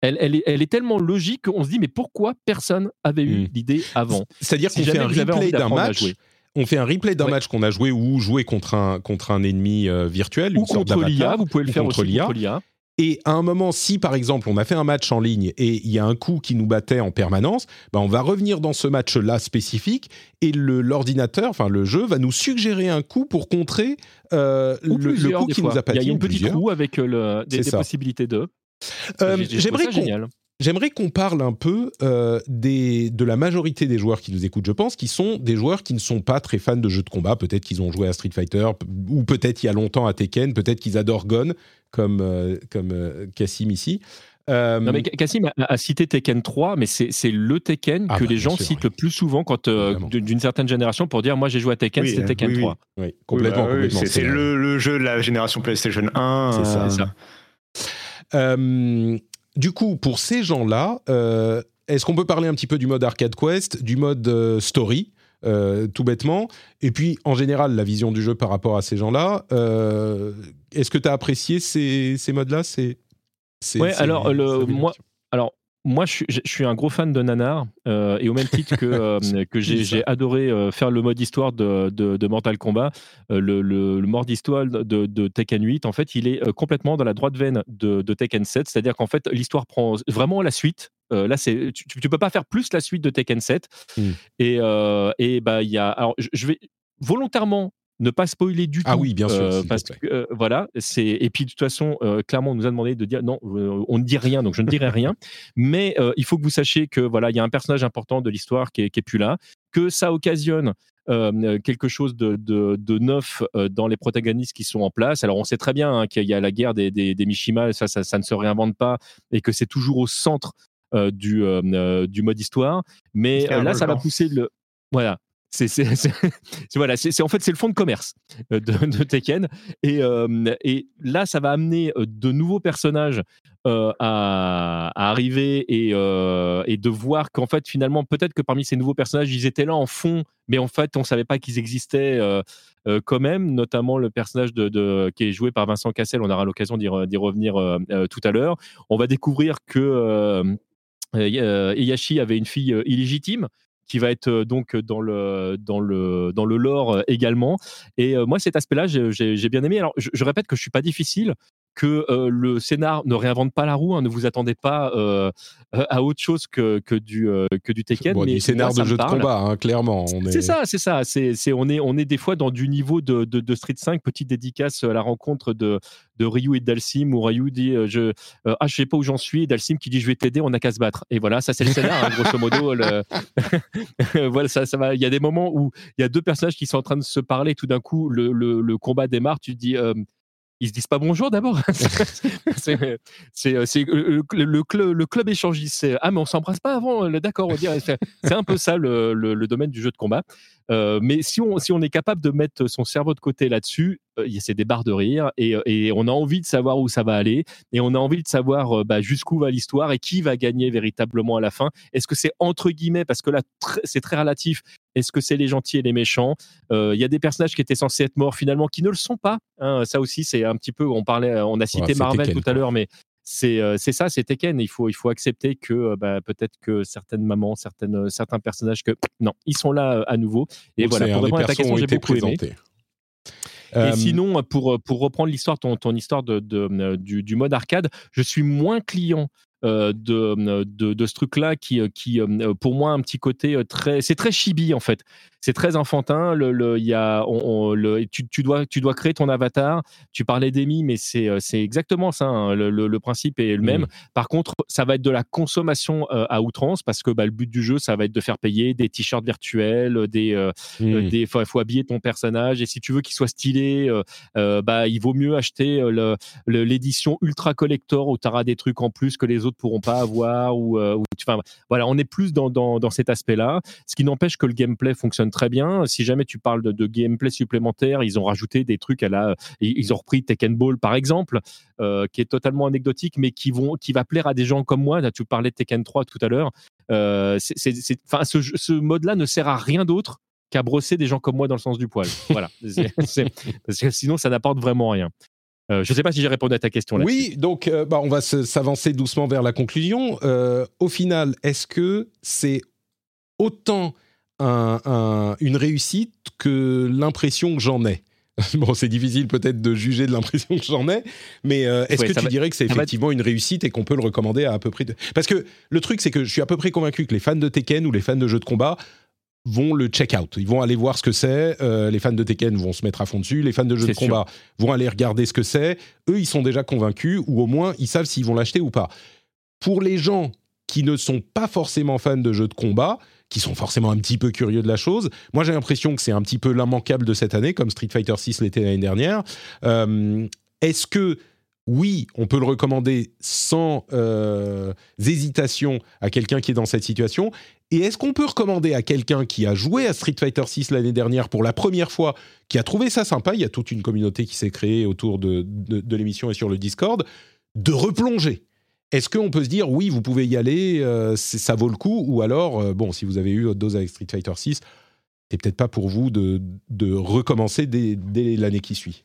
Elle, elle est, elle est tellement logique qu'on se dit mais pourquoi personne avait eu Mm. l'idée avant? C'est-à dire Si qu'on fait un replay d'un match. On fait un replay d'un Ouais. match qu'on a joué ou joué contre un, contre un ennemi euh, virtuel. Ou une contre l'IA, vous pouvez le faire contre l'IA. Et à un moment, si par exemple on a fait un match en ligne et il y a un coup qui nous battait en permanence, ben on va revenir dans ce match-là spécifique et l'ordinateur, enfin le jeu, va nous suggérer un coup pour contrer euh, Ou le, coup qui fois. nous a pas Il y a une petite roue avec euh, le- des, possibilités de. Euh, J'aimerais qu'on génial. J'aimerais qu'on parle un peu euh, des, de la majorité des joueurs qui nous écoutent, je pense, qui sont des joueurs qui ne sont pas très fans de jeux de combat. Peut-être qu'ils ont joué à Street Fighter, ou peut-être il y a longtemps à Tekken, peut-être qu'ils adorent Gon, comme, euh, comme euh, Cassim ici. Euh, Non mais Cassim a, a cité Tekken 3, mais c'est c'est le Tekken Ah que bah, les gens sûr, citent oui. le plus souvent quand euh, d'une certaine génération pour dire moi j'ai joué à Tekken, Oui, c'était euh, Tekken oui, oui. 3. oui, complètement, Oui, bah oui, complètement. c'est- C'est C'est le, le jeu de la génération PlayStation 1. C'est ça, du coup, pour ces gens-là, euh, est-ce qu'on peut parler un petit peu du mode Arcade Quest, du mode euh, Story euh, tout bêtement, et puis en général la vision du jeu par rapport à ces gens-là. Est-ce que tu as apprécié ces, ces modes-là? C'est c'est- Ouais, c'est- alors, le- moi-. Alors, moi, je suis, je suis un gros fan de Nanar, euh, et au même titre que, euh, que j'ai adoré euh, faire le mode histoire de, de- de Mortal Kombat, le, le- le mode histoire de, de Tekken 8, en fait, il est complètement dans la droite veine de, Tekken 7, c'est-à-dire qu'en fait, l'histoire prend vraiment la suite. Là, c'est tu, tu peux pas faire plus la suite de Tekken 7. Hmm. Et, et bah, il y a. Alors, je, je vais volontairement ne pas spoiler du tout. Ah oui, bien sûr, euh, parce que euh, voilà, c'est et puis de toute façon, euh, clairement, on nous a demandé de dire non, euh, on ne dit rien, donc je ne dirai rien. Mais euh, il faut que vous sachiez que voilà, il y a un personnage important de l'histoire qui est, qui est plus là, que ça occasionne euh, quelque chose de, de, de neuf dans les protagonistes qui sont en place. Alors on sait très bien hein, qu'il y a la guerre des, des, des Mishima, ça, ça, ça ne se réinvente pas, et que c'est toujours au centre euh, du, euh, du mode histoire. Mais euh, là, ça va pousser le. Voilà. C'est, voilà, c'est, en fait c'est le fonds de commerce euh, de, Tekken. Et, euh, et là ça va amener euh, de nouveaux personnages à, arriver et, de voir qu'en fait finalement peut-être que parmi ces nouveaux personnages ils étaient là en fond mais en fait on savait pas qu'ils existaient quand même. Notamment le personnage qui est joué par Vincent Cassel on aura l'occasion d'y, re- d'y revenir tout à l'heure. On va découvrir que Heihachi avait une fille illégitime qui va être donc dans le dans le dans le lore également. Et moi, cet aspect-là, j'ai bien aimé. Alors, je, je, répète que je suis pas difficile que euh, le scénar ne réinvente pas la roue, hein, ne vous attendez pas euh, à autre chose que, que, du, euh, que du Tekken. Bon, mais du scénar de jeu de combat, hein, clairement. C'est ça, c'est ça. C'est, on, est, on est des fois dans du niveau de, de, Street 5, petite dédicace à la rencontre de, de Ryu et Dalsim, où Ryu dit je, Ah, je sais pas où j'en suis, et Dalsim qui dit Je vais t'aider, on n'a qu'à se battre. Et voilà, ça c'est le scénar, hein, grosso modo. voilà, ça, ça va. Il y a des moments où il y a deux personnages qui sont en train de se parler, tout d'un coup, le, le, le combat démarre, tu te dis ils se disent pas bonjour d'abord. c'est euh, le, le, le, club échangiste. Ah, mais on s'embrasse pas avant. Euh, d'accord, c'est un peu ça le, domaine du jeu de combat. Euh, mais si on, si on est capable de mettre son cerveau de côté là-dessus, il y a ces des barres de rire et, et, on a envie de savoir où ça va aller et on a envie de savoir bah, jusqu'où va l'histoire et qui va gagner véritablement à la fin. Est-ce que c'est entre guillemets, parce que là c'est très relatif, est-ce que c'est les gentils et les méchants? Il y a des personnages qui étaient censés être morts finalement qui ne le sont pas. Hein. Ça aussi, c'est un petit peu. On parlait, on a cité Marvel tout à l'heure, mais c'est ça, c'est Tekken. Il faut, il faut accepter que bah, peut-être que certaines mamans, certaines, certains personnages, que non, ils sont là à nouveau. Et voilà, pour répondre à ta question, j'ai beaucoup aimé. Et sinon, pour, pour reprendre l'histoire, ton, ton histoire de, de, du, du, mode arcade, je suis moins client euh, de, de, de, ce truc-là qui, euh, qui, euh, pour moi, un petit côté très. C'est très chibi, en fait. C'est très enfantin. Le, le, y a, on, le, tu, tu, dois, tu dois créer ton avatar. Tu parlais d'Emi, mais c'est exactement ça. Hein. Le, le, principe est le même. Mmh. Par contre, ça va être de la consommation à outrance parce que bah, le but du jeu, ça va être de faire payer des t-shirts virtuels, des. Mmh. des faut, faut, habiller ton personnage. Et si tu veux qu'il soit stylé, bah, il vaut mieux acheter l'édition ultra collector où tu auras des trucs en plus que les autres autres pourront pas avoir ou, euh, enfin voilà on est plus dans, dans, cet aspect là ce qui n'empêche que le gameplay fonctionne très bien si jamais tu parles de, gameplay supplémentaire ils ont rajouté des trucs à la ils ont repris Tekken Ball par exemple euh, qui est totalement anecdotique mais qui vont qui va plaire à des gens comme moi là tu parlais de Tekken 3 tout à l'heure euh, c'est enfin ce, ce mode là ne sert à rien d'autre qu'à brosser des gens comme moi dans le sens du poil. Voilà. sinon, ça n'apporte vraiment rien. Euh, je ne sais pas si j'ai répondu à ta question. Là oui, donc euh, bah, on va s'avancer doucement vers la conclusion. Euh, au final, est-ce que c'est autant une réussite que l'impression que j'en ai? Bon, c'est difficile peut-être de juger de l'impression que j'en ai, mais est-ce que tu dirais que c'est effectivement une réussite et qu'on peut le recommander à à peu près Parce que le truc, c'est que je suis à peu près convaincu que les fans de Tekken ou les fans de jeux de combat vont le check out. Ils vont aller voir ce que c'est. Euh, les fans de Tekken vont se mettre à fond dessus. Les fans de jeux de combat vont aller regarder ce que c'est. Eux, ils sont déjà convaincus ou au moins ils savent s'ils vont l'acheter ou pas. Pour les gens qui ne sont pas forcément fans de jeux de combat, qui sont forcément un petit peu curieux de la chose, moi j'ai l'impression que c'est un petit peu l'immanquable de cette année, comme Street Fighter 6 l'était l'année dernière. Euh, est-ce que oui, on peut le recommander sans euh, hésitation à quelqu'un qui est dans cette situation. Et est-ce qu'on peut recommander à quelqu'un qui a joué à Street Fighter 6 l'année dernière pour la première fois, qui a trouvé ça sympa, il y a toute une communauté qui s'est créée autour de, l'émission et sur le Discord, de replonger? Est-ce qu'on peut se dire, oui, vous pouvez y aller, euh, ça vaut le coup, ou alors, euh, bon, si vous avez eu votre dose avec Street Fighter 6, c'est peut-être pas pour vous de, recommencer dès l'année qui suit?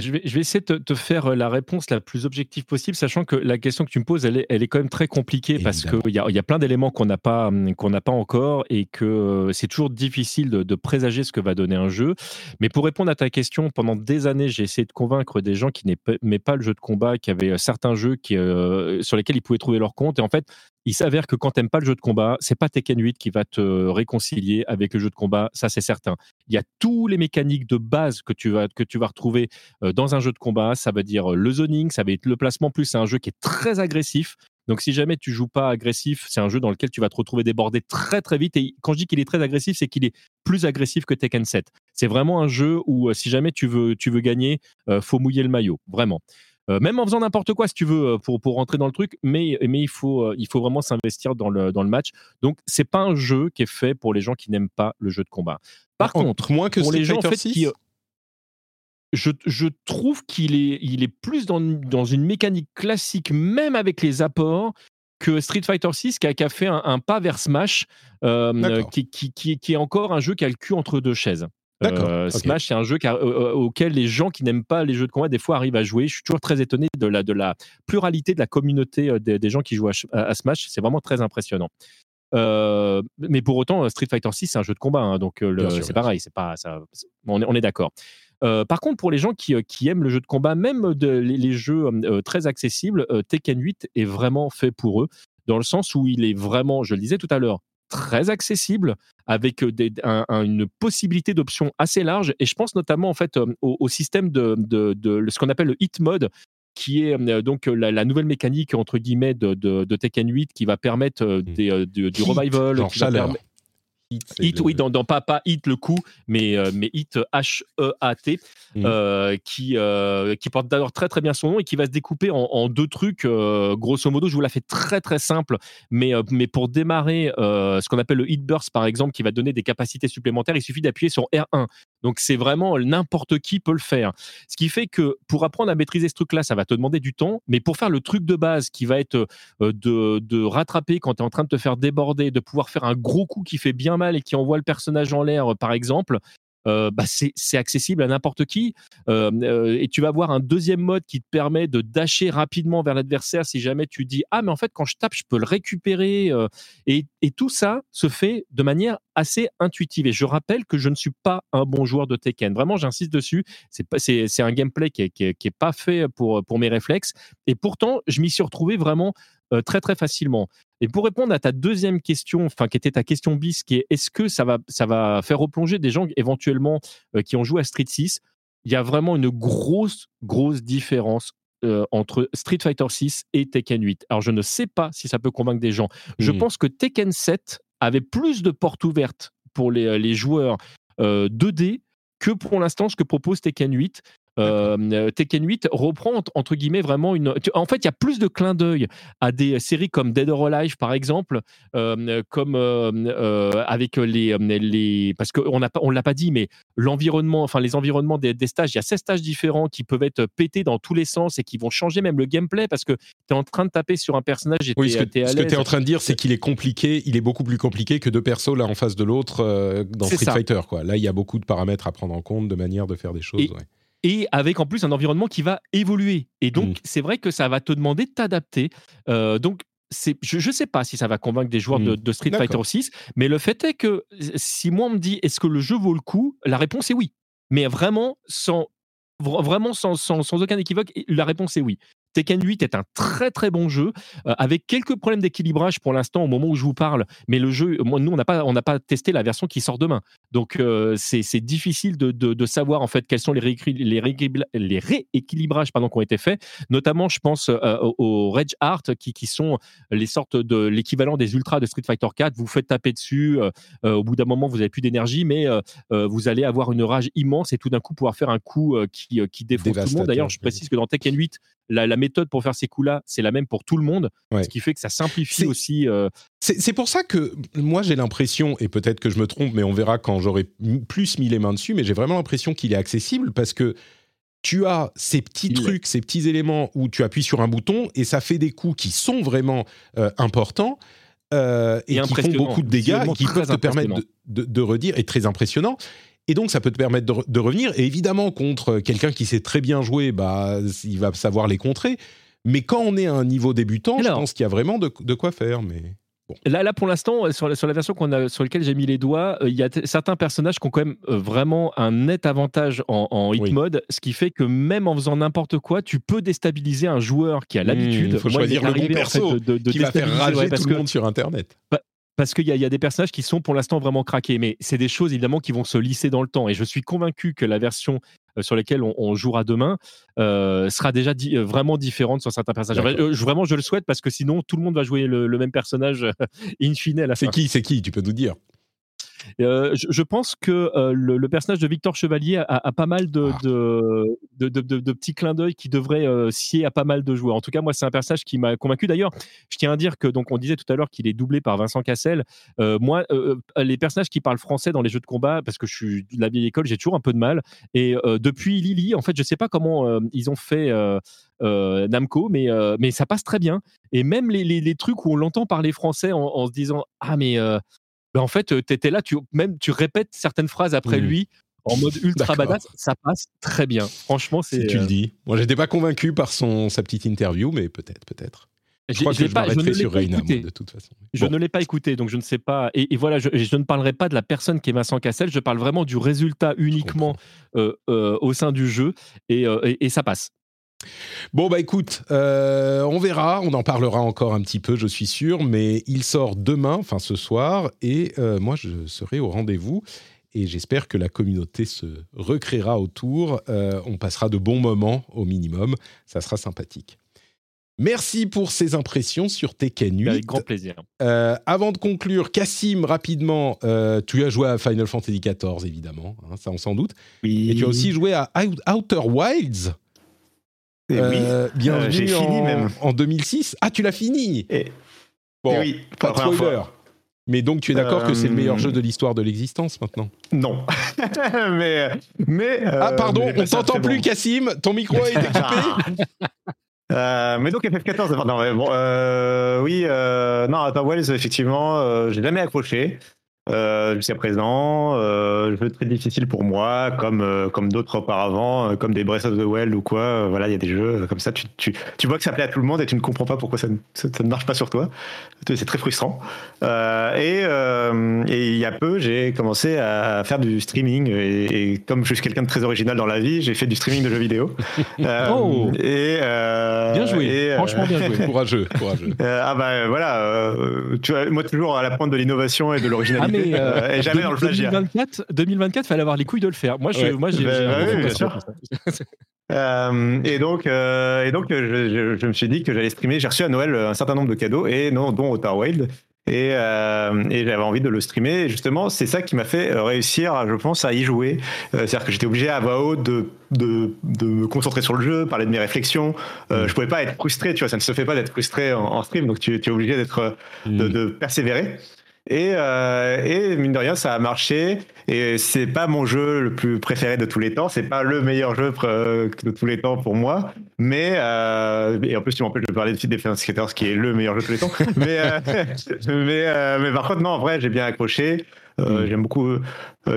Je vais, je vais, essayer de te, faire euh, la réponse la plus objective possible, sachant que la question que tu me poses, elle est, elle est quand même très compliquée parce qu'il y a, y a plein d'éléments qu'on n'a pas, hum, qu'on n'a pas encore et que euh, c'est toujours difficile de, de, présager ce que va donner un jeu. Mais pour répondre à ta question, pendant des années, j'ai essayé de convaincre des gens qui n'aimaient pas le jeu de combat, qui avaient euh, certains jeux qui, sur lesquels ils pouvaient trouver leur compte. Et en fait, il s'avère que quand tu n'aimes pas le jeu de combat, c'est pas Tekken 8 qui va te réconcilier avec le jeu de combat, ça c'est certain. Il y a tous les mécaniques de base que tu vas, que tu vas retrouver euh, dans un jeu de combat, ça veut dire le zoning, ça va être le placement plus, c'est un jeu qui est très agressif. Donc si jamais tu joues pas agressif, c'est un jeu dans lequel tu vas te retrouver débordé très très vite. Et quand je dis qu'il est très agressif, c'est qu'il est plus agressif que Tekken 7. C'est vraiment un jeu où euh, si jamais tu veux, tu veux gagner, euh, faut mouiller le maillot, vraiment. Euh, même en faisant n'importe quoi si tu veux euh, pour, pour rentrer dans le truc, mais, mais il, faut, euh, il faut vraiment s'investir dans le, dans le match. Donc c'est pas un jeu qui est fait pour les gens qui n'aiment pas le jeu de combat. Par contre, moins que pour les gens en fait, qui, je, je, trouve qu'il est, il est plus dans, dans, une mécanique classique, même avec les apports, que Street Fighter 6 qui a, fait un, pas vers Smash, qui, qui, qui, qui, est encore un jeu qui a le cul entre deux chaises. Euh, Smash, c'est un jeu auquel les gens qui n'aiment pas les jeux de combat, des fois, arrivent à jouer. Je suis toujours très étonné de la, de la pluralité de la communauté euh, des, gens qui jouent à, Smash. C'est vraiment très impressionnant. Euh, mais pour autant, Street Fighter 6, c'est un jeu de combat, hein, donc c'est pareil, c'est pas, ça, on est, on est d'accord. par contre, pour les gens qui, qui, aiment le jeu de combat, même de, les, jeux très accessibles, Tekken 8 est vraiment fait pour eux, dans le sens où il est vraiment, je le disais tout à l'heure, très accessible avec une possibilité d'options assez large. Et je pense notamment en fait au, système de, de, ce qu'on appelle le hit mode qui est donc la, nouvelle mécanique entre guillemets de, Tekken 8 qui va permettre des, du revival, qui va Hit, oui, dans, dans, pas, pas Hit le coup, mais, euh, mais Hit H-E-A-T, mm. euh, qui, euh, qui porte d'ailleurs très très bien son nom et qui va se découper en, deux trucs. grosso modo, je vous la fais très très simple, mais, mais pour démarrer ce qu'on appelle le Hit Burst par exemple, qui va donner des capacités supplémentaires, il suffit d'appuyer sur R1. Donc c'est vraiment n'importe qui peut le faire. Ce qui fait que pour apprendre à maîtriser ce truc-là, ça va te demander du temps, mais pour faire le truc de base qui va être de, de rattraper quand tu es en train de te faire déborder, de pouvoir faire un gros coup qui fait bien mal et qui envoie le personnage en l'air, par exemple, euh, bah c'est accessible à n'importe qui. Euh, euh, et tu vas avoir un deuxième mode qui te permet de dasher rapidement vers l'adversaire si jamais tu dis Ah, mais en fait, quand je tape, je peux le récupérer. Et, tout ça se fait de manière assez intuitive. Et je rappelle que je ne suis pas un bon joueur de Tekken. Vraiment, j'insiste dessus. C'est un gameplay qui n'est qui est, qui est pas fait pour, pour mes réflexes. Et pourtant, je m'y suis retrouvé vraiment très très facilement. Et pour répondre à ta deuxième question, enfin qui était ta question bis, qui est est-ce que ça va, ça va faire replonger des gens éventuellement euh, qui ont joué à Street 6 Il y a vraiment une grosse grosse différence euh, entre Street Fighter 6 et Tekken 8. Alors je ne sais pas si ça peut convaincre des gens. Je hmm. pense que Tekken 7 avait plus de portes ouvertes pour les, les joueurs 2D que pour l'instant ce que propose Tekken 8. Euh, Tekken 8 reprend entre guillemets vraiment une. En fait, il y a plus de clins d'œil à des séries comme Dead or Alive par exemple, euh, comme euh, avec les, les parce qu'on n'a pas on l'a pas dit, mais l'environnement, enfin les environnements des, stages, il y a 16 stages différents qui peuvent être pétés dans tous les sens et qui vont changer même le gameplay parce que tu es en train de taper sur un personnage. Et oui, ce que tu es en train de dire, c'est qu'il est compliqué, il est beaucoup plus compliqué que deux persos là en face de l'autre dans Street Fighter. Quoi. Là, il y a beaucoup de paramètres à prendre en compte, de manière de faire des choses et avec en plus un environnement qui va évoluer. Et donc, mmh. c'est vrai que ça va te demander de t'adapter. Euh, donc, je ne sais pas si ça va convaincre des joueurs de, mmh. Street Fighter 6, mais le fait est que si moi on me dit est-ce que le jeu vaut le coup, la réponse est oui. Mais vraiment sans, vraiment sans, sans, sans aucun équivoque, la réponse est oui. Tekken 8 est un très très bon jeu, euh, avec quelques problèmes d'équilibrage pour l'instant au moment où je vous parle, mais le jeu, moi, nous on n'a pas, on n'a pas testé la version qui sort demain, donc euh, c'est difficile de, de, savoir en fait quels sont les, les, les rééquilibrages pardon, qui ont été faits, notamment je pense euh, aux Rage Art qui, qui sont les sortes de l'équivalent des ultras de Street Fighter 4, vous faites taper dessus, au bout d'un moment vous n'avez plus d'énergie, mais vous allez avoir une rage immense et tout d'un coup pouvoir faire un coup qui, qui défonce tout le monde. D'ailleurs je précise que dans Tekken 8, la, la méthode pour faire ces coups-là, c'est la même pour tout le monde, ce qui fait que ça simplifie aussi. Euh, c'est pour ça que moi j'ai l'impression, et peut-être que je me trompe, mais on verra quand j'aurai plus mis les mains dessus, mais j'ai vraiment l'impression qu'il est accessible parce que tu as ces petits trucs, ces petits éléments où tu appuies sur un bouton et ça fait des coups qui sont vraiment euh, importants. Euh, et, qui font beaucoup de dégâts et qui peuvent te permettre de, de, redire, et très impressionnant. Et donc, ça peut te permettre de, revenir. Et évidemment, contre quelqu'un qui sait très bien jouer, bah, il va savoir les contrer. Mais quand on est à un niveau débutant, je pense qu'il y a vraiment de, quoi faire. Mais Là, là, pour l'instant, sur, la version qu'on a, sur laquelle j'ai mis les doigts, euh, il y a certains personnages qui ont quand même euh, vraiment un net avantage en, hit mode, ce qui fait que même en faisant n'importe quoi, tu peux déstabiliser un joueur qui a mmh, l'habitude. il faut choisir le bon perso de, qui va faire rager tout le monde sur Internet. Bah, parce qu'il y, y, a des personnages qui sont pour l'instant vraiment craqués, mais c'est des choses évidemment qui vont se lisser dans le temps. Et je suis convaincu que la version euh, sur laquelle on, jouera demain euh, sera déjà euh, vraiment différente sur certains personnages. vraiment, je le souhaite parce que sinon, tout le monde va jouer le, même personnage in fine à la fin. C'est qui C'est qui? Tu peux nous dire euh, je, pense que euh, le, personnage de Victor Chevalier a, pas mal ah. de, de, de, petits clins d'œil qui devraient euh, scier à pas mal de joueurs. En tout cas, moi, c'est un personnage qui m'a convaincu. D'ailleurs, je tiens à dire que, donc, on disait tout à l'heure qu'il est doublé par Vincent Cassel. moi, les personnages qui parlent français dans les jeux de combat, parce que je suis de la vieille école, j'ai toujours un peu de mal. Et depuis Lily, en fait, je sais pas comment ils ont fait. Namco, mais, mais ça passe très bien. Et même les, les, trucs où on l'entend parler français en, en, se disant Ah, mais ben, en fait, tu étais là, tu, même tu répètes certaines phrases après mmh. lui en mode ultra badass, ça passe très bien. Franchement, c'est. Si tu le dis. Moi, j'étais pas convaincu par son sa petite interview, mais peut-être, peut-être. Je crois que je pas- je ne sur pas Reina, de toute façon. Je Bon. ne l'ai pas écouté, donc je ne sais pas. Et, et voilà, je, je ne parlerai pas de la personne qui est Vincent Cassel, je parle vraiment du résultat uniquement euh, euh, au sein du jeu, et, euh, et- et ça passe. Bon, bah écoute, euh, on verra, on en parlera encore un petit peu, je suis sûr, mais il sort demain, enfin ce soir, et euh, moi je serai au rendez-vous. Et j'espère que la communauté se recréera autour. Euh, on passera de bons moments au minimum. Ça sera sympathique. Merci pour ces impressions sur Tekken 8. Avec grand plaisir. Euh, avant de conclure, Cassim, rapidement, euh, tu as joué à Final Fantasy XIV, évidemment, hein, ça on s'en doute. Oui. Et tu as aussi joué à Out- Outer Wilds. Et oui. Euh, bienvenue Euh, j'ai fini en, même. en 2006. Ah, tu l'as fini Et- Bon, et oui, pas de première spoiler. fois. Mais donc tu es d'accord que c'est le meilleur Euh, jeu de l'histoire de l'existence maintenant Non. mais. mais Ah pardon, mais on t'entend plus bon- Cassim, ton micro est équipé Euh, mais donc FF14, non, mais bon, euh, oui, euh, non, Outer Wilds, effectivement, euh, j'ai jamais accroché euh, jusqu'à présent. Euh, jeu très difficile pour moi, comme euh, comme d'autres auparavant, euh, comme des Breath of the Wild ou quoi. Euh, voilà, il y a des jeux comme ça. Tu, tu, tu vois que ça plaît à tout le monde et tu ne comprends pas pourquoi ça ne, ça, ça ne marche pas sur toi. C'est très frustrant. Euh, et, euh, et il y a peu, j'ai commencé à faire du streaming et, et comme je suis quelqu'un de très original dans la vie, j'ai fait du streaming de jeux vidéo. Euh, Oh. et euh, Bien joué, et, euh, franchement bien joué. Courageux, courageux. euh, ah bah voilà, euh, tu vois, moi toujours à la pointe de l'innovation et de l'originalité, mais euh, euh, et jamais dans le plagiat. 2024, 2024, fallait avoir les couilles de le faire. Moi, je, Ouais. moi, j'ai, Bah, oui, bien sûr. Euh, et donc, euh, et donc euh, je, je- je me suis dit que j'allais streamer. J'ai reçu à Noël un certain nombre de cadeaux, et non, dont Outer Wild. Et, euh, et j'avais envie de le streamer. Et justement, c'est ça qui m'a fait euh, réussir, je pense, à y jouer. Euh, C'est-à-dire que j'étais obligé à voix haute de, de, de me concentrer sur le jeu, parler de mes réflexions. Euh, Je pouvais pas être frustré, tu vois, ça ne se fait pas d'être frustré en, en stream, donc tu, tu es obligé d'être euh, de, de persévérer. Et, euh, et mine de rien, ça a marché. Et c'est pas mon jeu le plus préféré de tous les temps. C'est pas le meilleur jeu pr- de tous les temps pour moi. Mais euh, et en plus, tu m'empêches de parler de Feed Defense Skaters, qui est le meilleur jeu de tous les temps. mais euh, mais euh, mais par contre, non, en vrai, j'ai bien accroché. Euh, Mm. J'aime beaucoup. euh,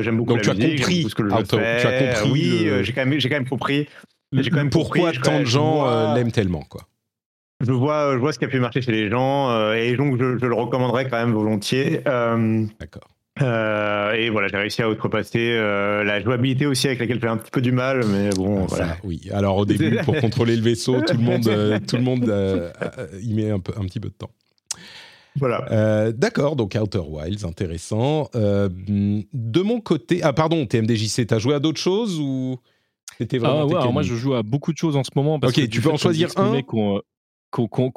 j'aime beaucoup Donc la tu as compris, j'aime beaucoup ce que le jeu Outer- fait. tu as compris Oui, le- euh, j'ai quand même j'ai quand même compris. J'ai quand même Pourquoi compris, tant de gens euh, l'aiment tellement, quoi? Je vois, je vois ce qui a pu marcher chez les gens euh, et donc je, je le recommanderais quand même volontiers. Euh, D'accord. euh, et voilà, j'ai réussi à outrepasser euh, la jouabilité aussi avec laquelle j'ai un petit peu du mal, mais bon, Ah, voilà. ça, oui. Alors au début, pour contrôler le vaisseau, tout le monde, euh, tout le monde y met un, peu, un petit peu de temps. Voilà. Euh, D'accord, donc Outer Wilds, intéressant. Euh, de mon côté, ah pardon, TMDJC, t'as joué à d'autres choses ou c'était vraiment Ah ouais, alors moi je joue à beaucoup de choses en ce moment. Parce Ok, que tu peux en choisir un Qu'on, euh, qu'on,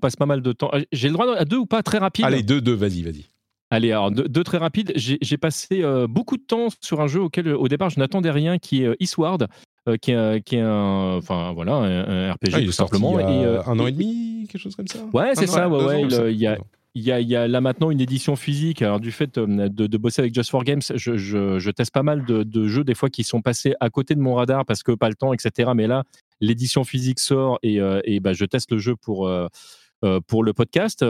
passe pas mal de temps. Euh, J'ai le droit à deux ou pas très rapide Allez, deux, deux, vas-y, vas-y. Allez, alors deux, deux très rapides. J'ai, passé euh, beaucoup de temps sur un jeu auquel euh, au départ je n'attendais rien, qui est Eastward, euh, qui, est, un- qui est un, enfin voilà, un, un RPG Ah, tout simplement. il y a Et, euh, un an et demi, quelque chose comme ça? Ouais, c'est ça, ouais, ouais, il, y a- Il y, a, il y a là maintenant une édition physique. Alors, du fait de, de bosser avec Just for Games, je, je- je teste pas mal de, de jeux, des fois, qui sont passés à côté de mon radar parce que pas le temps, etc. Mais là, l'édition physique sort et, euh, bah, je teste le jeu pour, euh, euh, le podcast.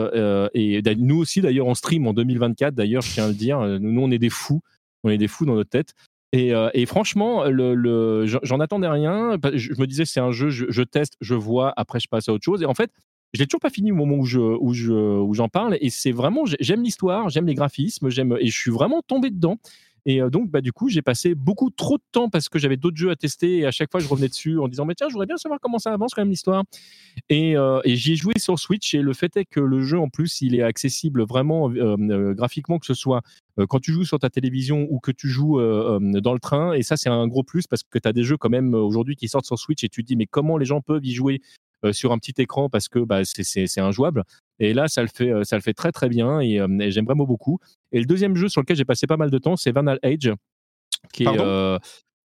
Et nous aussi, d'ailleurs, on stream en 2024. D'ailleurs, je tiens à le dire, nous, on est des fous. On est des fous dans notre tête. Et, franchement, j'en attendais rien. Je, me disais, c'est un jeu, je, teste, je vois, après, je passe à autre chose. Et en fait, je l'ai toujours pas fini au moment où où je où j'en parle et c'est vraiment j'ai- j'aime l'histoire j'aime les graphismes j'aime et je suis vraiment tombé dedans et euh, donc bah du coup j'ai passé beaucoup trop de temps parce que j'avais d'autres jeux à tester et à chaque fois je revenais dessus en disant mais tiens je voudrais bien savoir comment ça avance quand même l'histoire et, euh, j'y ai joué sur Switch et le fait est que le jeu en plus il est accessible vraiment euh, graphiquement que ce soit quand tu joues sur ta télévision ou que tu joues dans le train et ça c'est un gros plus parce que tu as des jeux quand même aujourd'hui qui sortent sur Switch et tu te dis mais comment les gens peuvent y jouer sur un petit écran parce que bah, c'est- injouable. Et là, ça le fait, ça le fait très très bien et, euh, et j'aime vraiment beaucoup. Et le deuxième jeu sur lequel j'ai passé pas mal de temps, c'est Vernal Age, qui est Pardon? euh,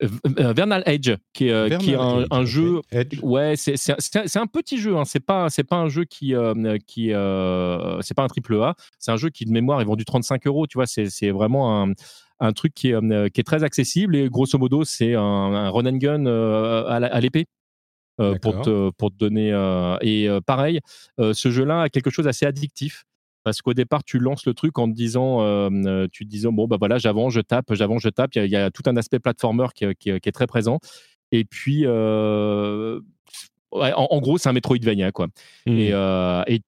euh, Vernal Age, qui est, euh, qui est Vernal un, Age, un jeu. Edge. Ouais, c'est un, petit jeu. Hein. C'est pas c'est pas un jeu qui euh, qui euh, c'est pas un triple A. C'est un jeu qui de mémoire est vendu 35 euros. Tu vois, c'est vraiment un un truc qui est, qui est très accessible et grosso modo c'est un, un run and gun euh, à l'épée pour, te, pour te donner. et pareil, ce jeu-là a quelque chose d'assez addictif. Parce qu'au départ, tu lances le truc en te disant, euh, tu te disant, bon, bah voilà, j'avance, je tape, j'avance, je tape. Il y, a- il y a tout un aspect platformer qui, est- qui est- qui est très présent. Et puis, euh, ouais, en, en gros, c'est un Metroidvania, quoi. Hmm. Et, euh, et,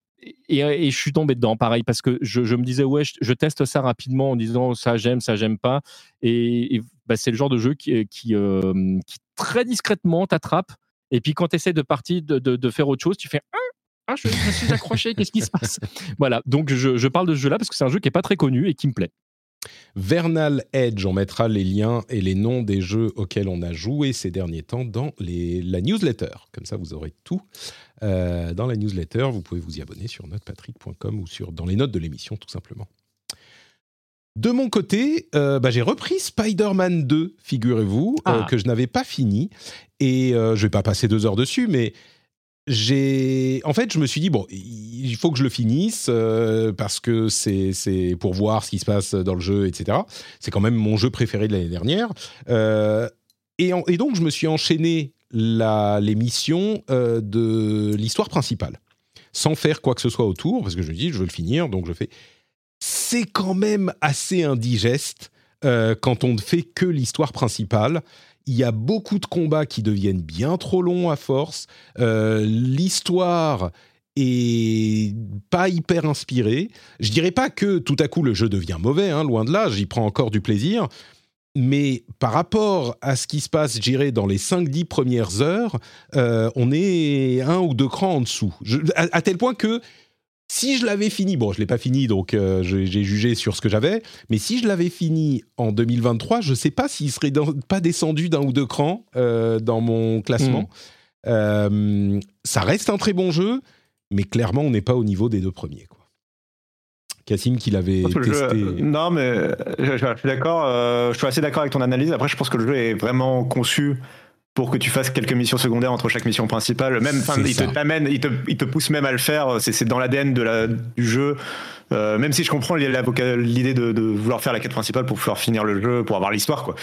et, et je suis tombé dedans, pareil, parce que je, je me disais, ouais, je, je teste ça rapidement en disant ça j'aime, ça j'aime pas. Et, et, bah, c'est le genre de jeu qui, qui, euh, qui très discrètement t'attrape. Et puis quand tu essaies de partir, de, de, de faire autre chose, tu fais ah, je, je suis accroché, qu'est-ce qui se passe? Voilà, donc je, je parle de ce jeu-là parce que c'est un jeu qui est pas très connu et qui me plaît. Vernal Edge, on mettra les liens et les noms des jeux auxquels on a joué ces derniers temps dans les, la newsletter. Comme ça, vous aurez tout euh, dans la newsletter. Vous pouvez vous y abonner sur notepatrick.com ou sur, dans les notes de l'émission, tout simplement. De mon côté, euh, bah, j'ai repris Spider-Man 2, figurez-vous, euh, Ah. que je n'avais pas fini. Et je vais pas passer deux heures dessus, mais j'ai en fait je me suis dit bon il faut que je le finisse euh, parce que c'est c'est pour voir ce qui se passe dans le jeu etc c'est quand même mon jeu préféré de l'année dernière. Euh, et, donc je me suis enchaîné la les missions euh, de l'histoire principale. Sans faire quoi que ce soit autour parce que je me dis je veux le finir donc je fais. C'est quand même assez indigeste euh, quand on ne fait que l'histoire principale il y a beaucoup de combats qui deviennent bien trop longs à force. Euh, L'histoire est pas hyper inspirée. Je dirais pas que tout à coup le jeu devient mauvais, hein, loin de là, j'y prends encore du plaisir. Mais par rapport à ce qui se passe, je dirais, dans les 5-10 premières heures, euh, on est un ou deux crans en dessous. À tel point que si je l'avais fini, bon, je l'ai pas fini, donc euh, j'ai jugé sur ce que j'avais, mais si je l'avais fini en 2023, je ne sais pas s'il serait dans- pas descendu d'un ou deux crans euh, dans mon classement. Euh, ça reste un très bon jeu, mais clairement, on n'est pas au niveau des deux premiers. Quoi. Cassim, qui l'avait jeu- testé. non, mais je, je- je suis d'accord. je suis assez d'accord avec ton analyse. Après, je pense que le jeu est vraiment conçu pour que tu fasses quelques missions secondaires entre chaque mission principale. Même, il te il te, il te pousse même à le faire. C'est c'est dans l'ADN de la du jeu. Euh, même si je comprends l'idée de, de vouloir faire la quête principale pour pouvoir finir le jeu, pour avoir l'histoire, quoi.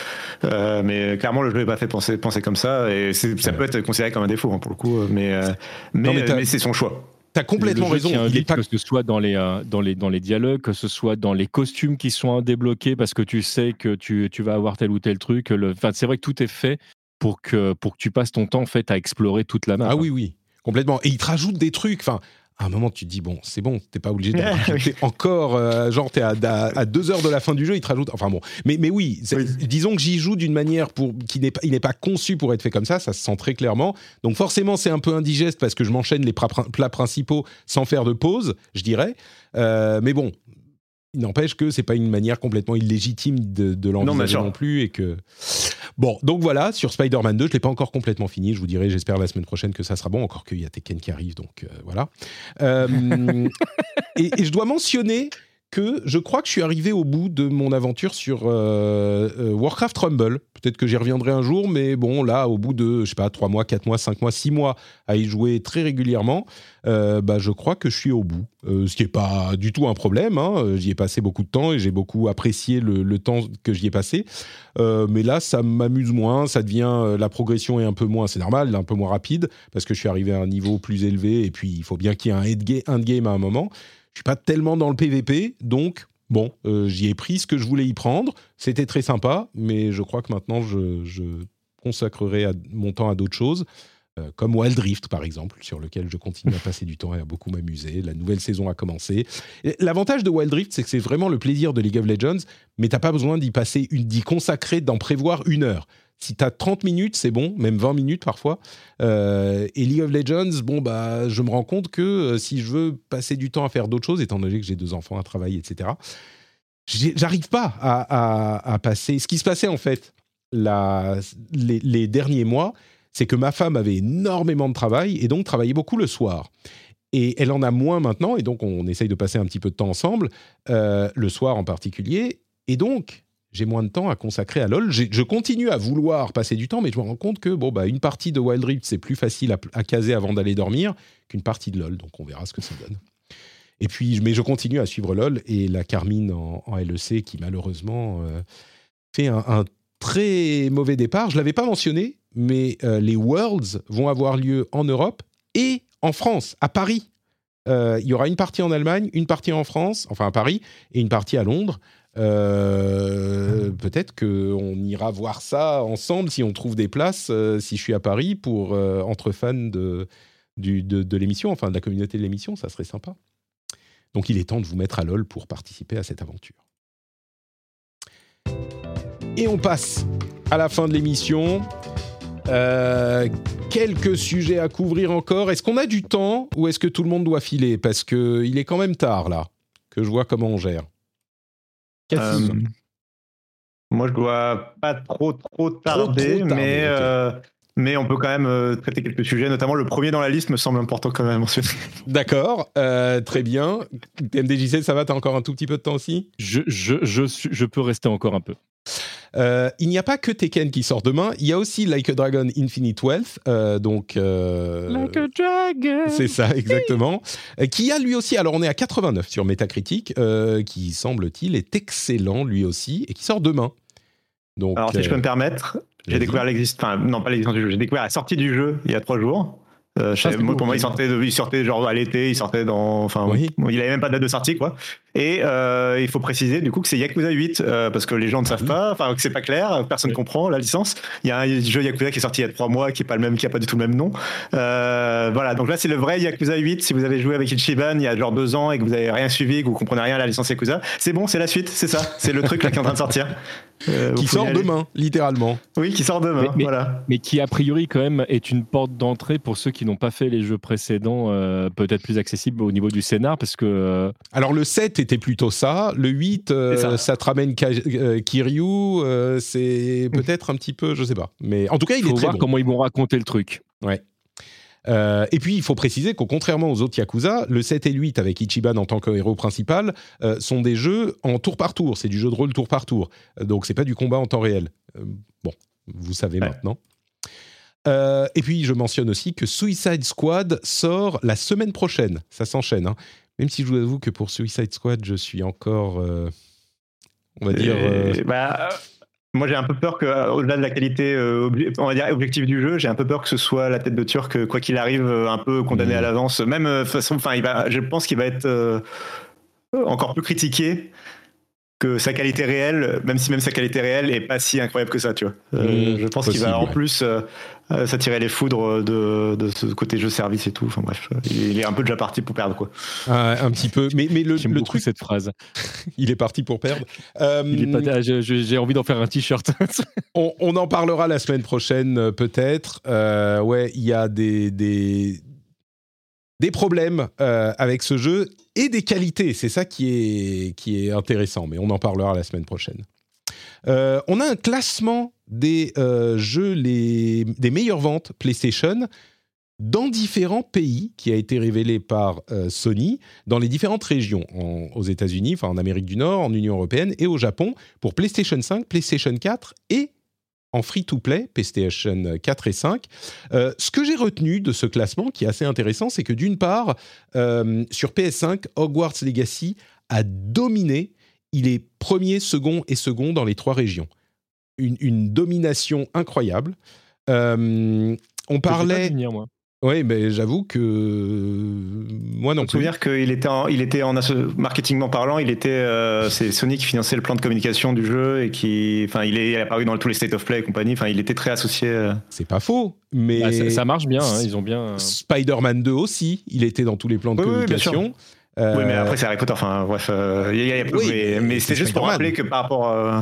Euh, mais clairement, le jeu n'est pas fait penser, penser comme ça, et ça peut être considéré comme un défaut hein, pour le coup. Mais euh, mais, mais c'est son choix. T'as complètement raison. tient Il est vite, pas que ce soit dans les, euh, dans, les, dans les dialogues, que ce soit dans les costumes qui sont débloqués parce que tu sais que tu, tu vas avoir tel ou tel truc. Le... Enfin, c'est vrai que tout est fait pour que, pour que tu passes ton temps en fait, à explorer toute la map. Ah oui, oui, complètement. Et il te rajoute des trucs. Enfin, à un moment, tu te dis, bon, c'est bon, t'es pas obligé de Ah, rajouter encore. euh, genre, t'es à, à, à deux heures de la fin du jeu, il te rajoute. Enfin bon. Mais, mais oui, disons que j'y joue d'une manière pour, qui n'est pas, il n'est pas conçu pour être fait comme ça, ça se sent très clairement. Donc forcément, c'est un peu indigeste parce que je m'enchaîne les plats principaux sans faire de pause, je dirais. Euh, mais bon. Il n'empêche que c'est pas une manière complètement illégitime de, de l'envisager sûr. non plus et que Bon, donc voilà, sur Spider-Man 2, je ne l'ai pas encore complètement fini. Je vous dirai, j'espère la semaine prochaine que ça sera bon, encore qu'il y a Tekken qui arrive, donc euh, voilà. Euh, et, et je dois mentionner que je crois que je suis arrivé au bout de mon aventure sur euh, euh, Warcraft Rumble. Peut-être que j'y reviendrai un jour, mais bon, là, au bout de, je sais pas, 3 mois, 4 mois, 5 mois, 6 mois à y jouer très régulièrement, euh, bah, je crois que je suis au bout. Ce qui n'est pas du tout un problème. hein. J'y ai passé beaucoup de temps et j'ai beaucoup apprécié le, le temps que j'y ai passé. Mais là, ça m'amuse moins, ça devient la progression est un peu moins, c'est normal, un peu moins rapide parce que je suis arrivé à un niveau plus élevé et puis il faut bien qu'il y ait un endga- endgame à un moment. Suis pas tellement dans le PVP, donc bon, euh, j'y ai pris ce que je voulais y prendre. C'était très sympa, mais je crois que maintenant je, consacrerai mon temps à d'autres choses. euh, Comme Wild Rift, par exemple, sur lequel je continue à passer du temps et à beaucoup m'amuser. La nouvelle saison a commencé. L'avantage de Wild Rift, c'est que c'est vraiment le plaisir de League of Legends, mais t'as pas besoin d'y passer, d'y consacrer, d'en prévoir une heure. Si tu as 30 minutes, c'est bon, même 20 minutes parfois. Euh, et League of Legends, bon, bah, je me rends compte que euh, si je veux passer du temps à faire d'autres choses, étant donné que j'ai deux enfants à travailler, etc., j'arrive pas à, passer. Ce qui se passait en fait les derniers mois, c'est que ma femme avait énormément de travail et donc travaillait beaucoup le soir. Et elle en a moins maintenant, et donc on essaye de passer un petit peu de temps ensemble, euh, le soir en particulier. Et donc, j'ai moins de temps à consacrer à LoL. Je continue à vouloir passer du temps, mais je me rends compte que bon, bah, une partie de Wild Rift, c'est plus facile à, caser avant d'aller dormir qu'une partie de LoL. Donc on verra ce que ça donne. Et puis, mais je continue à suivre LoL et la Carmine en, LEC qui malheureusement euh, fait un, très mauvais départ. Je l'avais pas mentionné, mais euh, les Worlds vont avoir lieu en Europe et en France, à Paris. Euh, il y aura une partie en Allemagne, une partie en France, enfin à Paris, et une partie à Londres. Euh, peut-être qu'on ira voir ça ensemble si on trouve des places, euh, si je suis à Paris, pour euh, entre fans de, de, de l'émission, enfin de la communauté de l'émission, ça serait sympa. Donc il est temps de vous mettre à LOL pour participer à cette aventure. Et on passe à la fin de l'émission. Euh, quelques sujets à couvrir encore. Est-ce qu'on a du temps ou est-ce que tout le monde doit filer? Parce qu'il est quand même tard là, que je vois comment on gère. Euh, moi, je dois pas trop trop tarder, trop tarder, mais euh, mais on peut quand même euh, traiter quelques sujets, notamment le premier dans la liste me semble important quand même à mentionner. D'accord, euh, très bien. MDJC, ça va T'as encore un tout petit peu de temps aussi? Je, je, je, je peux rester encore un peu. Euh, Il n'y a pas que Tekken qui sort demain, il y a aussi Like a Dragon Infinite Wealth, euh, donc... euh, dragon. C'est ça, exactement. Qui a lui aussi, alors on est à 89 sur Metacritic, euh, qui semble-t-il est excellent lui aussi, et qui sort demain. Donc, Alors si je peux me permettre, j'ai découvert l'existence, enfin non pas l'existence du jeu, j'ai découvert la sortie du jeu il y a trois jours. Euh, Ah, moi, pour moi, il sortait, de- il sortait genre à l'été, il sortait dans, enfin, Oui. bon, il avait même pas de date de sortie quoi. Et euh, il faut préciser du coup que c'est Yakuza 8 euh, parce que les gens ne savent pas, enfin que c'est pas clair, personne ne comprend la licence. Il y a un jeu Yakuza qui est sorti il y a trois mois, qui est pas le même, qui a pas du tout le même nom. Euh, voilà, donc là c'est le vrai Yakuza 8. Si vous avez joué avec Ichiban il y a genre deux ans et que vous avez rien suivi, que vous comprenez rien à la licence Yakuza, c'est bon, c'est la suite, c'est ça, c'est le truc là qui est en train de sortir. Euh, qui sort demain, littéralement. Oui, qui sort demain. Mais- mais- Voilà. Mais qui, a priori, quand même, est une porte d'entrée pour ceux qui n'ont pas fait les jeux précédents, euh, peut-être plus accessible au niveau du scénar, parce que. euh, Alors le 7 était plutôt ça, le 8, euh, ça. ça. te ramène Ka- euh, Kiryu, euh, c'est peut-être un petit peu, je sais pas. Mais en tout cas, il faut est très voir bon. comment ils vont raconter le truc. Euh, et puis, il faut préciser qu'au contrairement aux autres Yakuza, le 7 et le 8, avec Ichiban en tant que héros principal, euh, sont des jeux en tour par tour. C'est du jeu de rôle tour par tour. Euh, Donc, c'est pas du combat en temps réel. Bon, vous savez Ouais. maintenant. Et puis, je mentionne aussi que Suicide Squad sort la semaine prochaine. Ça s'enchaîne. hein. Même si je vous avoue que pour Suicide Squad, je suis encore, euh, on va dire, euh, bah, moi, j'ai un peu peur que, au-delà de la qualité, euh, on va dire objective du jeu, j'ai un peu peur que ce soit la tête de Turc, quoi qu'il arrive, un peu condamné Mm. à l'avance. Même façon, enfin, il va, je pense qu'il va être encore plus critiqué que sa qualité réelle, même si même sa qualité réelle est pas si incroyable que ça, tu vois. Euh, Mm, je pense qu'il va en plus euh, euh, s'attirer les foudres de, de ce côté jeu service et tout. Enfin bref, il est un peu déjà parti pour perdre quoi. un, un petit peu. Mais, mais le, J'aime le truc, cette phrase. il est parti pour perdre. Euh, Il est pas- je- je- J'ai envie d'en faire un t-shirt. On, on en parlera la semaine prochaine, peut-être. Euh, ouais, il y a des, des, des problèmes euh, avec ce jeu et des qualités. C'est ça qui est, qui est intéressant, mais on en parlera la semaine prochaine. Euh, on a un classement des euh, jeux, les, des meilleures ventes PlayStation dans différents pays qui a été révélé par euh, Sony dans les différentes régions, aux États-Unis, enfin en Amérique du Nord, en Union européenne et au Japon pour PlayStation 5, PlayStation 4 et en free-to-play, PlayStation 4 et 5. Euh, ce que j'ai retenu de ce classement, qui est assez intéressant, c'est que d'une part, euh, sur PS5, Hogwarts Legacy a dominé. Il est premier, second et second dans les trois régions. Une, une domination incroyable. Euh, on parlait. moi. Oui, mais j'avoue que moi non On plus. se souvenir qu'il était en, il était en marketingment parlant, il était, euh, c'est Sony qui finançait le plan de communication du jeu et qui, enfin, il est apparu dans tous les state of play et compagnie. Enfin, il était très associé. euh. C'est pas faux, mais Ah, ça, ça marche bien, hein, ils ont bien. Spider-Man 2 aussi, il était dans tous les plans de Oui, oui, communication. Oui, mais Euh, après c'est Harry Potter. Enfin, bref, euh, il y a- y a- Oui, mais, mais c'est c'était juste pour rappeler que par rapport, euh,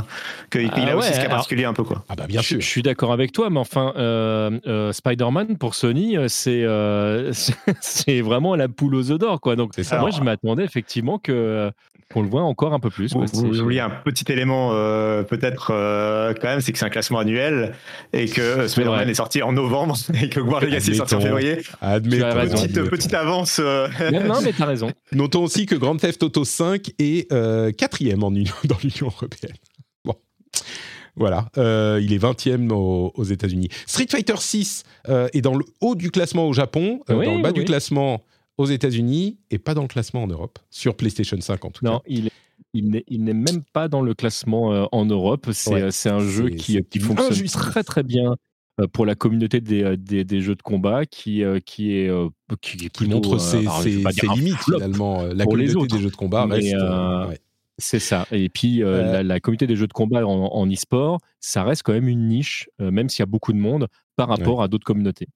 qu'il Ah il a aussi ouais, ce cas alors- particulier un peu quoi. Ah bah bien je, sûr. je suis d'accord avec toi, mais enfin, euh, euh, Spider-Man pour Sony, euh, c'est euh, c'est vraiment la poule aux œufs d'or, quoi. Donc, ça. moi, je m'attendais effectivement que qu'on le voit encore un peu plus. Vous, quoi. vous C'est- oubliez un petit élément euh, peut-être euh, quand même, c'est que c'est un classement annuel et que euh, Spider-Man est sorti en novembre et que War Legacy est sorti en février. Admettons. Petite, admettons. petite avance. euh, Non, non, mais t'as raison. Notons aussi que Grand Theft Auto 5 est euh, quatrième en Union- dans l'Union européenne. Bon. Voilà, euh, il est 20e aux, aux États-Unis. Street Fighter 6 est dans le haut du classement au Japon, euh, Oui, dans le bas oui, du classement aux États-Unis et pas dans le classement en Europe, sur PlayStation 5 en tout Non, cas. il est- il n'est même pas dans le classement euh, en Europe. C'est Ouais. euh, un jeu qui, fonctionne très très bien euh, pour la communauté des, euh, des, des jeux de combat, qui, euh, qui est euh, qui, Qui plutôt, montre euh, ses, ses- limites finalement. La pour les communauté autres. des jeux de combat Mais, reste. euh, euh, ouais. C'est ça. Et puis, euh, Euh, la, la communauté des jeux de combat en, e-sport, ça reste quand même une niche, euh, même s'il y a beaucoup de monde, par rapport à d'autres communautés.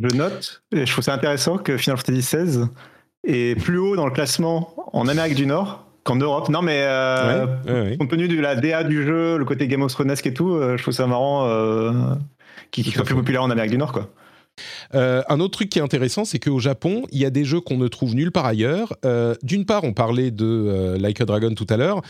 Je note, et je trouve ça intéressant que Final Fantasy XVI est plus haut dans le classement en Amérique du Nord qu'en Europe. Non, mais euh, Ouais, ouais, ouais. compte tenu de la DA du jeu, le côté Game of Thrones et tout, euh, je trouve ça marrant euh, à soit plus populaire en Amérique du Nord, quoi. Euh, un autre truc qui est intéressant, c'est qu'au Japon, il y a des jeux qu'on ne trouve nulle part ailleurs. Euh, D'une part, on parlait de euh, Like a Dragon tout à l'heure.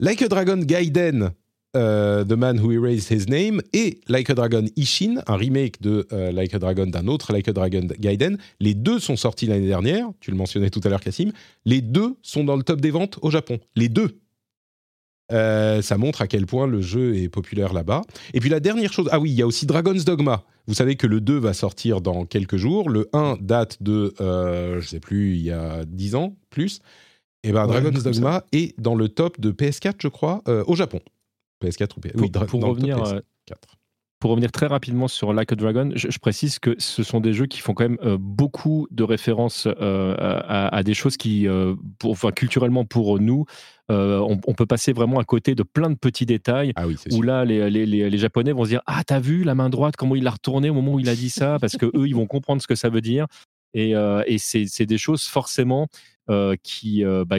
Like a Dragon Gaiden, The Man Who Erased His Name, et Like a Dragon Ishin, un remake de Like a Dragon d'un autre Like a Dragon Gaiden. Les deux sont sortis l'année dernière. Tu le mentionnais tout à l'heure, Cassim. Les deux sont dans le top des ventes au Japon. Les deux. Euh, ça montre à quel point le jeu est populaire là-bas. Et puis la dernière chose, ah oui, il y a aussi Dragon's Dogma. Vous savez que le 2 va sortir dans quelques jours. Le 1 date de, euh, je sais plus, il y a 10 ans, plus. Et ben Ouais, Dragon's Dogma est dans le top de PS4, je crois, euh, au Japon. PS4 ou PS4 Pour, oui, pour dans le top revenir, PS4. euh, pour revenir très rapidement sur Like a Dragon, je, je précise que ce sont des jeux qui font quand même euh, beaucoup de références euh, à, à des choses qui, euh, pour, enfin, culturellement pour nous, euh, on, on peut passer vraiment à côté de plein de petits détails Ah oui, où sûr. là, les, les- les- les Japonais vont se dire Ah, t'as vu la main droite, comment il l'a retournée au moment où il a dit ça? Parce que eux, ils vont comprendre ce que ça veut dire. Et, euh, et c'est des choses forcément euh, qui. bah,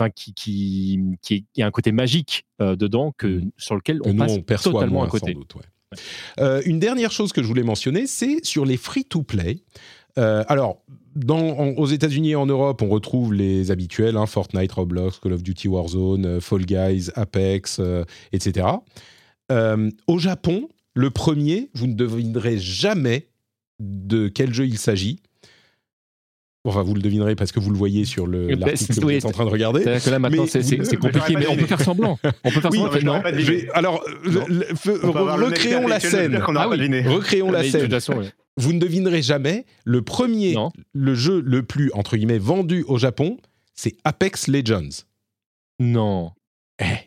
Enfin, qui, qui, qui, est- y a un côté magique euh, dedans que, sur lequel que on nous, passe on perçoit totalement moins, à côté. sans doute. ouais. Euh, une dernière chose que je voulais mentionner, c'est sur les free-to-play. Euh, alors, aux États-Unis et en Europe, on retrouve les habituels hein, Fortnite, Roblox, Call of Duty Warzone, euh, Fall Guys, Apex, euh, etc. Au Japon, le premier, vous ne devinerez jamais de quel jeu il s'agit. Enfin, vous le devinerez parce que vous le voyez sur le- l'article que vous êtes en train de regarder. C'est-à-dire que là maintenant Mais c'est c'est- vous- c'est compliqué, mais on peut faire semblant. On peut faire Oui, semblant. non, vais- alors, Non. le- le mec recréons la scène. Ah oui. deviné. Recréons la scène. ouais. Vous ne devinerez jamais. Le premier, Non. le jeu le plus, entre guillemets, vendu au Japon, c'est Apex Legends. Non.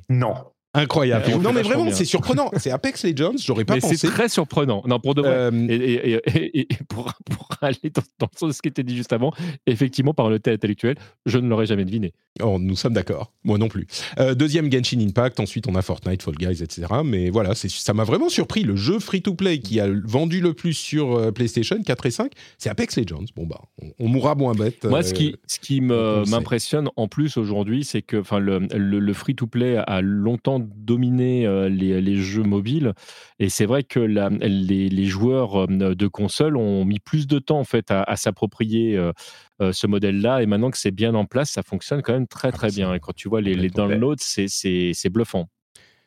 Non. Incroyable. On non, mais vraiment, c'est surprenant. C'est Apex Legends, j'aurais pas Mais pensé. c'est très surprenant. Non, pour de vrai. Euh, Et, et- et- et- et pour, pour aller dans, dans le sens de ce qui était dit juste avant, effectivement, par le thé intellectuel, je ne l'aurais jamais deviné. Oh, nous sommes d'accord. Moi non plus. Euh, deuxième, Genshin Impact. Ensuite, on a Fortnite, Fall Guys, etc. Mais voilà, ça m'a vraiment surpris. Le jeu free-to-play qui a vendu le plus sur euh, PlayStation 4 et 5, c'est Apex Legends. Bon, bah, on, on mourra moins bête. Moi, euh, ce qui, ce qui m'impressionne en plus aujourd'hui, c'est que le, le- le free-to-play a longtemps dominé euh, les, les jeux mobiles. Et c'est vrai que la- les, les joueurs euh, de console ont mis plus de temps en fait, à, à s'approprier euh, ce modèle-là. Et maintenant que c'est bien en place, ça fonctionne quand même très très bien. Et quand tu vois les, les downloads, c'est- c'est c'est bluffant.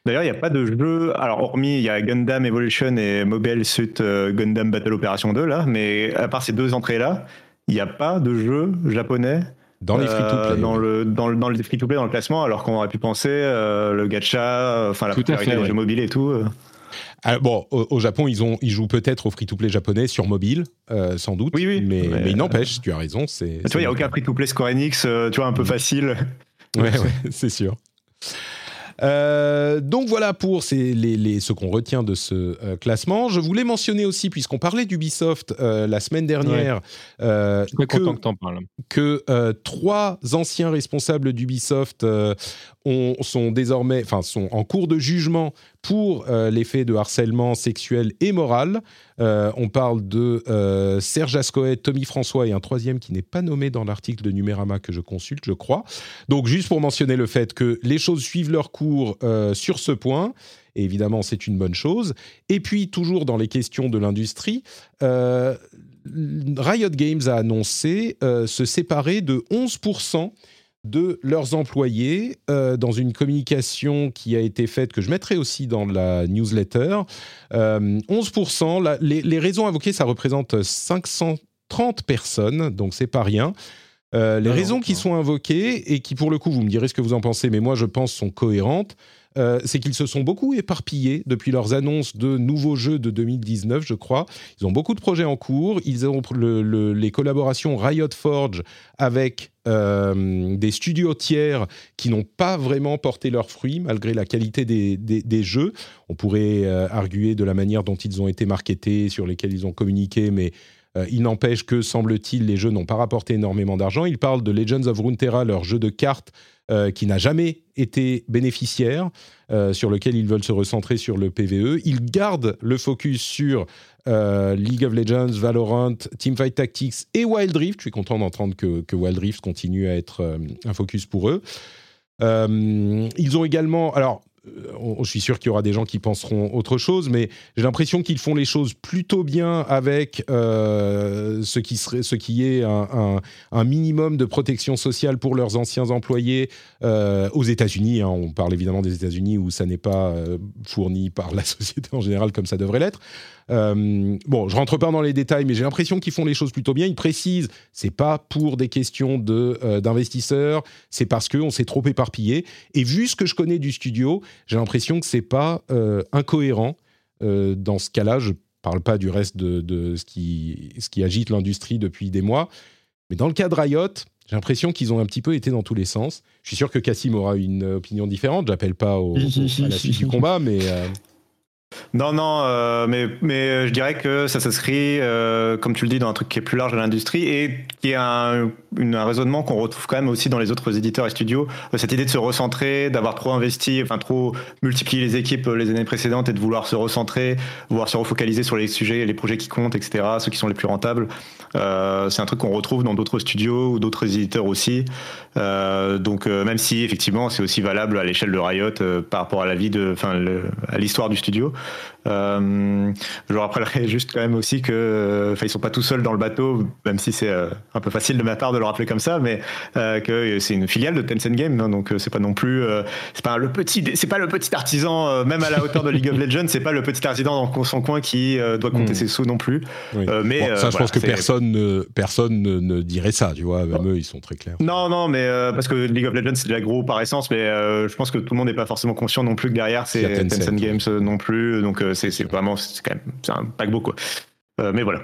D'ailleurs, il n'y a pas de jeu. Alors, hormis, il y a Gundam Evolution et Mobile Suit euh, Gundam Battle Operation 2, là. Mais à part ces deux entrées-là, il n'y a pas de jeu japonais dans les euh, free-to-play. dans, le, dans, le, dans le free-to-play, dans le classement, alors qu'on aurait pu penser euh, le gacha, enfin la fait, des ouais. jeux mobiles et tout. euh. Ah, bon, au, au Japon, ils, ont, ils jouent peut-être au free-to-play japonais sur mobile, euh, sans doute. Oui, oui. Mais, Mais, mais il euh, n'empêche, tu as raison. C'est, Tu vois, il n'y a aucun free-to-play Square Enix, euh, tu vois, un peu Mm. facile. Ouais, ouais, c'est sûr. Euh, donc voilà pour ces- les, les- ce qu'on retient de ce euh, classement. Je voulais mentionner aussi, puisqu'on parlait d'Ubisoft euh, la semaine dernière, euh, Je suis très que, content que tu en parles. que, euh, trois anciens responsables d'Ubisoft euh, ont- sont désormais, enfin, sont en cours de jugement pour euh, les faits de harcèlement sexuel et moral. Euh, on parle de euh, Serge Ascoët, Tommy François et un troisième qui n'est pas nommé dans l'article de Numérama que je consulte, je crois. Donc, juste pour mentionner le fait que les choses suivent leur cours euh, sur ce point. Évidemment, c'est une bonne chose. Et puis, toujours dans les questions de l'industrie, Riot Games a annoncé se séparer de 11% de leurs employés euh, dans une communication qui a été faite, que je mettrai aussi dans la newsletter. Euh, 11%, la- les, les raisons invoquées, ça représente 530 personnes, donc c'est pas rien. Euh, les Ah non, raisons qui sont invoquées et qui, pour le coup, vous me direz ce que vous en pensez, mais moi je pense sont cohérentes, euh, c'est qu'ils se sont beaucoup éparpillés depuis leurs annonces de nouveaux jeux de 2019, je crois. Ils ont beaucoup de projets en cours. Ils ont le- le- les collaborations Riot Forge avec euh, des studios tiers qui n'ont pas vraiment porté leurs fruits malgré la qualité des, jeux. On pourrait euh, arguer de la manière dont ils ont été marketés, sur lesquels ils ont communiqué, mais il n'empêche que, semble-t-il, les jeux n'ont pas rapporté énormément d'argent. Il parle de Legends of Runeterra, leur jeu de cartes euh, qui n'a jamais été bénéficiaire, euh, sur lequel ils veulent se recentrer sur le PVE. Ils gardent le focus sur euh, League of Legends, Valorant, Teamfight Tactics et Wild Rift. Je suis content d'entendre que, que, Wild Rift continue à être un focus pour eux. ils ont également... Alors, je suis sûr qu'il y aura des gens qui penseront autre chose, mais j'ai l'impression qu'ils font les choses plutôt bien avec euh, ce, qui serait, ce qui est un, minimum de protection sociale pour leurs anciens employés euh, aux États-Unis. Hein. on parle évidemment des États-Unis où ça n'est pas euh, fourni par la société en général comme ça devrait l'être. Euh, bon, je rentre pas dans les détails, mais j'ai l'impression qu'ils font les choses plutôt bien. Ils précisent, c'est pas pour des questions de euh, d'investisseurs, c'est parce qu'on s'est trop éparpillé. Et vu ce que je connais du studio, j'ai l'impression que c'est pas euh, incohérent. dans ce cas-là, je parle pas du reste de, de ce qui ce qui agite l'industrie depuis des mois, mais dans le cas de Riot, j'ai l'impression qu'ils ont un petit peu été dans tous les sens. Je suis sûr que Cassim aura une opinion différente. J'appelle pas au, à la suite du combat, mais non, non, euh, mais, euh, je dirais que ça s'inscrit, euh, comme tu le dis, dans un truc qui est plus large à l'industrie et qui est un, raisonnement qu'on retrouve quand même aussi dans les autres éditeurs et studios. Cette idée de se recentrer, d'avoir trop investi, enfin trop multiplié les équipes les années précédentes et de vouloir se recentrer, vouloir se refocaliser sur les sujets, les projets qui comptent, etc., ceux qui sont les plus rentables. c'est un truc qu'on retrouve dans d'autres studios ou d'autres éditeurs aussi. donc, même si effectivement, c'est aussi valable à l'échelle de Riot par rapport à la de, à l'histoire du studio. Euh, je rappellerai juste quand même aussi que, enfin, ils sont pas tout seuls dans le bateau, même si c'est euh, un peu facile de ma part de le rappeler comme ça, mais euh, que c'est une filiale de Tencent Game, hein, donc c'est pas non plus, c'est pas le petit, c'est pas le petit artisan, même à la hauteur de League of Legends, c'est pas le petit artisan dans son coin qui doit compter hmm. ses sous non plus. mais ça, je pense que personne, ne, personne ne, dirait ça, tu vois. Même eux, ils sont très clairs. Non, non, mais parce que League of Legends c'est la gros par essence, mais je pense que tout le monde n'est pas forcément conscient non plus que derrière c'est Tencent Games non plus, donc c'est vraiment, quand même, un paquebot, quoi. Euh, mais voilà.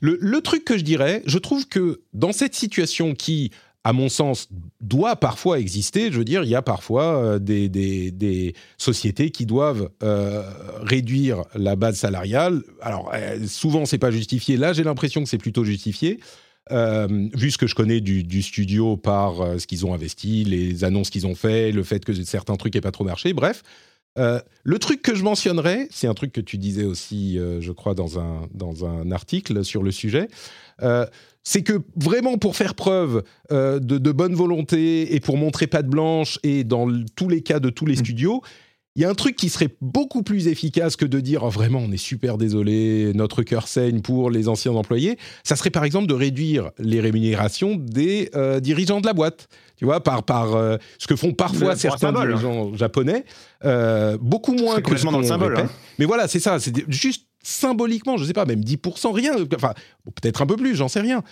Le, truc que je dirais, je trouve que dans cette situation qui, à mon sens, doit parfois exister, je veux dire, il y a parfois euh, des, sociétés qui doivent euh, réduire la base salariale. Alors, souvent, c'est pas justifié. Là, j'ai l'impression que c'est plutôt justifié. vu ce que je connais du, du studio par ce qu'ils ont investi, les annonces qu'ils ont fait, le fait que certains trucs n'aient pas trop marché, bref, euh, le truc que je mentionnerais, c'est un truc que tu disais aussi, euh, je crois, dans un, dans un article sur le sujet, euh, c'est que vraiment pour faire preuve de, de, bonne volonté et pour montrer patte blanche et dans tous les cas de tous les mmh. studios, il y a un truc qui serait beaucoup plus efficace que de dire oh, vraiment on est super désolé, notre cœur saigne pour les anciens employés. Ça serait par exemple de réduire les rémunérations des euh, dirigeants de la boîte. Tu vois, par, par euh, ce que font parfois certains dirigeants japonais, euh, beaucoup moins que ce dans le symbole. Hein. Mais voilà, c'est ça, c'est juste symboliquement, je sais pas, même 10%, rien, enfin, peut-être un peu plus, j'en sais rien.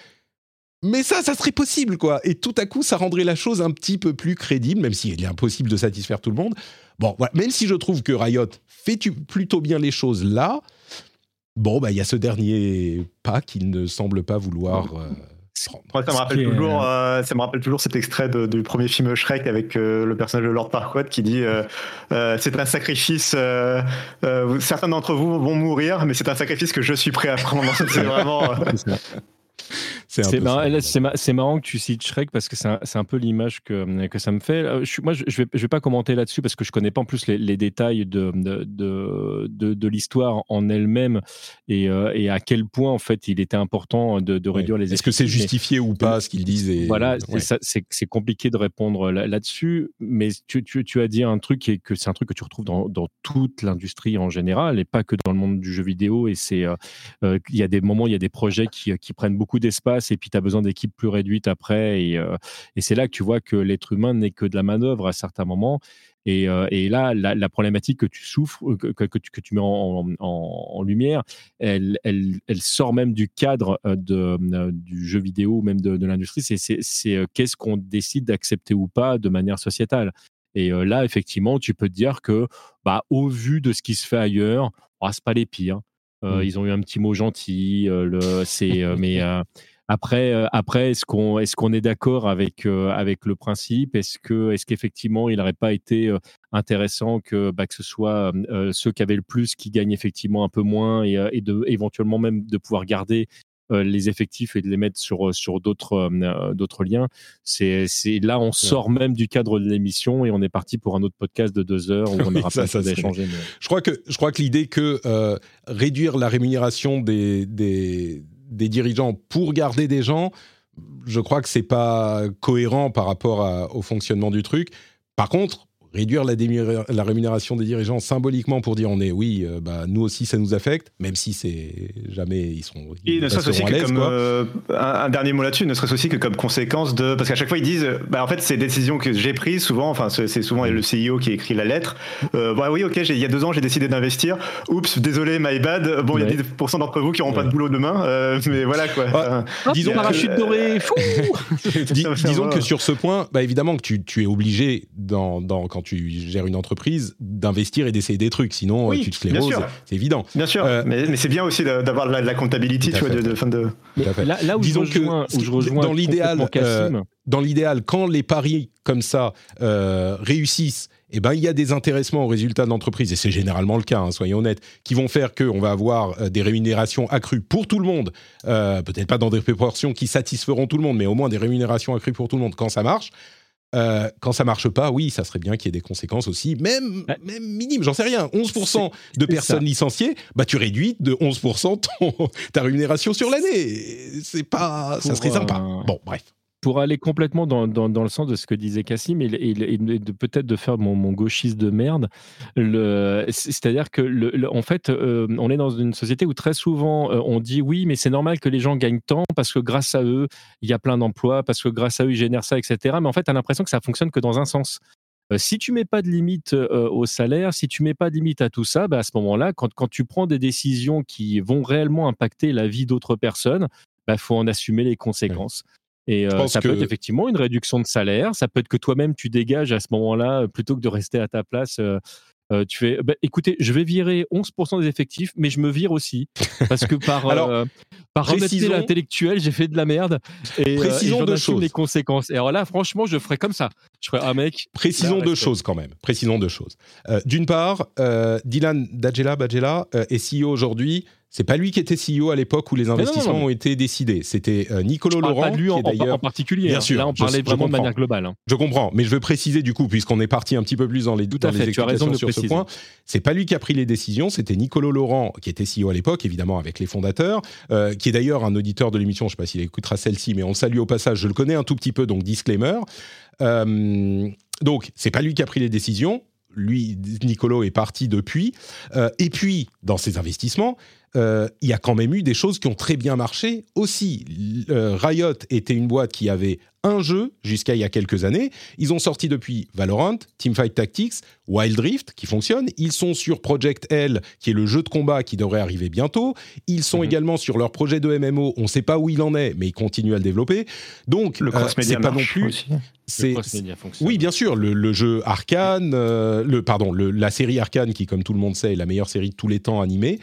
Mais ça, ça serait possible, quoi. Et tout à coup, ça rendrait la chose un petit peu plus crédible, même s'il est impossible de satisfaire tout le monde. Bon, voilà. même si je trouve que Riot fait plutôt bien les choses là, bon, bah, il y a ce dernier pas qu'il ne semble pas vouloir. Euh, Moi, ça me rappelle toujours, euh, ça me rappelle toujours cet extrait du premier film Shrek avec euh, le personnage de Lord Farquaad qui dit c'est un sacrifice. certains d'entre vous vont mourir, mais c'est un sacrifice que je suis prêt à prendre. c'est vraiment. C'est marrant, que tu cites Shrek parce que c'est un, un, peu l'image que, que ça me fait. Euh, je, moi, je ne vais, je vais, pas commenter là-dessus parce que je ne connais pas en plus les, les détails de, de, de, de l'histoire en elle-même et, euh, et, à quel point en fait il était important de, de réduire les. Est-ce que c'est justifié ou pas ce qu'ils disent et... Voilà, c'est compliqué de répondre là-dessus, mais tu, tu, tu, as dit un truc et que c'est un truc que tu retrouves dans, dans toute l'industrie en général et pas que dans le monde du jeu vidéo. Et c'est euh, il y a des moments, il y a des projets qui, qui prennent beaucoup d'espace et puis tu as besoin d'équipes plus réduites après. Et, euh, et c'est là que tu vois que l'être humain n'est que de la manœuvre à certains moments. Et, euh, et là, la, problématique que tu souffres, euh, que, que, tu, que tu, mets en, en, lumière, elle, elle, elle, sort même du cadre de, du jeu vidéo ou même de, de l'industrie. C'est qu'est-ce qu'on décide d'accepter ou pas de manière sociétale. Et là, effectivement, tu peux te dire que, bah, au vu de ce qui se fait ailleurs, oh, c'est pas les pires. Mmh. Ils ont eu un petit mot gentil. le, c'est, mais après, euh, après est-ce qu'on est, qu'on est d'accord avec, euh, avec le principe? Est-ce que est qu'effectivement, il n'aurait pas été euh, intéressant que, bah, que ce soit ceux qui avaient le plus qui gagnent effectivement un peu moins et, et de, éventuellement même de pouvoir garder les effectifs et de les mettre sur, sur d'autres d'autres liens? C'est là, on sort même du cadre de l'émission et on est parti pour un autre podcast de deux heures où on aura. Mais... Je crois que, je crois que l'idée que réduire la rémunération des, des, des dirigeants pour garder des gens, je crois que c'est pas cohérent par rapport au fonctionnement du truc. Par contre, réduire la, la, rémunération des dirigeants symboliquement pour dire on est oui, euh, bah, nous aussi ça nous affecte, même si c'est jamais ils sont. Et ne serait-ce aussi que comme euh, un, dernier mot là-dessus, ne serait-ce aussi que comme conséquence de parce qu'à chaque fois ils disent bah, en fait ces décisions que j'ai prises souvent, enfin c'est souvent le CEO qui écrit la lettre. Euh, bah, oui ok il y a deux ans j'ai décidé d'investir. Oups désolé my bad. Bon il y a 10% d'entre vous qui n'auront pas de boulot demain, euh, mais voilà quoi. Ah, disons parachute doré. disons que sur ce point, bah, évidemment que tu, tu es obligé dans, dans quand tu gères une entreprise, d'investir et d'essayer des trucs. Sinon, tu te scléroses, c'est évident. Bien sûr, euh, mais, c'est bien aussi d'avoir la, la, comptabilité, tu vois, de, de, Là, où Disons je rejoins, que, où je rejoins dans l'idéal, euh, dans l'idéal, quand les paris comme ça euh, réussissent, eh ben, il y a des intéressements aux résultats de l'entreprise, et c'est généralement le cas, hein, soyons honnêtes, qui vont faire qu'on va avoir des rémunérations accrues pour tout le monde, peut-être pas dans des proportions qui satisferont tout le monde, mais au moins des rémunérations accrues pour tout le monde. Quand ça marche. Euh, quand ça marche pas, oui, ça serait bien qu'il y ait des conséquences aussi, même, même minimes, j'en sais rien. 11% de personnes licenciées, bah tu réduis de 11% ton, ta rémunération sur l'année. C'est pas, ça serait sympa. Bon, bref pour aller complètement dans, dans, le sens de ce que disait Cassim et, de, peut-être de faire mon, mon, gauchiste de merde, c'est-à-dire que le, en fait, euh, on est dans une société où très souvent euh, on dit oui, mais c'est normal que les gens gagnent tant parce que grâce à eux, il y a plein d'emplois, parce que grâce à eux, ils génèrent ça, etc. Mais en fait, tu as l'impression que ça fonctionne que dans un sens. Euh, si tu mets pas de limite au salaire, si tu mets pas de limite à tout ça, bah à ce moment-là, quand, quand tu prends des décisions qui vont réellement impacter la vie d'autres personnes, il bah, faut en assumer les conséquences. Et euh, ça peut être effectivement une réduction de salaire. Ça peut être que toi-même tu dégages à ce moment-là plutôt que de rester à ta place. Euh, euh, tu fais, bah, écoutez, je vais virer 11% des effectifs, mais je me vire aussi parce que par alors, par honnêteté intellectuelle, j'ai fait de la merde et, précisons deux choses. les conséquences. Et alors là, franchement, je ferais comme ça. Je ferais un ah, mec. Précisons deux choses quand même. Précisons deux choses. D'une part, Dylan Dagela Bajela est CEO aujourd'hui c'est pas lui qui était CEO à l'époque où les investissements ont été décidés. C'était euh, Nicolo Laurent. Pas lui en, particulier. Bien hein. sûr. Là, on parlait vraiment de manière globale. Hein. Je comprends, mais je veux préciser du coup, puisqu'on est parti un petit peu plus dans les, doutes les explications sur ce point. C'est pas lui qui a pris les décisions. C'était Nicolo Laurent qui était CEO à l'époque, évidemment avec les fondateurs, euh, qui est d'ailleurs un auditeur de l'émission. Je sais pas s'il écoutera celle-ci, mais on le salue au passage. Je le connais un tout petit peu, donc disclaimer. Euh, donc, c'est pas lui qui a pris les décisions lui, Nicolo est parti depuis. Euh, et puis, dans ses investissements, euh, il y a quand même eu des choses qui ont très bien marché aussi. Euh, Riot était une boîte qui avait un jeu jusqu'à il y a quelques années. Ils ont sorti depuis Valorant, Teamfight Tactics, Wild Rift qui fonctionne. Ils sont sur Project L qui est le jeu de combat qui devrait arriver bientôt. Ils sont mhm. également sur leur projet de MMO. On ne sait pas où il en est, mais ils continuent à le développer. Donc le cross c'est pas non plus. C'est oui, bien sûr, le, jeu Arkane, le pardon, la série Arkane qui, comme tout le monde sait, est la meilleure série de tous les temps animée.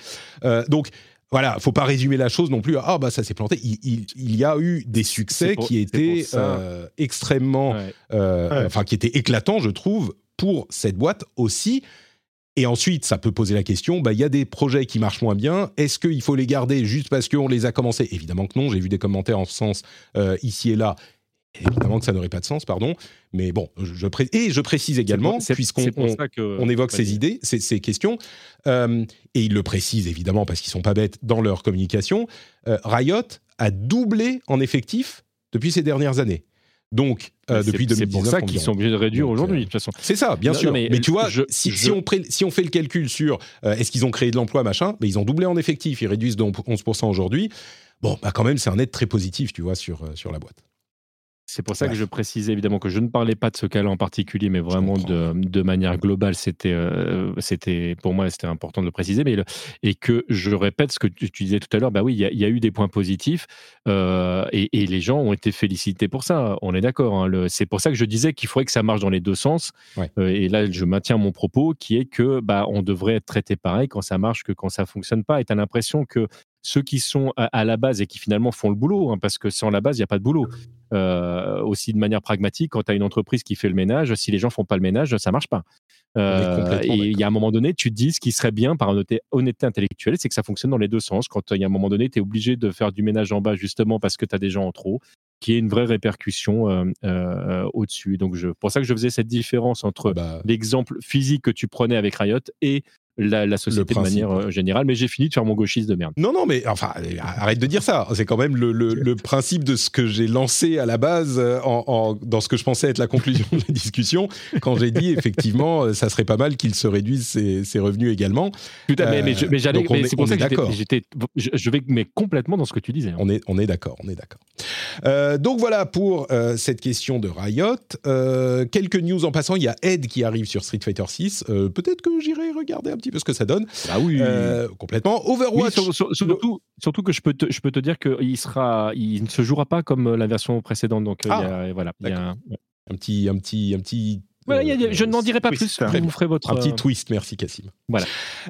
donc voilà, faut pas résumer la chose non plus. Ah bah ça s'est planté. Il, y a eu des succès qui étaient euh, extrêmement, euh, enfin qui étaient éclatants, je trouve, pour cette boîte aussi. Et ensuite, ça peut poser la question, bah, il y a des projets qui marchent moins bien, est-ce qu'il faut les garder juste parce qu'on les a commencés? Évidemment que non, j'ai vu des commentaires en ce sens euh, ici et là, Évidemment que ça n'aurait pas de sens, pardon. Mais bon, je, et je précise également, puisqu'on on, évoque ces idées, ces, questions, euh, et ils le précisent évidemment parce qu'ils sont pas bêtes dans leur communication, euh, Riot a doublé en effectif depuis ces dernières années. Donc, euh, depuis 2019. C'est pour ça qu'ils sont obligés de réduire aujourd'hui, de toute façon. C'est ça, bien sûr. mais, tu vois, si, on si, on fait le calcul sur est-ce qu'ils ont créé de l'emploi, machin, mais ils ont doublé en effectif, ils réduisent de 11% aujourd'hui. Bon, bah quand même, c'est un net très positif, tu vois, sur, sur la boîte. C'est pour ça que je précisais évidemment que je ne parlais pas de ce cas-là en particulier, mais vraiment de, manière globale. C'était, euh, c'était pour moi, c'était important de le préciser. Mais et que je répète ce que tu, disais tout à l'heure. Bah oui, il y, a eu des points positifs euh, et, les gens ont été félicités pour ça. On est d'accord. Hein. c'est pour ça que je disais qu'il faudrait que ça marche dans les deux sens. Euh, et là, je maintiens mon propos qui est que bah on devrait être traité pareil quand ça marche que quand ça fonctionne pas. Et tu as l'impression que ceux qui sont à, la base et qui finalement font le boulot, hein, parce que sans la base, il n'y a pas de boulot. Euh, aussi de manière pragmatique, quand tu as une entreprise qui fait le ménage, si les gens font pas le ménage, ça marche pas. Euh, et il y a un moment donné, tu te dis ce qui serait bien par honnêteté, intellectuelle, c'est que ça fonctionne dans les deux sens. Quand il y a un moment donné, tu es obligé de faire du ménage en bas justement parce que tu as des gens en trop, qui ait une vraie répercussion euh, euh, au-dessus. Donc, je, pour ça que je faisais cette différence entre Bah, l'exemple physique que tu prenais avec Riot et la, la société de manière euh, générale. Mais j'ai fini de faire mon gauchiste de merde. Non, non, mais enfin, arrête de dire ça. C'est quand même le, le- le principe de ce que j'ai lancé à la base euh, en, en- dans ce que je pensais être la conclusion de la discussion, quand j'ai dit effectivement, euh, ça serait pas mal qu'il se réduise ses, ses revenus également. Tout à fait. mais, je- mais j'allais. C'est pour ça que j'étais-. Je, je vais mais complètement dans ce que tu disais. hein. On est, on est d'accord, on est d'accord. Euh, donc voilà pour euh, cette question de Riot. Quelques news en passant. Il y a Ed qui arrive sur Street Fighter 6. Peut-être que j'irai regarder un petit peu ce que ça donne. Ah oui. Euh, complètement. Oui, Overwatch. sur- sur- surtout, surtout que je peux te, je peux te dire qu'il sera, il ne se jouera pas comme la version précédente. Donc euh, il y a- voilà. il y a un- un petit, un petit, un petit. Voilà, il y a- je n'en dirai pas twist, plus. hein. Vous ferez votre. Un petit euh, twist, merci Cassim. Voilà.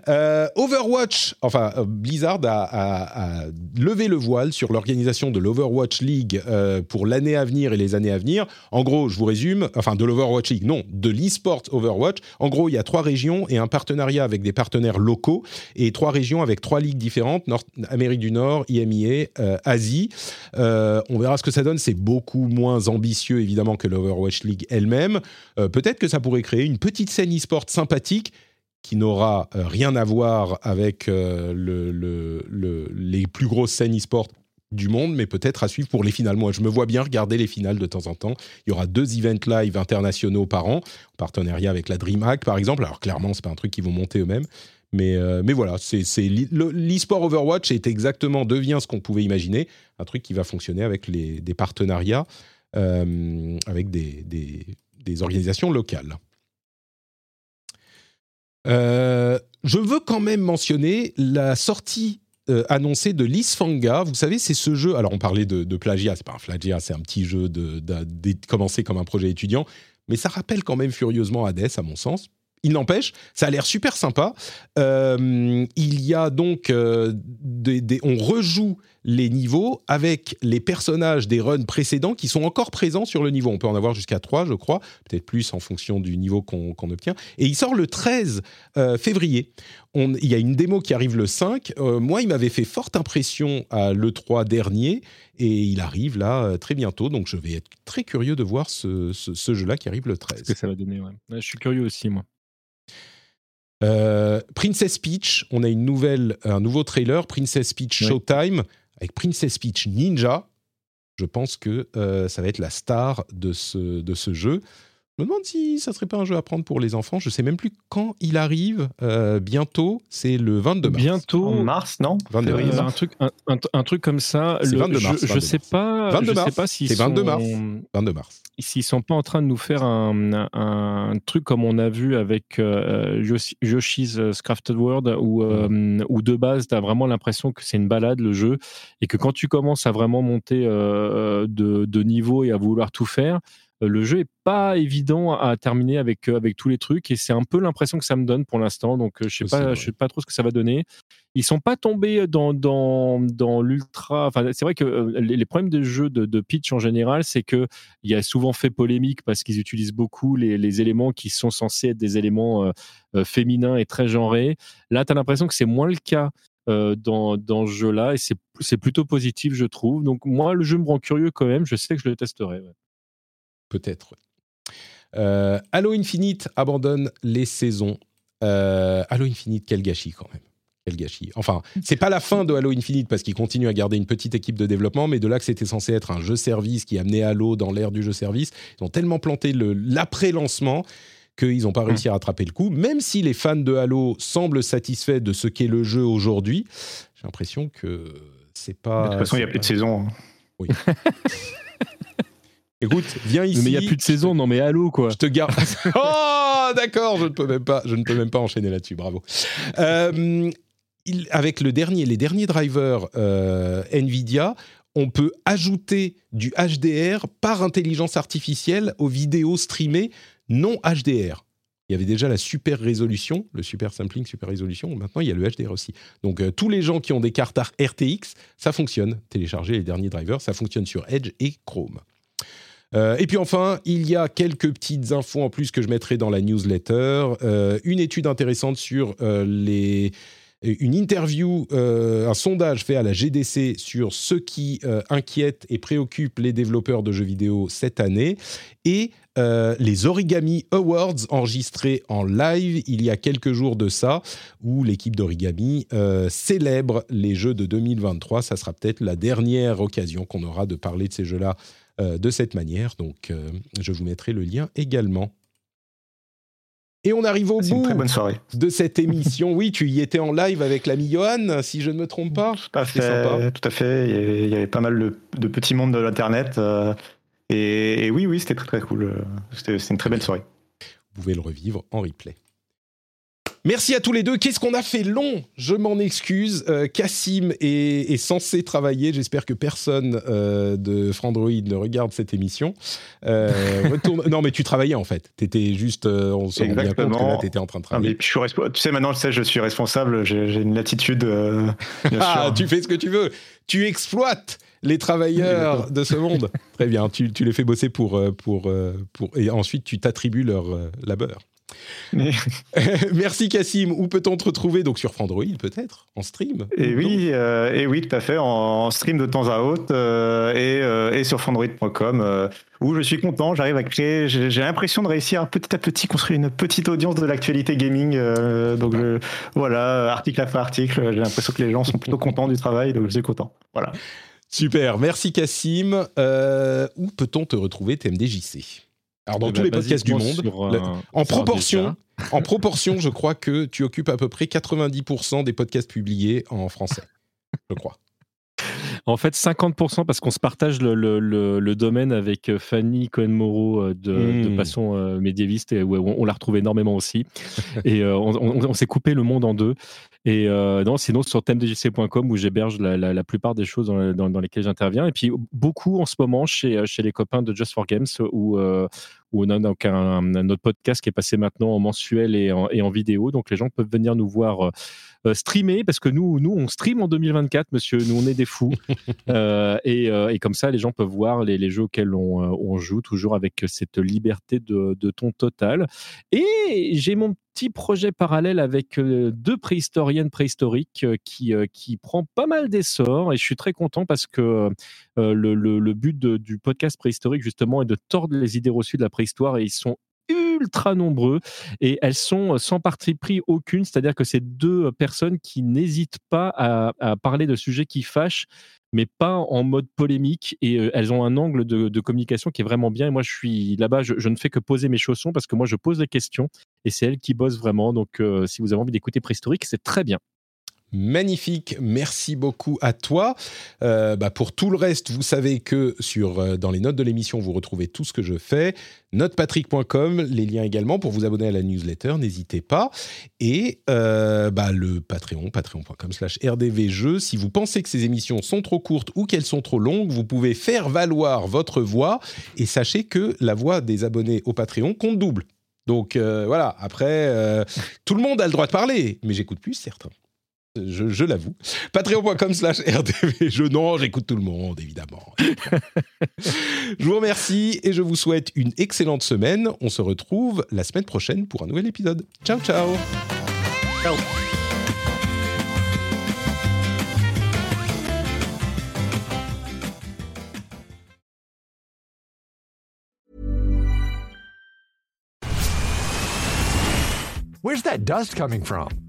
Euh, Overwatch, enfin euh, Blizzard a, a- a levé le voile sur l'organisation de l'Overwatch League euh, pour l'année à venir et les années à venir. En gros, je vous résume, enfin de l'Overwatch League, non, de l'eSport Overwatch. En gros, il y a trois régions et un partenariat avec des partenaires locaux et trois régions avec trois ligues différentes Nord Amérique du Nord, IMIA, euh, Asie. On verra ce que ça donne. C'est beaucoup moins ambitieux évidemment que l'Overwatch League elle-même. Euh, Peut-être que ça pourrait créer une petite scène e-sport sympathique qui n'aura euh, rien à voir avec euh, le- le- le- les plus grosses scènes e-sport du monde, mais peut-être à suivre pour les finales. Moi, je me vois bien regarder les finales de temps en temps. Il y aura deux events live internationaux par an, en partenariat avec la DreamHack, par exemple. Alors, clairement, c'est pas un truc qu'ils vont monter eux-mêmes. Mais, euh, mais voilà, c'est c'est l'e- le- l'e-sport Overwatch est exactement, devient ce qu'on pouvait imaginer, un truc qui va fonctionner avec les, des partenariats, euh, avec des, des- des organisations locales. Euh, je veux quand même mentionner la sortie euh, annoncée de Lisfanga. Vous savez, c'est ce jeu. Alors, on parlait de, plagiat. C'est pas un plagiat, c'est un petit jeu de, commencé comme un projet étudiant, mais ça rappelle quand même furieusement Hades, à mon sens. Il n'empêche, ça a l'air super sympa. Euh, il y a donc des- on rejoue les niveaux avec les personnages des runs précédents qui sont encore présents sur le niveau. On peut en avoir jusqu'à 3, je crois, peut-être plus en fonction du niveau qu'on obtient. Et il sort le 13 euh, février. On- il y a une démo qui arrive le 5. Euh, moi, il m'avait fait forte impression à l'E3 dernier et il arrive là euh, très bientôt. Donc, je vais être très curieux de voir ce, ce- ce jeu-là qui arrive le 13. Ce que ça va donner. ouais. Ouais, je suis curieux aussi, moi. Euh, Princess Peach, on a une nouvelle, un nouveau trailer, Princess Peach Ouais. Showtime, avec Princess Peach Ninja. Je pense que euh, ça va être la star de ce, de ce jeu. Je me demande si ça serait pas un jeu à prendre pour les enfants. Je sais même plus quand il arrive. Euh, bientôt, c'est le 22 mars. Bientôt. En mars, non 22 Février, Euh, mars. un truc, un, un- un truc comme ça. C'est le- 22 mars, Je, je 22 sais mars. pas. 22 je mars. sais pas s'ils C'est 22 mars. sont- 22 mars. s'ils sont pas en train de nous faire un, un- un truc comme on a vu avec euh, Yoshi- Yoshi's Crafted World, où, euh, où de base, tu as vraiment l'impression que c'est une balade le jeu, et que quand tu commences à vraiment monter euh, de, de niveau et à vouloir tout faire, euh, le jeu est pas évident à terminer avec, euh, avec tous les trucs, et c'est un peu l'impression que ça me donne pour l'instant, donc euh, je sais pas, je sais pas trop ce que ça va donner. Ils sont pas tombés dans, dans, dans l'ultra. Enfin, c'est vrai que euh, les, les problèmes des jeux de, de pitch en général, c'est que il y a souvent fait polémique parce qu'ils utilisent beaucoup les, les éléments qui sont censés être des éléments euh, euh, féminins et très genrés. Là, tu as l'impression que c'est moins le cas euh, dans, dans ce jeu-là et c'est c'est plutôt positif, je trouve. Donc, moi, le jeu me rend curieux quand même. Je sais que je le testerai. ouais. Peut-être. Euh, Halo Infinite abandonne les saisons. Euh, Halo Infinite, quel gâchis quand même. Quel gâchis. Enfin, c'est pas la fin de Halo Infinite parce qu'ils continuent à garder une petite équipe de développement, mais de là que c'était censé être un jeu service qui amenait Halo dans l'ère du jeu service, ils ont tellement planté l'après-lancement qu'ils n'ont pas réussi à rattraper le coup. Même si les fans de Halo semblent satisfaits de ce qu'est le jeu aujourd'hui, j'ai l'impression que c'est pas. De toute façon, il n'y a plus de saison. Écoute, viens ici. mais il n'y a plus de saison, non, mais allô, quoi. Je te garde. oh, d'accord, je ne peux même pas, je ne peux même pas enchaîner là-dessus. Bravo. Euh, il- avec le dernier, les derniers drivers euh, Nvidia, on peut ajouter du HDR par intelligence artificielle aux vidéos streamées non HDR. Il y avait déjà la super résolution, le super sampling, super résolution. Maintenant, il y a le HDR aussi. Donc, euh, tous les gens qui ont des cartes RTX, ça fonctionne. Télécharger les derniers drivers, ça fonctionne sur Edge et Chrome. Euh, et puis enfin, il y a quelques petites infos en plus que je mettrai dans la newsletter. Euh, une étude intéressante sur euh, les une interview, un sondage fait à la GDC sur ce qui inquiète et préoccupe les développeurs de jeux vidéo cette année, et les Origami Awards enregistrés en live il y a quelques jours de ça, où l'équipe d'Origami célèbre les jeux de 2023. Ça sera peut-être la dernière occasion qu'on aura de parler de ces jeux-là de cette manière. Donc, euh, je vous mettrai le lien également. Et on arrive au bout très bonne soirée. de cette émission. oui, tu y étais en live avec l'ami Johan, si je ne me trompe pas. Tout à fait. Tout à fait. Il y avait, pas mal de, petits mondes de l'internet. Euh, et, oui, oui, c'était très très cool. C'était une très belle soirée. Vous pouvez le revivre en replay. Merci à tous les deux. Qu'est-ce qu'on a fait long? Je m'en excuse. Euh, Cassim est, censé travailler. J'espère que personne euh, de Frandroid ne regarde cette émission. Euh, non, mais tu travaillais en fait. Tu étais juste. on se rend bien compte que là, tu étais en train de travailler. je suis tu sais, maintenant, je, sais, je suis responsable. J'ai une latitude. ah, tu fais ce que tu veux. Tu exploites les travailleurs de ce monde. Très bien. Tu, tu, les fais bosser pour, pour, pour. Et ensuite, tu t'attribues leur labeur. Merci Cassim. Où peut-on te retrouver? Donc sur Frandroid peut-être En stream Et oui, euh, et oui, tout à fait. En, stream de temps à autre euh, et, euh, et, sur frandroid.com où je suis content. J'arrive à créer. J'ai l'impression de réussir petit à petit construire une petite audience de l'actualité gaming. donc voilà, article après article. J'ai l'impression que les gens sont plutôt contents du travail. Donc je suis content. Voilà. Super. Merci Cassim. où peut-on te retrouver TMDJC alors dans eh tous ben, les podcasts du monde, en proportion, en proportion, je crois que tu occupes à peu près 90% des podcasts publiés en français. je crois. En fait, 50% parce qu'on se partage le, domaine avec euh, Fanny Cohen-Moreau euh, de, euh, médiéviste, et on, la retrouve énormément aussi. et on, s'est coupé le monde en deux. Et non, sinon, sur thèmedjc.com où j'héberge la, plupart des choses dans, lesquelles j'interviens. Et puis, beaucoup en ce moment chez, chez les copains de Just for Games où, où on a donc un, autre podcast qui est passé maintenant en mensuel et en, et en vidéo. Donc, les gens peuvent venir nous voir euh, streamer, parce que nous, nous, on stream en 2024, monsieur. Nous, on est des fous. Euh, euh, et, comme ça, les gens peuvent voir les, jeux auxquels on, joue, toujours avec cette liberté de, ton total. Et j'ai mon petit projet parallèle avec deux préhistoriennes préhistoriques qui, qui prend pas mal d'essor et je suis très content parce que le, le, but du podcast préhistorique justement est de tordre les idées reçues de la préhistoire et ils sont ultra nombreux et elles sont sans parti pris aucune, c'est-à-dire que c'est deux personnes qui n'hésitent pas à, parler de sujets qui fâchent mais pas en mode polémique. Et euh, elles ont un angle de, communication qui est vraiment bien. Et moi, je suis là-bas, je, ne fais que poser mes chaussons parce que moi, je pose des questions et c'est elles qui bossent vraiment. Donc, euh, si vous avez envie d'écouter Préhistorique, c'est très bien. Magnifique, merci beaucoup à toi. Euh, bah, pour tout le reste, vous savez que sur, euh, dans les notes de l'émission, vous retrouvez tout ce que je fais. Notepatrick.com, les liens également pour vous abonner à la newsletter, n'hésitez pas. Et euh, bah, le Patreon, patreon.com slash rdvjeux. Si vous pensez que ces émissions sont trop courtes ou qu'elles sont trop longues, vous pouvez faire valoir votre voix. Et sachez que la voix des abonnés au Patreon compte double. Donc voilà, après, tout le monde a le droit de parler, mais j'écoute plus certains je, l'avoue. Patreon.com slash RDV. Je, non, j'écoute tout le monde, évidemment. je vous remercie et je vous souhaite une excellente semaine. On se retrouve la semaine prochaine pour un nouvel épisode. Ciao, ciao. Ciao. Where's that dust coming from?